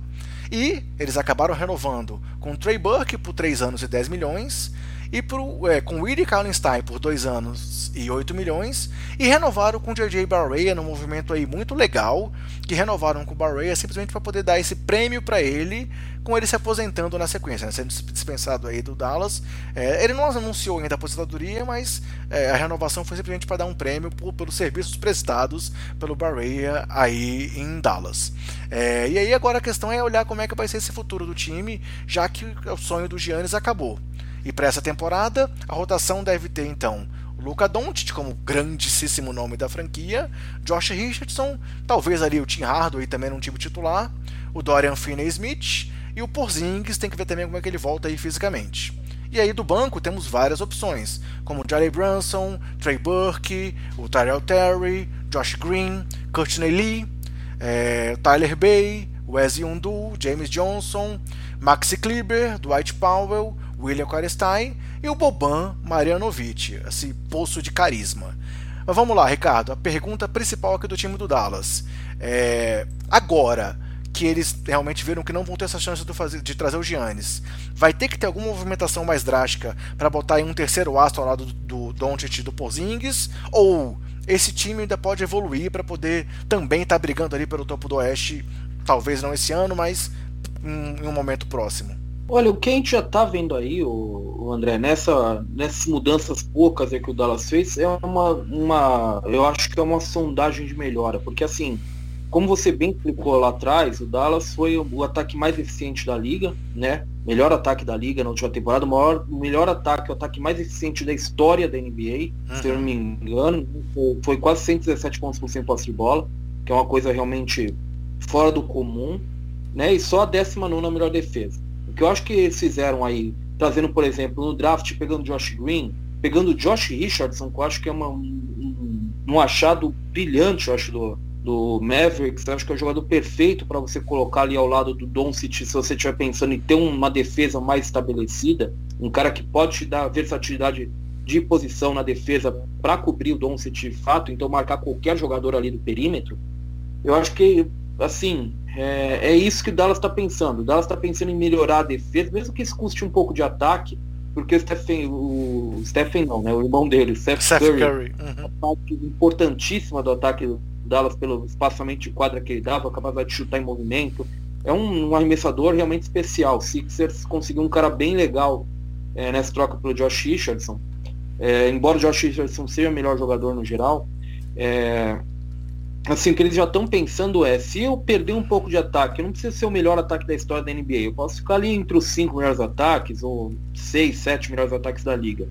E eles acabaram renovando com o Trey Burke por 3 anos e 10 milhões, e pro, é, com Willie Kallenstein por 2 anos e 8 milhões, e renovaram com JJ Barrea num movimento aí muito legal, que renovaram com o Barrea simplesmente para poder dar esse prêmio para ele, com ele se aposentando na sequência, né, sendo dispensado aí do Dallas. É, ele não anunciou ainda a aposentadoria, mas é, a renovação foi simplesmente para dar um prêmio por, pelos serviços prestados pelo Barrea aí em Dallas. É, e aí agora a questão é olhar como é que vai ser esse futuro do time, já que o sonho do Giannis acabou. E para essa temporada, a rotação deve ter então Luca Doncic como grandíssimo nome da franquia, Josh Richardson, talvez ali o Tim Hardaway também num time titular, o Dorian Finney-Smith e o Porzingis tem que ver também como é que ele volta aí fisicamente. E aí do banco temos várias opções, como Jalen Brunson, Trey Burke, o Tyrell Terry, Josh Green, Courtney Lee, é, Tyler Bay, Wes Yundu, James Johnson, Maxi Kleber, Dwight Powell, William Quarestein e o Boban Marianovic, esse poço de carisma. Mas vamos lá, Ricardo, a pergunta principal aqui do time do Dallas. É, agora que eles realmente viram que não vão ter essa chance de, fazer, de trazer o Giannis, vai ter que ter alguma movimentação mais drástica para botar em um terceiro astro ao lado do, do Doncic e do Porzingis? Ou esse time ainda pode evoluir para poder também estar tá brigando ali pelo topo do Oeste, talvez não esse ano, mas em, um momento próximo? Olha, o que a gente já tá vendo aí, o André, nessa, nessas mudanças poucas que o Dallas fez, é uma, uma. Eu acho que é uma sondagem de melhora. Porque assim, como você bem explicou lá atrás, o Dallas foi o, o ataque mais eficiente da liga, né? Melhor ataque da liga na última temporada, o maior, melhor ataque, o ataque mais eficiente da história da NBA, uhum. se eu não me engano. Foi, foi quase 117 pontos por 100 posse de bola, que é uma coisa realmente fora do comum, né? E só a 19 melhor defesa que eu acho que eles fizeram aí, trazendo, por exemplo, no draft, pegando Josh Green, pegando Josh Richardson, que eu acho que é uma, um, um achado brilhante, eu acho, do, do Mavericks, eu acho que é o jogador perfeito para você colocar ali ao lado do Doncic, se você estiver pensando em ter uma defesa mais estabelecida, um cara que pode te dar versatilidade de posição na defesa para cobrir o Doncic de fato, então marcar qualquer jogador ali do perímetro, eu acho que, assim, é, é isso que o Dallas está pensando. O Dallas está pensando em melhorar a defesa, mesmo que isso custe um pouco de ataque, porque o Stephen, o Stephen não, né? O irmão dele, o Seth Curry, Curry. Uhum. uma parte importantíssima do ataque do Dallas pelo espaçamento de quadra que ele dava, capacidade de chutar em movimento. É um, um arremessador realmente especial. Sixers conseguiu um cara bem legal é, nessa troca pelo Josh Richardson. É, embora o Josh Richardson seja o melhor jogador no geral, é, assim, o que eles já estão pensando é, se eu perder um pouco de ataque, eu não preciso ser o melhor ataque da história da NBA, eu posso ficar ali entre os cinco melhores ataques, ou seis, sete melhores ataques da liga.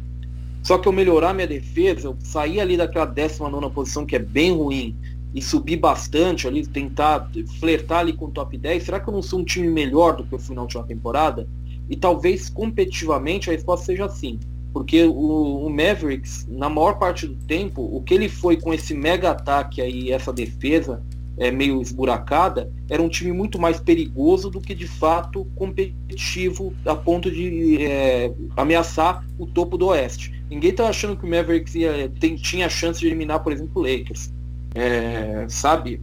Só que eu melhorar minha defesa, eu sair ali daquela 19 posição que é bem ruim e subir bastante ali, tentar flertar ali com o top 10, será que eu não sou um time melhor do que eu fui na última temporada? E talvez competitivamente a resposta seja sim. Porque o, o, Mavericks, na maior parte do tempo, o que ele foi com esse mega ataque aí, essa defesa é, meio esburacada, era um time muito mais perigoso do que de fato competitivo a ponto de é, ameaçar o topo do Oeste. Ninguém tá achando que o Mavericks ia, tem, tinha chance de eliminar, por exemplo, o Lakers. É, sabe?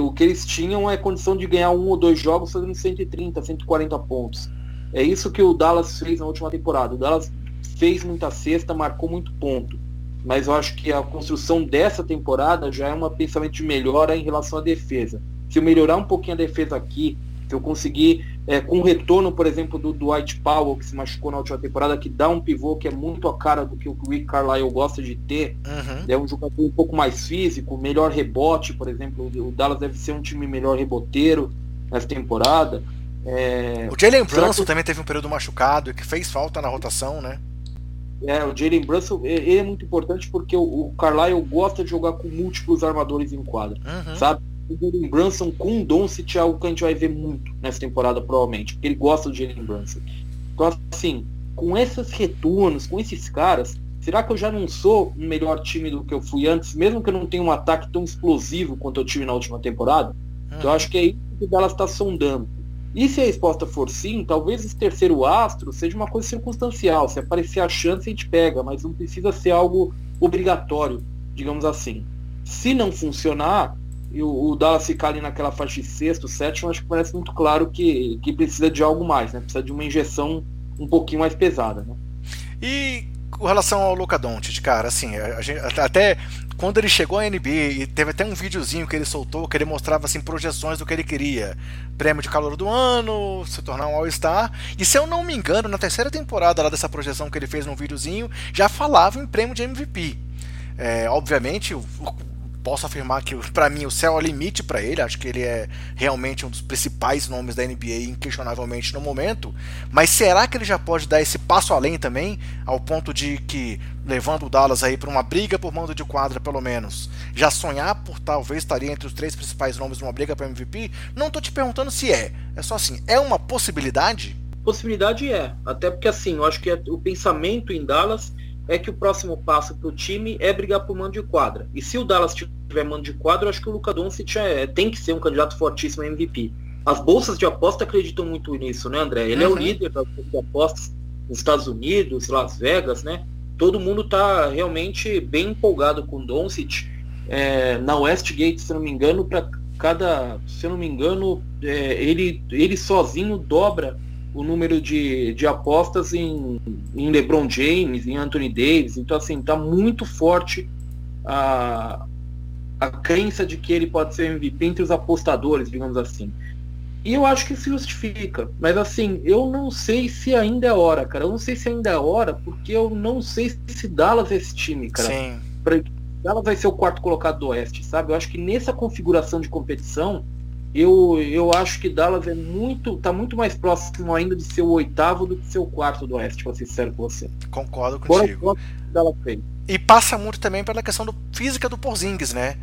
O que eles tinham é condição de ganhar um ou dois jogos fazendo 130, 140 pontos. É isso que o Dallas fez na última temporada. O Dallas fez muita cesta, marcou muito ponto. Mas eu acho que a construção dessa temporada já é um pensamento de melhora em relação à defesa. Se eu melhorar um pouquinho a defesa aqui, se eu conseguir, é, com o retorno, por exemplo, do Dwight Powell, que se machucou na última temporada, que dá um pivô que é muito a cara do que o Rick Carlisle gosta de ter, uhum. é um jogador um pouco mais físico, melhor rebote, por exemplo, o Dallas deve ser um time melhor reboteiro nessa temporada. É... O Jalen Brunson que... também teve um período machucado, que fez falta na rotação, né? É, o Jalen Brunson ele é muito importante porque o, o Carlisle gosta de jogar com múltiplos armadores em quadra, uhum. sabe? O Jalen Brunson com o Doncic é algo que a gente vai ver muito nessa temporada, provavelmente, porque ele gosta do Jalen Brunson. Então, assim, com esses retornos, com esses caras, será que eu já não sou um melhor time do que eu fui antes, mesmo que eu não tenha um ataque tão explosivo quanto eu tive na última temporada? Uhum. Então, eu acho que é isso que ela está sondando. E se a resposta for sim, talvez esse terceiro astro seja uma coisa circunstancial. Se aparecer a chance, a gente pega, mas não precisa ser algo obrigatório, digamos assim. Se não funcionar, e o, o Dallas ficar ali naquela faixa de sexto, sétimo, acho que parece muito claro que, que precisa de algo mais, né? Precisa de uma injeção um pouquinho mais pesada, né? E com relação ao Luca Doncic, cara, assim, gente, até quando ele chegou à NBA, teve até um videozinho que ele soltou que ele mostrava assim projeções do que ele queria. Prêmio de calor do ano, se tornar um All-Star. E se eu não me engano, na terceira temporada lá dessa projeção que ele fez num videozinho, já falava em prêmio de MVP. É, obviamente, o, posso afirmar que para mim o céu é o limite para ele. Acho que ele é realmente um dos principais nomes da NBA, inquestionavelmente no momento. Mas será que ele já pode dar esse passo além também, ao ponto de que levando o Dallas aí para uma briga por mando de quadra pelo menos, já sonhar por talvez estaria entre os três principais nomes numa briga para MVP? Não tô te perguntando se é. É só assim, é uma possibilidade? Possibilidade é, até porque assim, eu acho que é o pensamento em Dallas é que o próximo passo para o time é brigar por mando de quadra. E se o Dallas tiver mando de quadra, eu acho que o Luca Doncic é, tem que ser um candidato fortíssimo a MVP. As bolsas de aposta acreditam muito nisso, né, André? Ele uhum. é o uhum. líder das bolsas de apostas nos Estados Unidos, Las Vegas, né? Todo mundo está realmente bem empolgado com o Doncic. É, na Westgate, se não me engano, para cada, se eu não me engano, é, ele, ele sozinho dobra o número de, de apostas em, em LeBron James, em Anthony Davis. Então, assim, tá muito forte a, a crença de que ele pode ser MVP entre os apostadores, digamos assim. E eu acho que se justifica. Mas assim, eu não sei se ainda é hora, cara. Eu não sei se ainda é hora, porque eu não sei se Dallas é esse time, cara. Sim. Pra, Dallas vai ser o quarto colocado do Oeste, sabe? Eu acho que nessa configuração de competição, eu, eu acho que Dallas é muito, tá muito mais próximo ainda de ser o oitavo do que ser o quarto do Oeste, pra ser sincero com você. Concordo contigo. Dallas fez. E passa muito também pela questão do, física do Porzingis, né?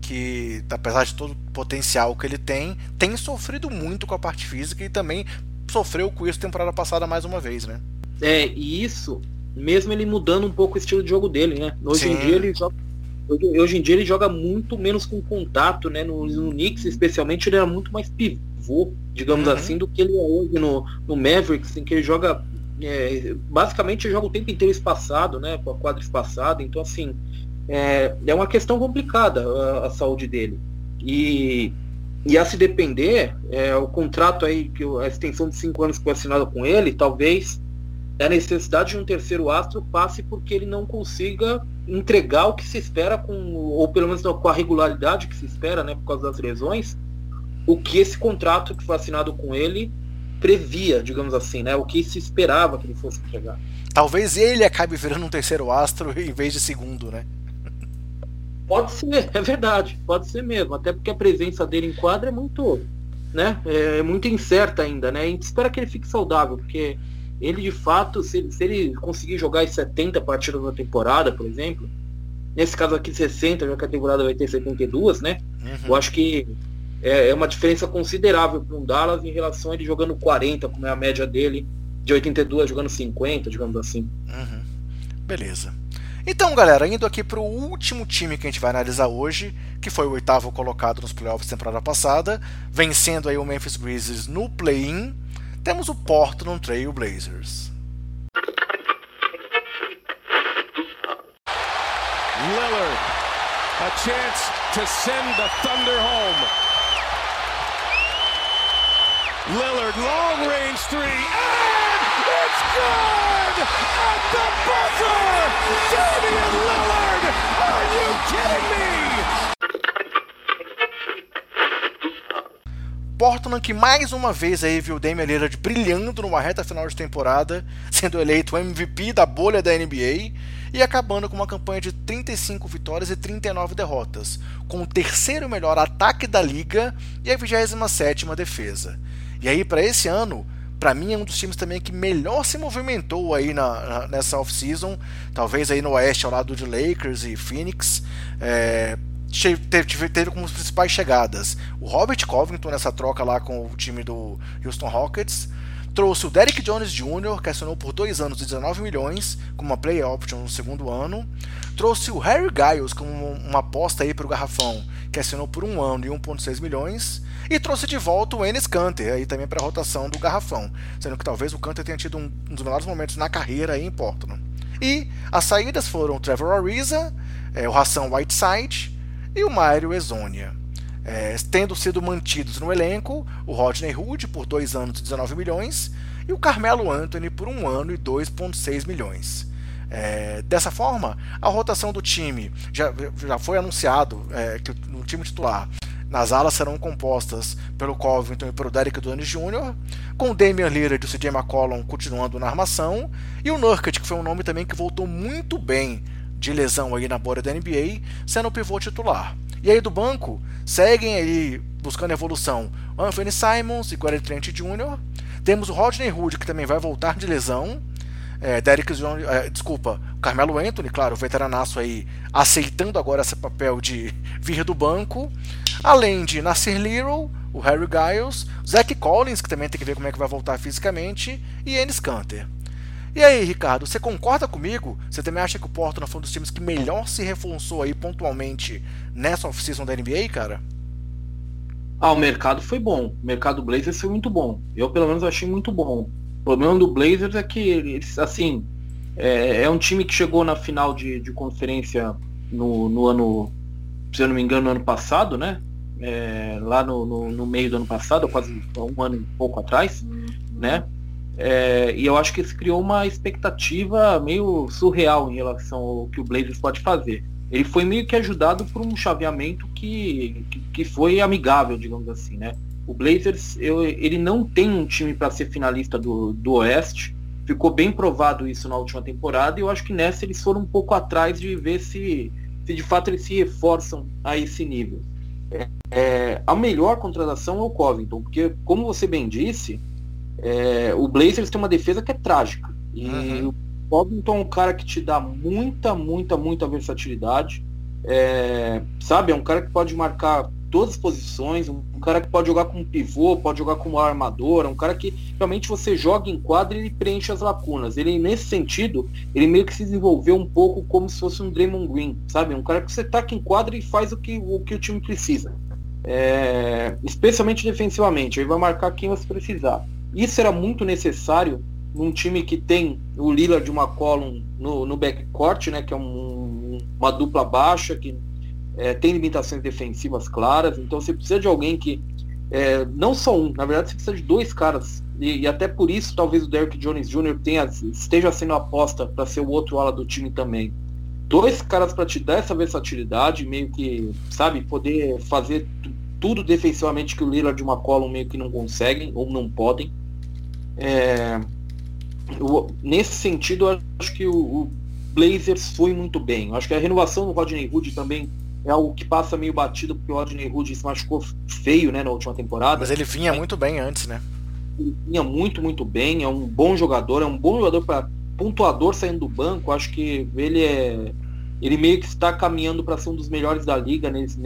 Que, apesar de todo o potencial que ele tem, tem sofrido muito com a parte física e também sofreu com isso temporada passada mais uma vez, né? É, e isso, mesmo ele mudando um pouco o estilo de jogo dele, né? Hoje Sim. em dia ele joga Hoje em dia ele joga muito menos com contato, né? No, no Knicks, especialmente, ele era muito mais pivô, digamos uhum. assim, do que ele é hoje no, no Mavericks, em que ele joga. É, basicamente joga o tempo inteiro espaçado, né? Com a quadra espaçada. Então, assim, é, é uma questão complicada a, a saúde dele. E, e a se depender, é, o contrato aí, que a extensão de cinco anos que foi assinada com ele, talvez a necessidade de um terceiro astro passe porque ele não consiga entregar o que se espera com, ou pelo menos com a regularidade que se espera, né, por causa das lesões, o que esse contrato que foi assinado com ele previa, digamos assim, né, o que se esperava que ele fosse entregar. Talvez ele acabe virando um terceiro astro em vez de segundo, né? Pode ser, é verdade, pode ser mesmo, até porque a presença dele em quadra é muito, né, é muito incerta ainda, né? A gente espera que ele fique saudável, porque ele de fato, se, se ele conseguir jogar as 70 partidas na temporada, por exemplo, nesse caso aqui 60, já que a temporada vai ter 72, né? Uhum. Eu acho que é, é uma diferença considerável para um Dallas em relação a ele jogando 40, como é a média dele, de 82 jogando 50, digamos assim. Uhum. Beleza. Então, galera, indo aqui para o último time que a gente vai analisar hoje, que foi o oitavo colocado nos playoffs da temporada passada, vencendo aí o Memphis Grizzlies no play-in temos o Portland Trail Blazers. Lillard, a chance to send the Thunder home. Lillard, long range three, and it's good at the buzzer. Damian Lillard, are you kidding me? Portland que mais uma vez aí viu o Damian Lillard brilhando numa reta final de temporada, (laughs) sendo eleito MVP da bolha da NBA e acabando com uma campanha de 35 vitórias e 39 derrotas, com o terceiro melhor ataque da liga e a 27ª defesa. E aí para esse ano, para mim é um dos times também que melhor se movimentou aí na, na nessa off-season, talvez aí no oeste ao lado de Lakers e Phoenix, é, teve, teve como as principais chegadas o Robert Covington nessa troca lá com o time do Houston Rockets. Trouxe o Derrick Jones Jr., que assinou por dois anos e 19 milhões, com uma play option no segundo ano. Trouxe o Harry Giles como uma aposta aí para o garrafão, que assinou por um ano e 1,6 milhões. E trouxe de volta o Enes Kanter, aí também para a rotação do garrafão, sendo que talvez o Kanter tenha tido um, dos melhores momentos na carreira aí em Portland. E as saídas foram o Trevor Ariza, é, o Ração Whiteside e o Mário Ezonia. É, tendo sido mantidos no elenco o Rodney Hood por dois anos e 19 milhões e o Carmelo Anthony por um ano e 2,6 milhões. É, dessa forma, a rotação do time já, já foi anunciado é, que no time titular nas alas serão compostas pelo Covington e pelo Derek Jones Jr., com Damian Lillard e o CJ McCollum continuando na armação, e o Nurkic, que foi um nome também que voltou muito bem de lesão aí na borda da NBA, sendo o pivô titular. E aí do banco, seguem aí buscando evolução Anthony Simons e Gary Trent Jr., temos o Rodney Hood, que também vai voltar de lesão, é, Derek é, desculpa, Carmelo Anthony, claro, o veteranaço aí, aceitando agora esse papel de (laughs) vir do banco, além de Nasir Little, o Harry Giles, Zach Collins, que também tem que ver como é que vai voltar fisicamente, e Ennis Canter. E aí, Ricardo, você concorda comigo? Você também acha que o Portland foi um dos times que melhor se reforçou aí pontualmente nessa off-season da NBA, cara? Ah, o mercado foi bom. O mercado Blazers foi muito bom. Eu, pelo menos, achei muito bom. O problema do Blazers é que eles, assim, é, é um time que chegou na final de, de conferência no, no, ano, se eu não me engano, no ano passado, né? É, lá no, no, no, meio do ano passado, quase um ano e pouco atrás, né? É, e eu acho que isso criou uma expectativa meio surreal em relação ao que o Blazers pode fazer. Ele foi meio que ajudado por um chaveamento que, que, que foi amigável, digamos assim, né? O Blazers, eu, ele não tem um time para ser finalista do, do Oeste. Ficou bem provado isso na última temporada e eu acho que nessa eles foram um pouco atrás de ver se, se de fato eles se reforçam a esse nível. É, é, a melhor contratação é o Covington, porque como você bem disse, é, o Blazers tem uma defesa que é trágica. E uhum. o Covington é um cara que te dá muita, muita, muita versatilidade. É, sabe, é um cara que pode marcar todas as posições, um cara que pode jogar como pivô, pode jogar como armador, é um cara que realmente você joga em quadra e ele preenche as lacunas. Ele, nesse sentido, ele meio que se desenvolveu um pouco como se fosse um Draymond Green, sabe? Um cara que você taca em quadra e faz o que o, que o time precisa. É, especialmente defensivamente, ele vai marcar quem você precisar. Isso era muito necessário num time que tem o Lillard de uma McCollum no, no backcourt, né, que é um, uma dupla baixa, que é, tem limitações defensivas claras, então você precisa de alguém que, é, não só um, na verdade você precisa de dois caras, e, e até por isso talvez o Derrick Jones Jr. Tenha, esteja sendo aposta para ser o outro ala do time também. Dois caras para te dar essa versatilidade, meio que, sabe, poder fazer tudo defensivamente que o Lillard de uma McCollum meio que não conseguem ou não podem. É, eu, nesse sentido, eu acho que o, o Blazers foi muito bem. Eu acho que a renovação do Rodney Hood também é algo que passa meio batido, porque o Rodney Hood se machucou feio né, na última temporada. Mas ele vinha muito bem antes, né? Ele vinha muito, muito bem, é um bom jogador, é um bom jogador para pontuador saindo do banco, acho que ele é. Ele meio que está caminhando para ser um dos melhores da liga nesse,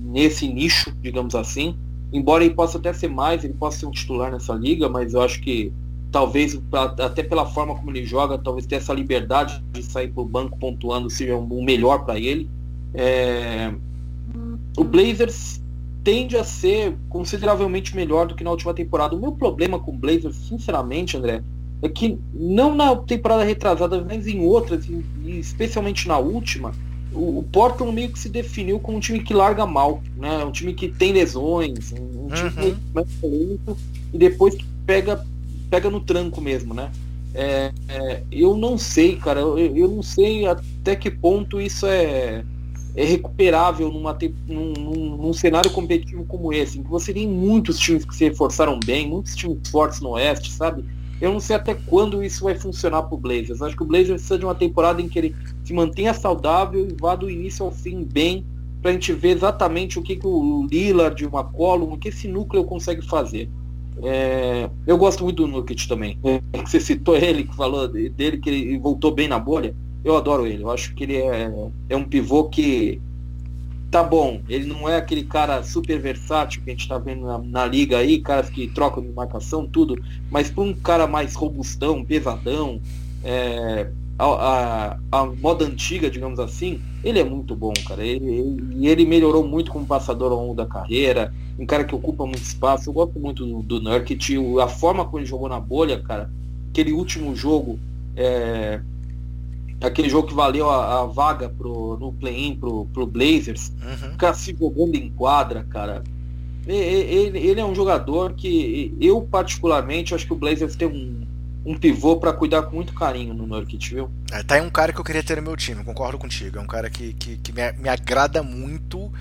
nesse nicho, digamos assim. Embora ele possa até ser mais, ele possa ser um titular nessa liga, mas eu acho que talvez até pela forma como ele joga, talvez ter essa liberdade de sair para o banco pontuando seja o melhor para ele. É, o Blazers tende a ser consideravelmente melhor do que na última temporada. O meu problema com o Blazers, sinceramente, André, é que não na temporada retrasada, mas em outras, e especialmente na última, o, Portland meio que se definiu como um time que larga mal, né? Um time que tem lesões, um, time uhum. mais lento e depois que pega, pega no tranco mesmo, né? É, é, eu não sei, cara, eu, eu não sei até que ponto isso é é recuperável numa, num, num, num, cenário competitivo como esse, em que você tem muitos times que se reforçaram bem, muitos times fortes no Oeste, sabe? Eu não sei até quando isso vai funcionar pro Blazers. Acho que o Blazers precisa de uma temporada em que ele se mantenha saudável e vá do início ao fim bem, pra gente ver exatamente o que, que o Lillard, o McCollum, o que esse núcleo consegue fazer. É, eu gosto muito do Nurkic também. É, você citou ele, que falou dele, que ele voltou bem na bolha eu adoro ele. Eu acho que ele é, é um pivô que tá bom, ele não é aquele cara super versátil que a gente tá vendo na, na liga aí, caras que trocam de marcação, tudo, mas para um cara mais robustão, pesadão, é, a, a, a, moda antiga, digamos assim, ele é muito bom, cara. Ele, ele, ele, melhorou muito como passador ao longo da carreira, um cara que ocupa muito espaço. Eu gosto muito do, do a forma como ele jogou na bolha, cara. Aquele último jogo, é, aquele jogo que valeu a, a vaga pro, no play-in pro, pro Blazers, uhum. cara se jogando em quadra, cara. Ele, ele é um jogador que eu particularmente acho que o Blazers tem um um pivô para cuidar com muito carinho no Nurkic, viu? É, tá aí um cara que eu queria ter no meu time, concordo contigo. É um cara que, que, que me, me agrada muito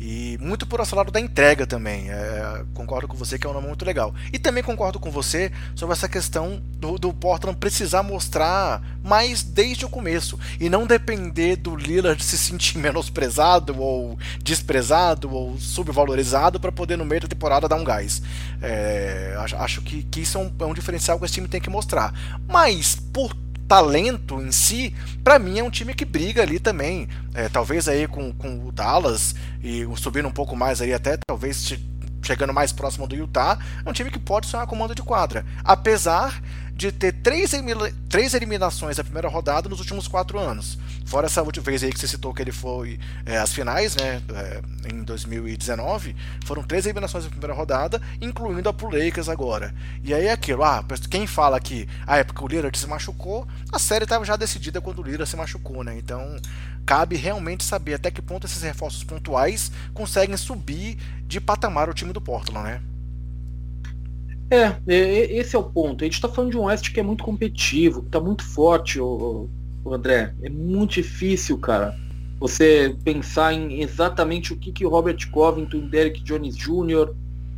e muito por esse lado da entrega também. É, concordo com você que é um nome muito legal. E também concordo com você sobre essa questão do, do Portland precisar mostrar mais desde o começo. E não depender do Lillard se sentir (laughs) menosprezado ou desprezado ou subvalorizado para poder no meio da temporada dar um gás. É, acho, que, que isso é um, é um diferencial que esse time tem que mostrar. Mas por talento em si, para mim é um time que briga ali também. É, talvez aí com, com o Dallas e subindo um pouco mais aí até talvez chegando mais próximo do Utah, é um time que pode sonhar com mando de quadra. Apesar de ter três, três eliminações da primeira rodada nos últimos quatro anos. Fora essa última vez aí que você citou que ele foi é, às finais, né, é, em 2019, foram três eliminações da primeira rodada, incluindo a pro Lakers agora. E aí é aquilo, ah, quem fala que a época o Lillard se machucou, a série estava já decidida quando o Lillard se machucou, né? Então cabe realmente saber até que ponto esses reforços pontuais conseguem subir de patamar o time do Portland, né? É, é, esse é o ponto. A gente está falando de um Oeste que é muito competitivo, que está muito forte, o, André. É muito difícil, cara, você pensar em exatamente o que, que o Robert Covington, Derek Jones Jr.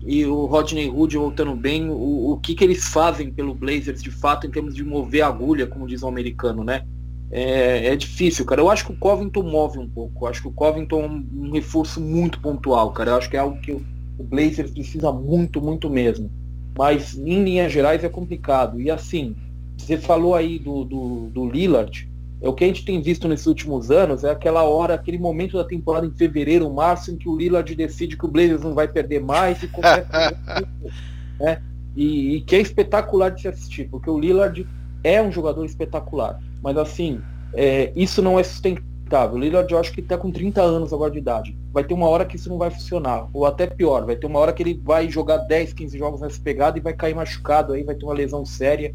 e o Rodney Hood voltando bem, o, o que, que eles fazem pelo Blazers de fato em termos de mover a agulha, como diz o americano, né? É, é, difícil, cara. Eu acho que o Covington move um pouco. Eu acho que o Covington é um, reforço muito pontual, cara. Eu acho que é algo que o Blazers precisa muito, muito mesmo mas em linhas gerais é complicado. E assim, você falou aí do, do, do Lillard, é o que a gente tem visto nesses últimos anos, é aquela hora, aquele momento da temporada em fevereiro, março, em que o Lillard decide que o Blazers não vai perder mais e começa (laughs) né? E, e, que é espetacular de se assistir, porque o Lillard é um jogador espetacular. Mas assim, é, isso não é sustentável o Lillard eu acho que está com 30 anos agora de idade. Vai ter uma hora que isso não vai funcionar. Ou até pior, vai ter uma hora que ele vai jogar 10, 15 jogos nessa pegada e vai cair machucado aí, vai ter uma lesão séria.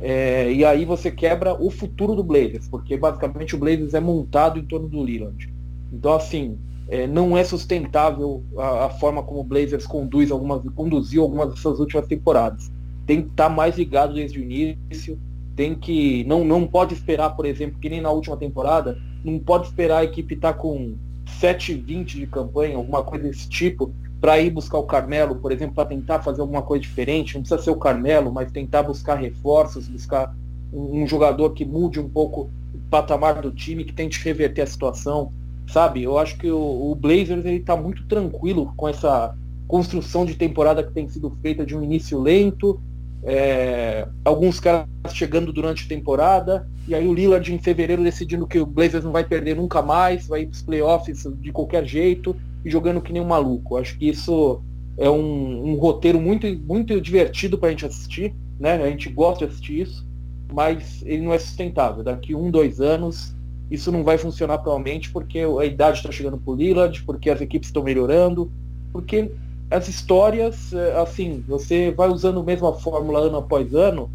É, e aí você quebra o futuro do Blazers, porque basicamente o Blazers é montado em torno do Lillard. Então assim, é, não é sustentável a, a, forma como o Blazers conduz algumas, conduziu algumas dessas últimas temporadas. Tem que estar tá mais ligado desde o início, tem que. Não, não pode esperar, por exemplo, que nem na última temporada, não pode esperar a equipe estar tá com 7,20 de campanha, alguma coisa desse tipo, para ir buscar o Carmelo, por exemplo, para tentar fazer alguma coisa diferente. Não precisa ser o Carmelo, mas tentar buscar reforços, buscar um, um jogador que mude um pouco o patamar do time, que tente reverter a situação. Sabe? Eu acho que o, o Blazers está muito tranquilo com essa construção de temporada que tem sido feita de um início lento, é, alguns caras chegando durante a temporada, e aí o Lillard em fevereiro decidindo que o Blazers não vai perder nunca mais, vai ir para os playoffs de qualquer jeito e jogando que nem um maluco. Acho que isso é um, um roteiro muito, muito divertido para a gente assistir, né? A gente gosta de assistir isso, mas ele não é sustentável. Daqui um, dois anos, isso não vai funcionar provavelmente porque a idade está chegando para o Lillard, porque as equipes estão melhorando, porque as histórias, é, assim, você vai usando a mesma fórmula ano após ano,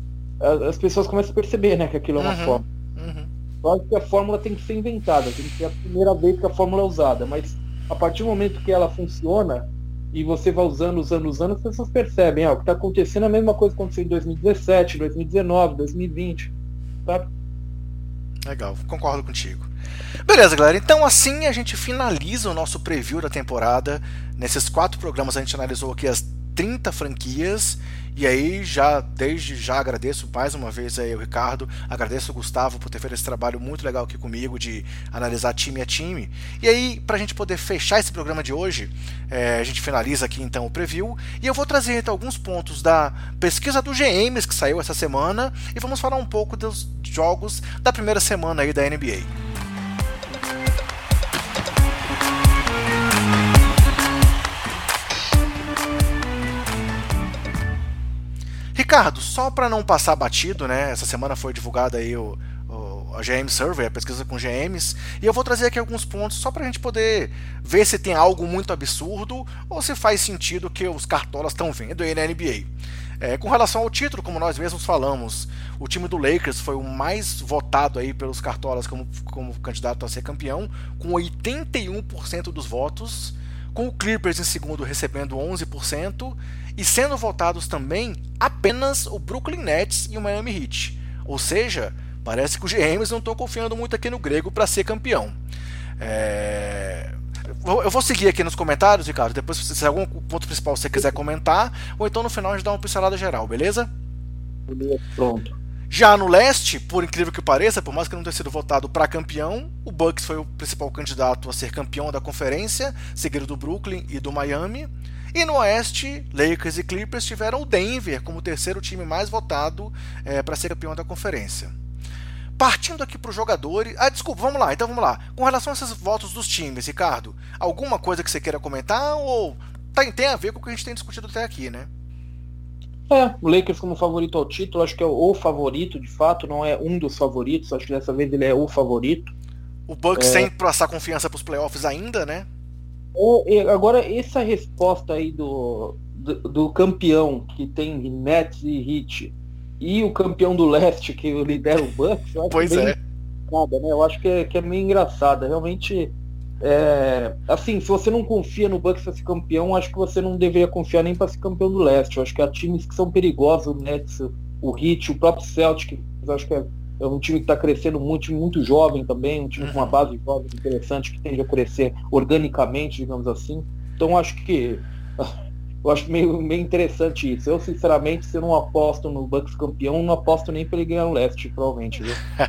as pessoas começam a perceber, né, que aquilo é uma uhum, fórmula. Uhum. Acho que a fórmula tem que ser inventada, tem que ser a primeira vez que a fórmula é usada, mas a partir do momento que ela funciona e você vai usando, usando, usando, as pessoas percebem, ah, o que está acontecendo é a mesma coisa que aconteceu em 2017, 2019, 2020, sabe? Legal, concordo contigo. Beleza, galera. Então assim a gente finaliza o nosso preview da temporada. Nesses quatro programas a gente analisou aqui as 30 franquias. E aí, já desde já agradeço mais uma vez aí o Ricardo, agradeço o Gustavo por ter feito esse trabalho muito legal aqui comigo de analisar time a time. E aí, para a gente poder fechar esse programa de hoje, é, a gente finaliza aqui então o preview e eu vou trazer então, alguns pontos da pesquisa do GMs que saiu essa semana e vamos falar um pouco dos jogos da primeira semana aí da NBA. Ricardo, só para não passar batido, né? Essa semana foi divulgada aí o, o, a GM Survey, a pesquisa com GMs, e eu vou trazer aqui alguns pontos só para a gente poder ver se tem algo muito absurdo ou se faz sentido que os cartolas estão vendo aí na NBA. É, com relação ao título, como nós mesmos falamos, o time do Lakers foi o mais votado aí pelos cartolas como, como candidato a ser campeão, com 81% dos votos, com o Clippers em segundo recebendo 11%, e sendo votados também apenas o Brooklyn Nets e o Miami Heat. Ou seja, parece que os GMs não estão confiando muito aqui no grego para ser campeão. É... Eu vou seguir aqui nos comentários, Ricardo. Depois, se algum ponto principal você quiser comentar, ou então no final a gente dá uma pincelada geral, beleza? Pronto. Já no leste, por incrível que pareça, por mais que não tenha sido votado para campeão, o Bucks foi o principal candidato a ser campeão da conferência, seguido do Brooklyn e do Miami. E no oeste, Lakers e Clippers tiveram o Denver como o terceiro time mais votado é, para ser campeão da conferência. Partindo aqui para os jogadores. Ah, desculpa, vamos lá, então vamos lá. Com relação a esses votos dos times, Ricardo, alguma coisa que você queira comentar ou tem, tem a ver com o que a gente tem discutido até aqui, né? É, o Lakers como favorito ao título, acho que é o favorito, de fato, não é um dos favoritos, acho que dessa vez ele é o favorito. O Bucks é... sem passar confiança para os playoffs ainda, né? É, agora, essa resposta aí do, do, do, campeão que tem Nets e Heat e o campeão do leste que (laughs) lidera o Bucks, eu acho pois bem é. Nada, né? Eu acho que é, que é meio engraçada. Realmente, é, assim, se você não confia no Bucks para ser campeão, acho que você não deveria confiar nem para ser campeão do leste. Eu acho que há times que são perigosos, o Nets, o Heat, o próprio Celtic, eu acho que é, é um time que está crescendo muito, muito jovem também, um time uhum. com uma uhum. base jovem interessante que tende a crescer organicamente, digamos assim. Então acho que (laughs) eu acho meio, meio interessante isso. Eu, sinceramente, se eu não aposto no Bucks campeão, não aposto nem para ele ganhar o leste, provavelmente.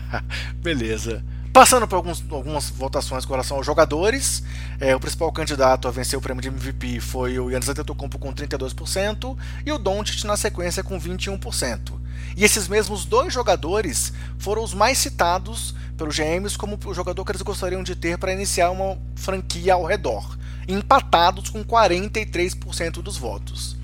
(laughs) Beleza. Passando por alguns, algumas votações com relação aos jogadores, é, o principal candidato a vencer o prêmio de MVP foi o Yannis Antetokounmpo com 32% e o Doncic na sequência com 21%. E esses mesmos dois jogadores foram os mais citados pelos GMs como o jogador que eles gostariam de ter para iniciar uma franquia ao redor, empatados com 43% dos votos.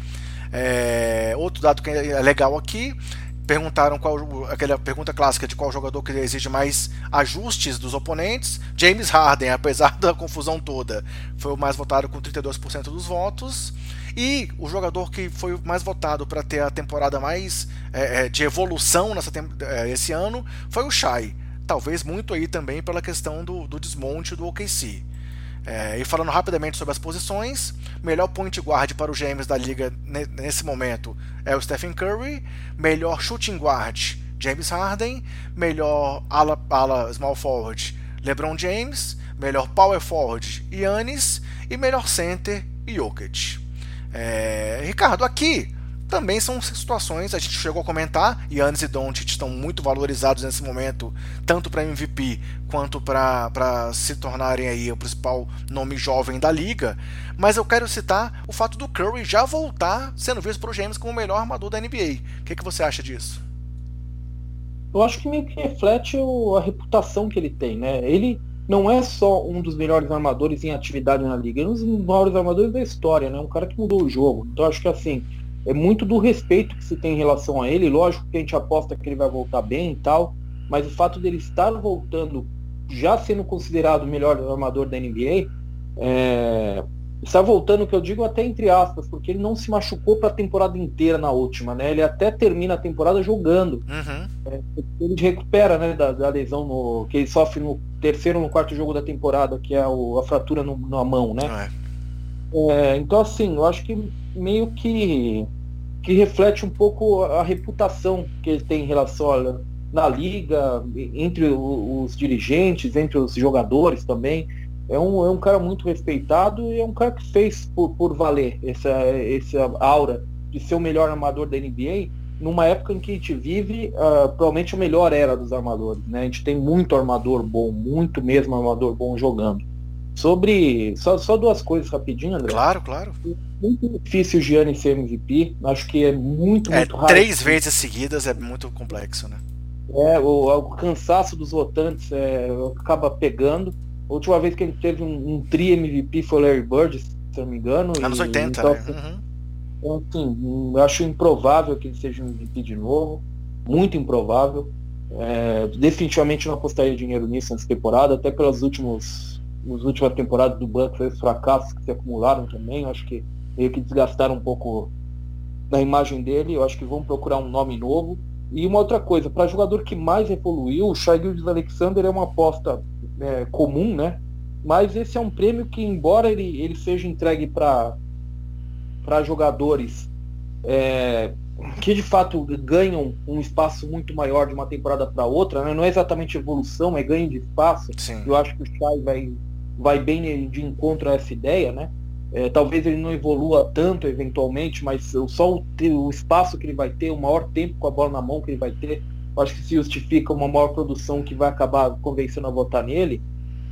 É, outro dado que é legal aqui perguntaram qual aquela pergunta clássica de qual jogador que exige mais ajustes dos oponentes. James Harden, (laughs) apesar da confusão toda, foi o mais votado com 32% dos votos. E o jogador que foi mais votado para ter a temporada mais é, de evolução nessa é, esse ano foi o Shai. Talvez muito aí também pela questão do, do desmonte do OKC. É, e falando rapidamente sobre as posições, melhor point guard para os GMs da liga nesse momento é o Stephen Curry, melhor shooting guard James Harden, melhor ala, ala small forward LeBron James, melhor power forward Giannis e melhor center Jokic. É, Ricardo, aqui também são situações, a gente chegou a comentar, Yannis e Doncic estão muito valorizados nesse momento, tanto para MVP quanto para se tornarem aí o principal nome jovem da liga, mas eu quero citar o fato do Curry já voltar sendo visto por James como o melhor armador da NBA. O que, que você acha disso? Eu acho que meio que reflete o, a reputação que ele tem, né? Ele não é só um dos melhores armadores em atividade na liga, ele é um dos maiores armadores da história, né? Um cara que mudou o jogo. Então acho que assim, é muito do respeito que se tem em relação a ele. Lógico que a gente aposta que ele vai voltar bem e tal, mas o fato dele estar voltando, já sendo considerado o melhor armador da NBA, é, está voltando, que eu digo até entre aspas, porque ele não se machucou para a temporada inteira na última, né? Ele até termina a temporada jogando. Uhum. É, ele recupera, né, da, da, lesão no, que ele sofre no terceiro ou no quarto jogo da temporada, que é o, a fratura no, na mão, né? É. é, então assim, eu acho que meio que que reflete um pouco a reputação que ele tem em relação a, na liga, entre os dirigentes, entre os jogadores também. É um, é um cara muito respeitado e é um cara que fez por, por valer essa, essa aura de ser o melhor armador da NBA numa época em que a gente vive uh, provavelmente a melhor era dos armadores. Né? A gente tem muito armador bom, muito mesmo armador bom jogando. Sobre. Só, só duas coisas rapidinho, André. Claro, claro. Muito difícil o Gianni ser MVP. Acho que é muito, é, muito raro. Três vezes seguidas é muito complexo, né? É, o, o cansaço dos votantes é, acaba pegando. A última vez que ele teve um, um tri MVP foi o Larry Bird, se não me engano. Anos e, 80, então, né? Uhum. Então, assim, eu acho improvável que ele seja um MVP de novo, muito improvável. É, definitivamente não apostaria dinheiro nisso nessa temporada, até pelas últimos, as últimas temporadas do Bucks, os fracassos que se acumularam também, acho que meio que desgastaram um pouco da imagem dele, eu acho que vão procurar um nome novo. E uma outra coisa, para jogador que mais evoluiu, o Shai Alexander é uma aposta é, comum, né? Mas esse é um prêmio que, embora ele, ele seja entregue para jogadores é, que de fato ganham um espaço muito maior de uma temporada para outra, né? não é exatamente evolução, é ganho de espaço. Sim. Eu acho que o Shai vai, vai bem de encontro a essa ideia, né? É, talvez ele não evolua tanto eventualmente, mas só o, o, espaço que ele vai ter, o maior tempo com a bola na mão que ele vai ter, acho que se justifica uma maior produção que vai acabar convencendo a votar nele.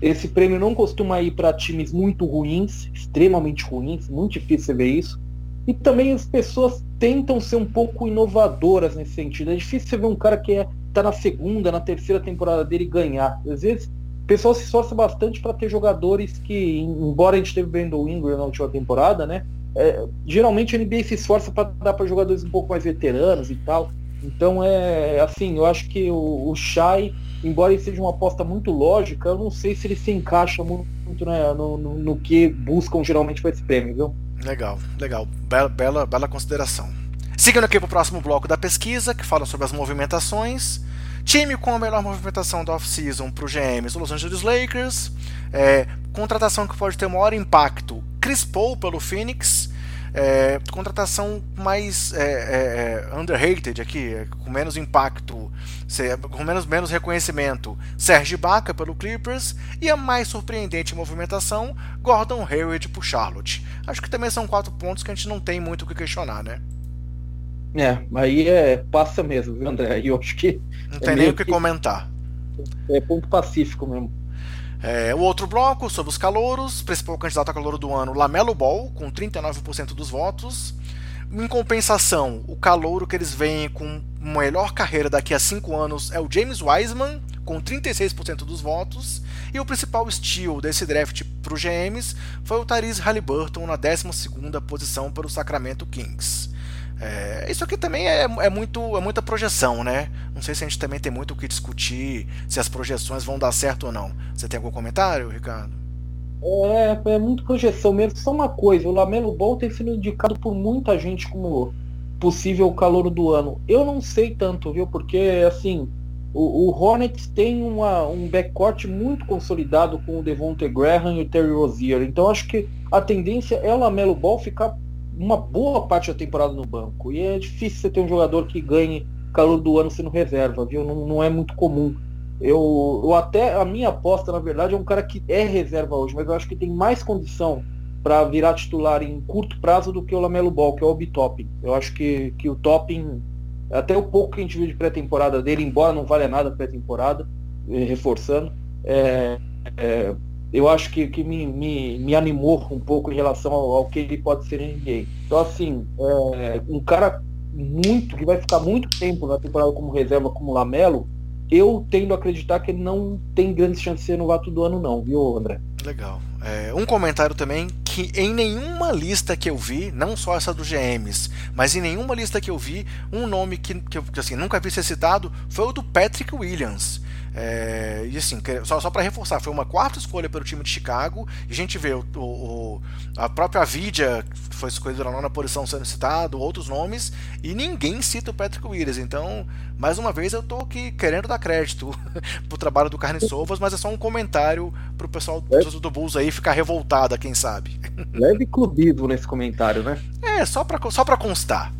Esse prêmio não costuma ir para times muito ruins, extremamente ruins, muito difícil você ver isso. E também as pessoas tentam ser um pouco inovadoras nesse sentido. É difícil você ver um cara que é, tá na segunda, na terceira temporada dele ganhar. Às vezes o pessoal se esforça bastante para ter jogadores que, embora a gente teve o Ingram na última temporada, né? É, geralmente a NBA se esforça para dar para jogadores um pouco mais veteranos e tal. Então é assim, eu acho que o, Shai, embora ele seja uma aposta muito lógica, eu não sei se ele se encaixa muito né, no, no, no que buscam geralmente com esse prêmio, viu? Legal, legal. Bela, bela, bela consideração. Seguindo aqui para o próximo bloco da pesquisa, que fala sobre as movimentações. Time com a melhor movimentação da off-season para o GMs, Los Angeles Lakers. É, contratação que pode ter maior impacto, Chris Paul pelo Phoenix. É, contratação mais é, é, é underrated aqui, é, com menos impacto, com menos, menos reconhecimento, Serge Ibaka pelo Clippers e a mais surpreendente movimentação, Gordon Hayward por Charlotte. Acho que também são quatro pontos que a gente não tem muito o que questionar, né? É, aí é passa mesmo, viu, André? E eu acho que. Não tem nem o que, que comentar. É ponto pacífico mesmo. É, o outro bloco, sobre os calouros, principal candidato a calouro do ano, Lamelo Ball, com 39% dos votos. Em compensação, o calouro que eles veem com melhor carreira daqui a 5 anos é o James Wiseman, com 36% dos votos. E o principal steal desse draft para os GMs foi o Tyrese Halliburton na 12 posição para o Sacramento Kings. É, isso aqui também é, é, muito, é muita projeção, né? Não sei se a gente também tem muito o que discutir, se as projeções vão dar certo ou não. Você tem algum comentário, Ricardo? É, é muito projeção mesmo. Só uma coisa, o Lamelo Ball tem sido indicado por muita gente como possível calor do ano. Eu não sei tanto, viu? Porque, assim, o, o Hornets tem uma, um backcourt muito consolidado com o Devonte Graham e o Terry Rozier. Então, acho que a tendência é o Lamelo Ball ficar uma boa parte da temporada no banco. E é difícil você ter um jogador que ganhe calor do ano sendo reserva, viu? Não, não é muito comum. Eu, eu até a minha aposta, na verdade, é um cara que é reserva hoje, mas eu acho que tem mais condição para virar titular em curto prazo do que o Lamelo Ball, que é o Topping. Eu acho que, que o Topping, até o pouco que a gente viu de pré-temporada dele, embora não valha nada pré-temporada, eh, reforçando, é, é, eu acho que, que me, me, me animou um pouco em relação ao, ao que ele pode ser em NBA. Então, assim, é, um cara muito, que vai ficar muito tempo na temporada como reserva, como Lamelo, eu tendo a acreditar que ele não tem grandes chances de ser novato do ano, não, viu, André? Legal. É, um comentário também que em nenhuma lista que eu vi, não só essa dos GMs, mas em nenhuma lista que eu vi, um nome que, que eu assim, nunca vi ser citado foi o do Patrick Williams. É, e assim, só, só para reforçar, foi uma quarta escolha pelo time de Chicago. E a gente vê o, o a própria Vidia, que foi escolhida na nona posição sendo citado, outros nomes, e ninguém cita o Patrick Williams. Então, mais uma vez, eu tô aqui querendo dar crédito (laughs) pro trabalho do Carne Sovas, mas é só um comentário pro pessoal do, do Bulls aí ficar revoltada, quem sabe. (laughs) Leve clubismo nesse comentário, né? É, só pra, só pra constar.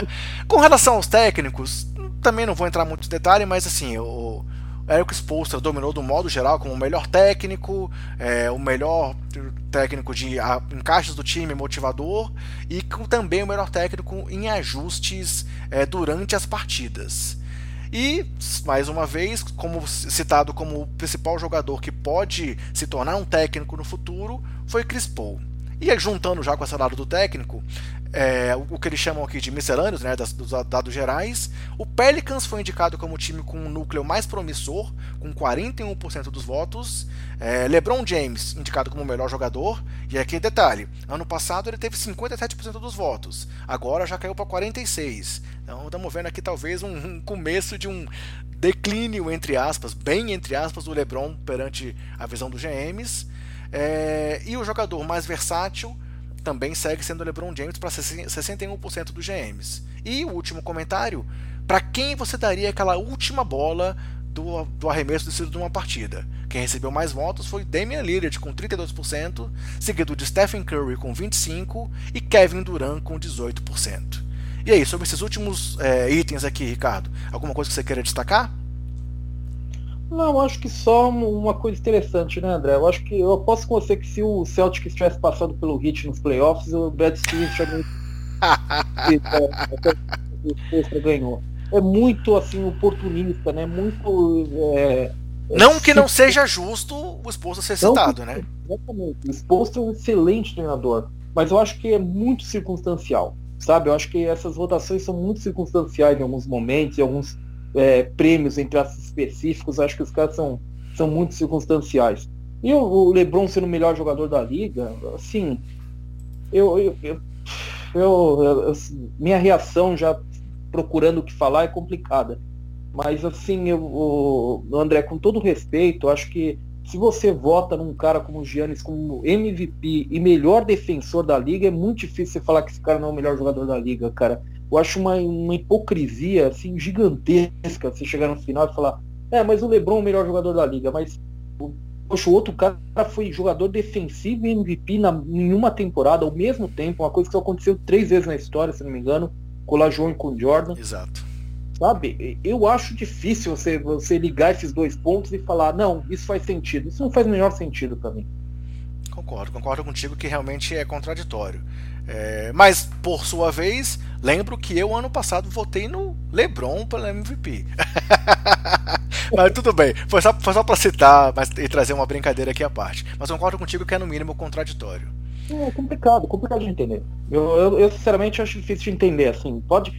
(laughs) Com relação aos técnicos, também não vou entrar muito em detalhe, mas assim, o Eric Spoelstra dominou do modo geral como o melhor técnico, é, o melhor técnico de a, encaixes do time, motivador, e com, também o melhor técnico em ajustes é, durante as partidas. E, mais uma vez, como citado como o principal jogador que pode se tornar um técnico no futuro, foi Chris Paul. E juntando já com essa lado do técnico, é, o que eles chamam aqui de miscelâneos, né, dos dados gerais. O Pelicans foi indicado como o time com um núcleo mais promissor, com 41% dos votos. É, LeBron James indicado como o melhor jogador. E aqui detalhe: ano passado ele teve 57% dos votos, agora já caiu para 46%. Então estamos vendo aqui talvez um, um começo de um declínio, entre aspas, bem entre aspas, do LeBron perante a visão dos GMs. É, e o jogador mais versátil também segue sendo LeBron James para 61% dos GMs. E o último comentário: para quem você daria aquela última bola do, do arremesso decidido de uma partida? Quem recebeu mais votos foi Damian Lillard com 32%, seguido de Stephen Curry com 25% e Kevin Durant com 18%. E aí, sobre esses últimos é, itens aqui, Ricardo, alguma coisa que você queira destacar? Não, acho que só uma coisa interessante, né, André? Eu acho que eu aposto com você que se o Celtic tivesse passado pelo Heat nos playoffs, o Brad Stevens já (laughs) ganhou. É muito assim oportunista, né? Muito. É, é não que não seja justo o Exposto ser citado, né? Exatamente. O Exposto é um excelente treinador, mas eu acho que é muito circunstancial, sabe? Eu acho que essas votações são muito circunstanciais em alguns momentos, em alguns é, prêmios entre aspas específicos, acho que os caras são, são muito circunstanciais. E o, LeBron sendo o melhor jogador da liga, assim, eu, eu, eu, eu minha reação já procurando o que falar é complicada. Mas assim, eu, o, André, com todo respeito, acho que se você vota num cara como o Giannis como MVP e melhor defensor da liga, é muito difícil você falar que esse cara não é o melhor jogador da liga, cara. Eu acho uma, uma hipocrisia assim gigantesca você chegar no final e falar, é, mas o LeBron é o melhor jogador da liga, mas poxa, o outro cara foi jogador defensivo e MVP na, em uma temporada ao mesmo tempo, uma coisa que só aconteceu três vezes na história, se não me engano, com o e com o Jordan. Exato. Sabe, eu acho difícil você, você ligar esses dois pontos e falar, não, isso faz sentido. Isso não faz o menor sentido para mim. Concordo, concordo contigo que realmente é contraditório. É, mas, por sua vez, lembro que eu, ano passado, votei no LeBron pelo MVP. (laughs) mas tudo bem, foi só, foi só para citar mas, e trazer uma brincadeira aqui à parte. Mas concordo contigo que é, no mínimo, contraditório. É complicado, complicado de entender. Eu, eu, eu, sinceramente acho difícil de entender. Assim, pode,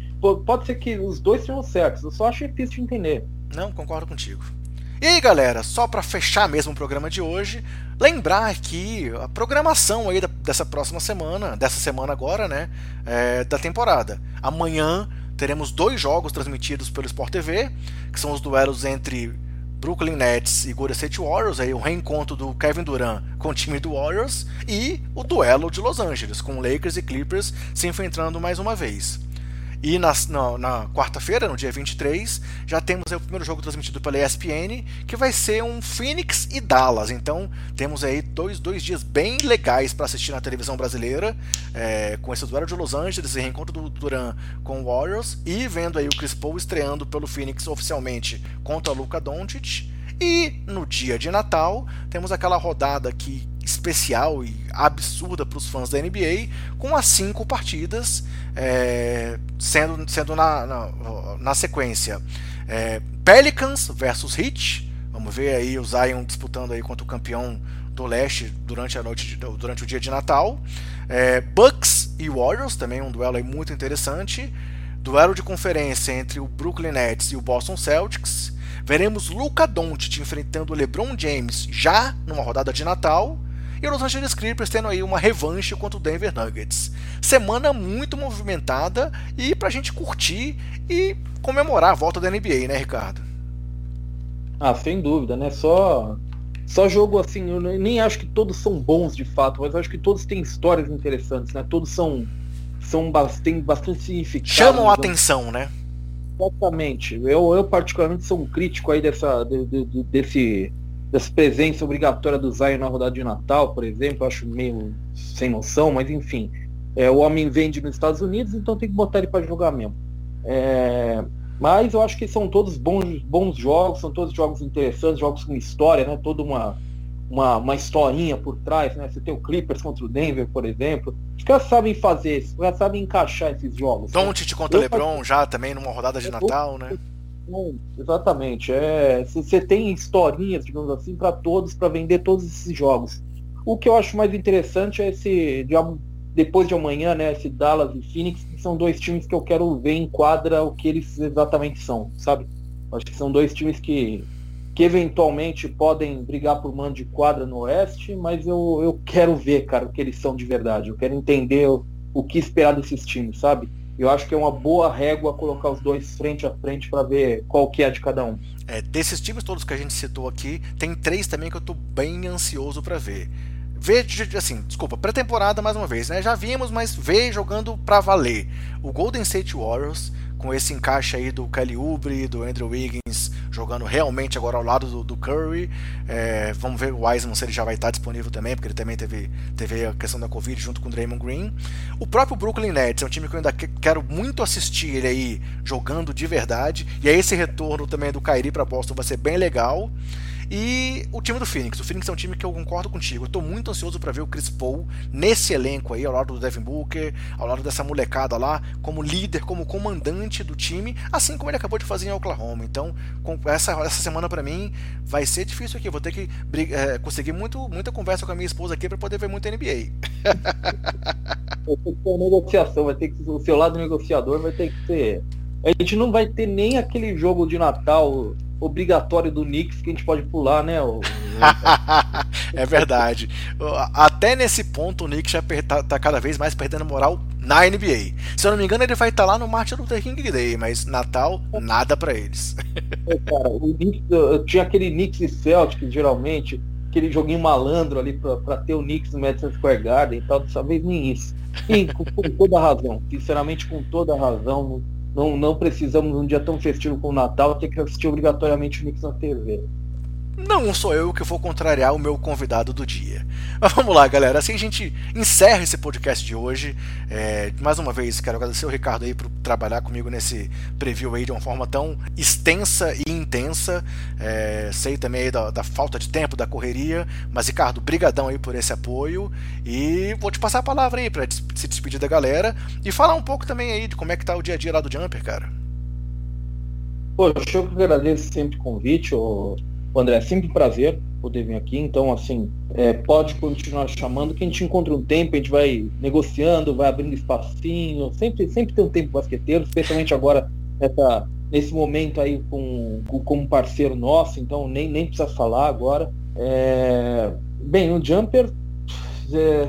pode ser que os dois sejam certos, eu só acho difícil de entender. Não, concordo contigo. E aí, galera, só para fechar mesmo o programa de hoje, lembrar que a programação aí dessa próxima semana, dessa semana agora, né, é, da temporada. Amanhã teremos dois jogos transmitidos pelo Sport TV, que são os duelos entre Brooklyn Nets e Golden State Warriors, aí o reencontro do Kevin Durant com o time do Warriors e o duelo de Los Angeles com Lakers e Clippers se enfrentando mais uma vez. E na, na, na quarta-feira, no dia 23, já temos o primeiro jogo transmitido pela ESPN, que vai ser um Phoenix e Dallas. Então temos aí dois, dois dias bem legais para assistir na televisão brasileira, é, com esse duelo de Los Angeles e reencontro do Duran com o Warriors, e vendo aí o Chris Paul estreando pelo Phoenix oficialmente contra o Luka Doncic. E no dia de Natal, temos aquela rodada que especial e absurda para os fãs da NBA, com as cinco partidas é, sendo, sendo na, na, na sequência. É, Pelicans versus Heat. Vamos ver aí o Zion disputando aí contra o campeão do leste durante a noite de, durante o dia de Natal. É, Bucks e Warriors, também um duelo aí muito interessante. Duelo de conferência entre o Brooklyn Nets e o Boston Celtics. Veremos Luca Doncic enfrentando o LeBron James já numa rodada de Natal e o Los Angeles Clippers tendo aí uma revanche contra o Denver Nuggets. Semana muito movimentada e pra gente curtir e comemorar a volta da NBA, né, Ricardo? Ah, sem dúvida, né? Só só jogo assim, eu nem acho que todos são bons de fato, mas eu acho que todos têm histórias interessantes, né? Todos são são têm bastante significado. Chamam a atenção, né? Exatamente. Eu, eu particularmente sou um crítico aí dessa de, de, desse dessa presença obrigatória do Zion na rodada de Natal, por exemplo, acho meio sem noção, mas enfim. É, o homem vende nos Estados Unidos, então tem que botar ele para jogar mesmo. É, mas eu acho que são todos bons, bons jogos, são todos jogos interessantes, jogos com história, né? Toda uma, uma, uma historinha por trás, né? Você tem o Clippers contra o Denver, por exemplo. Os caras sabem fazer, os caras sabem encaixar esses jogos. Doncic né? contra o LeBron já também numa rodada de Natal, né? Exatamente. É, você tem historinhas, digamos assim, para todos, para vender todos esses jogos. O que eu acho mais interessante é esse diabo depois de amanhã, né, esse Dallas e Phoenix, são dois times que eu quero ver em quadra o que eles exatamente são, sabe? Acho que são dois times que, que eventualmente podem brigar por mando de quadra no Oeste, mas eu, eu quero ver, cara, o que eles são de verdade. Eu quero entender o, o que esperar desses times, sabe? Eu acho que é uma boa régua colocar os dois frente a frente para ver qual que é de cada um. É, desses times todos que a gente citou aqui, tem três também que eu tô bem ansioso para ver. Ver, assim, desculpa, pré-temporada mais uma vez, né? Já vimos, mas ver jogando para valer. O Golden State Warriors, com esse encaixe aí do Kelly Oubre, do Andrew Wiggins, jogando realmente agora ao lado do, do Curry. É, vamos ver o Wiseman se ele já vai estar disponível também, porque ele também teve, teve a questão da Covid junto com o Draymond Green. O próprio Brooklyn Nets é um time que eu ainda quero muito assistir ele aí jogando de verdade. E aí esse retorno também do Kyrie para Boston vai ser bem legal. E o time do Phoenix. O Phoenix é um time que eu concordo contigo. Eu tô muito ansioso para ver o Chris Paul nesse elenco aí, ao lado do Devin Booker, ao lado dessa molecada lá, como líder, como comandante do time, assim como ele acabou de fazer em Oklahoma. Então, essa, essa semana para mim vai ser difícil aqui. Eu vou ter que é, conseguir muito, muita conversa com a minha esposa aqui para poder ver muito NBA. (laughs) vai ter que ter negociação, vai ter que o seu lado negociador vai ter que ser. A gente não vai ter nem aquele jogo de Natal obrigatório do Knicks que a gente pode pular, né? (laughs) é verdade. Até nesse ponto o Knicks já tá, tá, cada vez mais perdendo moral na NBA. Se eu não me engano, ele vai estar tá lá no Martin Luther King Day, mas Natal, nada para eles. (laughs) É, cara, o Knicks, eu tinha aquele Knicks e Celtics, geralmente, aquele joguinho malandro ali para ter o Knicks no Madison Square Garden e tal, dessa vez nem isso. E com, com toda razão, sinceramente com toda razão, não, não precisamos, num dia tão festivo como o Natal, ter que assistir obrigatoriamente o Knicks na TV. Não sou eu que vou contrariar o meu convidado do dia. Mas vamos lá, galera. Assim a gente encerra esse podcast de hoje. É, mais uma vez, quero agradecer o Ricardo aí por trabalhar comigo nesse preview aí de uma forma tão extensa e intensa. É, sei também da, da, falta de tempo, da correria. Mas, Ricardo, brigadão aí por esse apoio. E vou te passar a palavra aí para se despedir da galera e falar um pouco também aí de como é que tá o dia a dia lá do Jumper, cara. Poxa, eu que agradeço sempre o convite. Ô... O André, é sempre um prazer poder vir aqui, então assim, é, pode continuar chamando, que a gente encontra um tempo, a gente vai negociando, vai abrindo espacinho, sempre, sempre tem um tempo basqueteiro, especialmente agora nessa, nesse momento aí com, com, como parceiro nosso, então nem, nem precisa falar agora. É, bem, o Jumper é,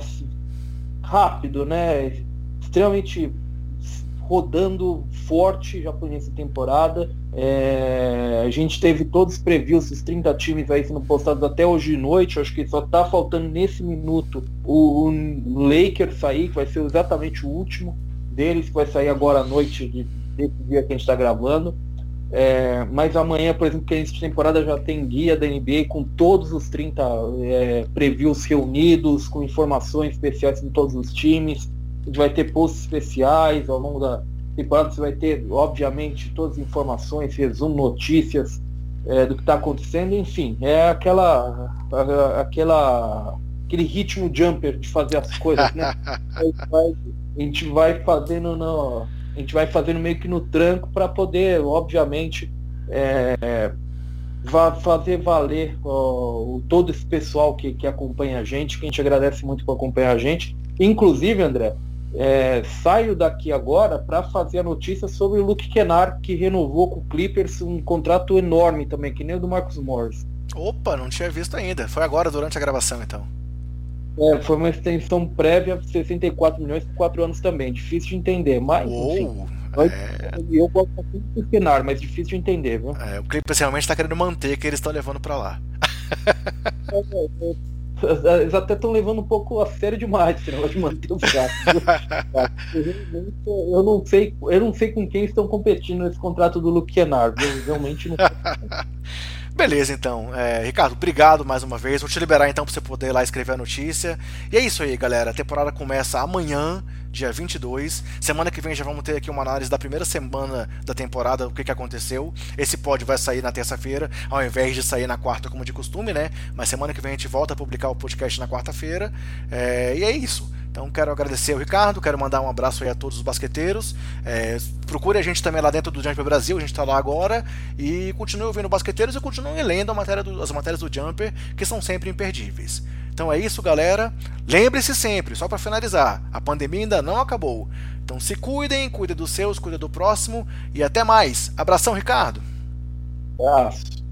rápido, né? Extremamente rodando forte já foi nessa temporada. É, a gente teve todos os previews, os 30 times aí sendo postados até hoje de noite. Acho que só tá faltando nesse minuto o, o Lakers sair, que vai ser exatamente o último deles, que vai sair agora à noite de, desse dia que a gente está gravando. É, mas amanhã, por exemplo, que a temporada já tem guia da NBA com todos os 30 é, previews reunidos, com informações especiais de todos os times a gente vai ter posts especiais ao longo da temporada, você vai ter, obviamente, todas as informações, resumo, notícias é, do que está acontecendo, enfim, é aquela, aquela, aquele ritmo jumper de fazer as coisas, né? (laughs) a, gente vai, a gente vai fazendo no, a gente vai fazendo meio que no tranco para poder, obviamente, é, fazer valer ó, todo esse pessoal que, que acompanha a gente, que a gente agradece muito por acompanhar a gente. Inclusive, André, é, saio daqui agora para fazer a notícia sobre o Luke Kennard, que renovou com o Clippers um contrato enorme também, que nem o do Marcos Morris. Opa, não tinha visto ainda. Foi agora, durante a gravação, então. É, foi uma extensão prévia, 64 milhões por 4 anos também. Difícil de entender, mas. Enfim, é... Eu gosto muito do Kennard, mas difícil de entender, viu? É, o Clippers realmente está querendo manter que eles estão levando para lá. (laughs) é, é, é (laughs) eles até estão levando um pouco a sério demais esse negócio de manter o (laughs) eu não sei, eu não sei com quem estão competindo nesse contrato do Luke Kennard. Eu realmente não (laughs) Beleza, então. É, Ricardo, obrigado mais uma vez. Vou te liberar então para você poder ir lá escrever a notícia. E é isso aí, galera. A temporada começa amanhã, dia 22. Semana que vem já vamos ter aqui uma análise da primeira semana da temporada, o que, que aconteceu. Esse pod vai sair na terça-feira, ao invés de sair na quarta, como de costume, né? Mas semana que vem a gente volta a publicar o podcast na quarta-feira. É, e é isso. Então quero agradecer ao Ricardo, quero mandar um abraço aí a todos os basqueteiros. É, procure a gente também lá dentro do Jumper Brasil, a gente está lá agora. E continue ouvindo basqueteiros e continue lendo matéria do, as matérias do Jumper, que são sempre imperdíveis. Então é isso, galera. Lembre-se sempre, só para finalizar, a pandemia ainda não acabou. Então se cuidem, cuidem dos seus, cuidem do próximo e até mais. Abração, Ricardo. Abraço.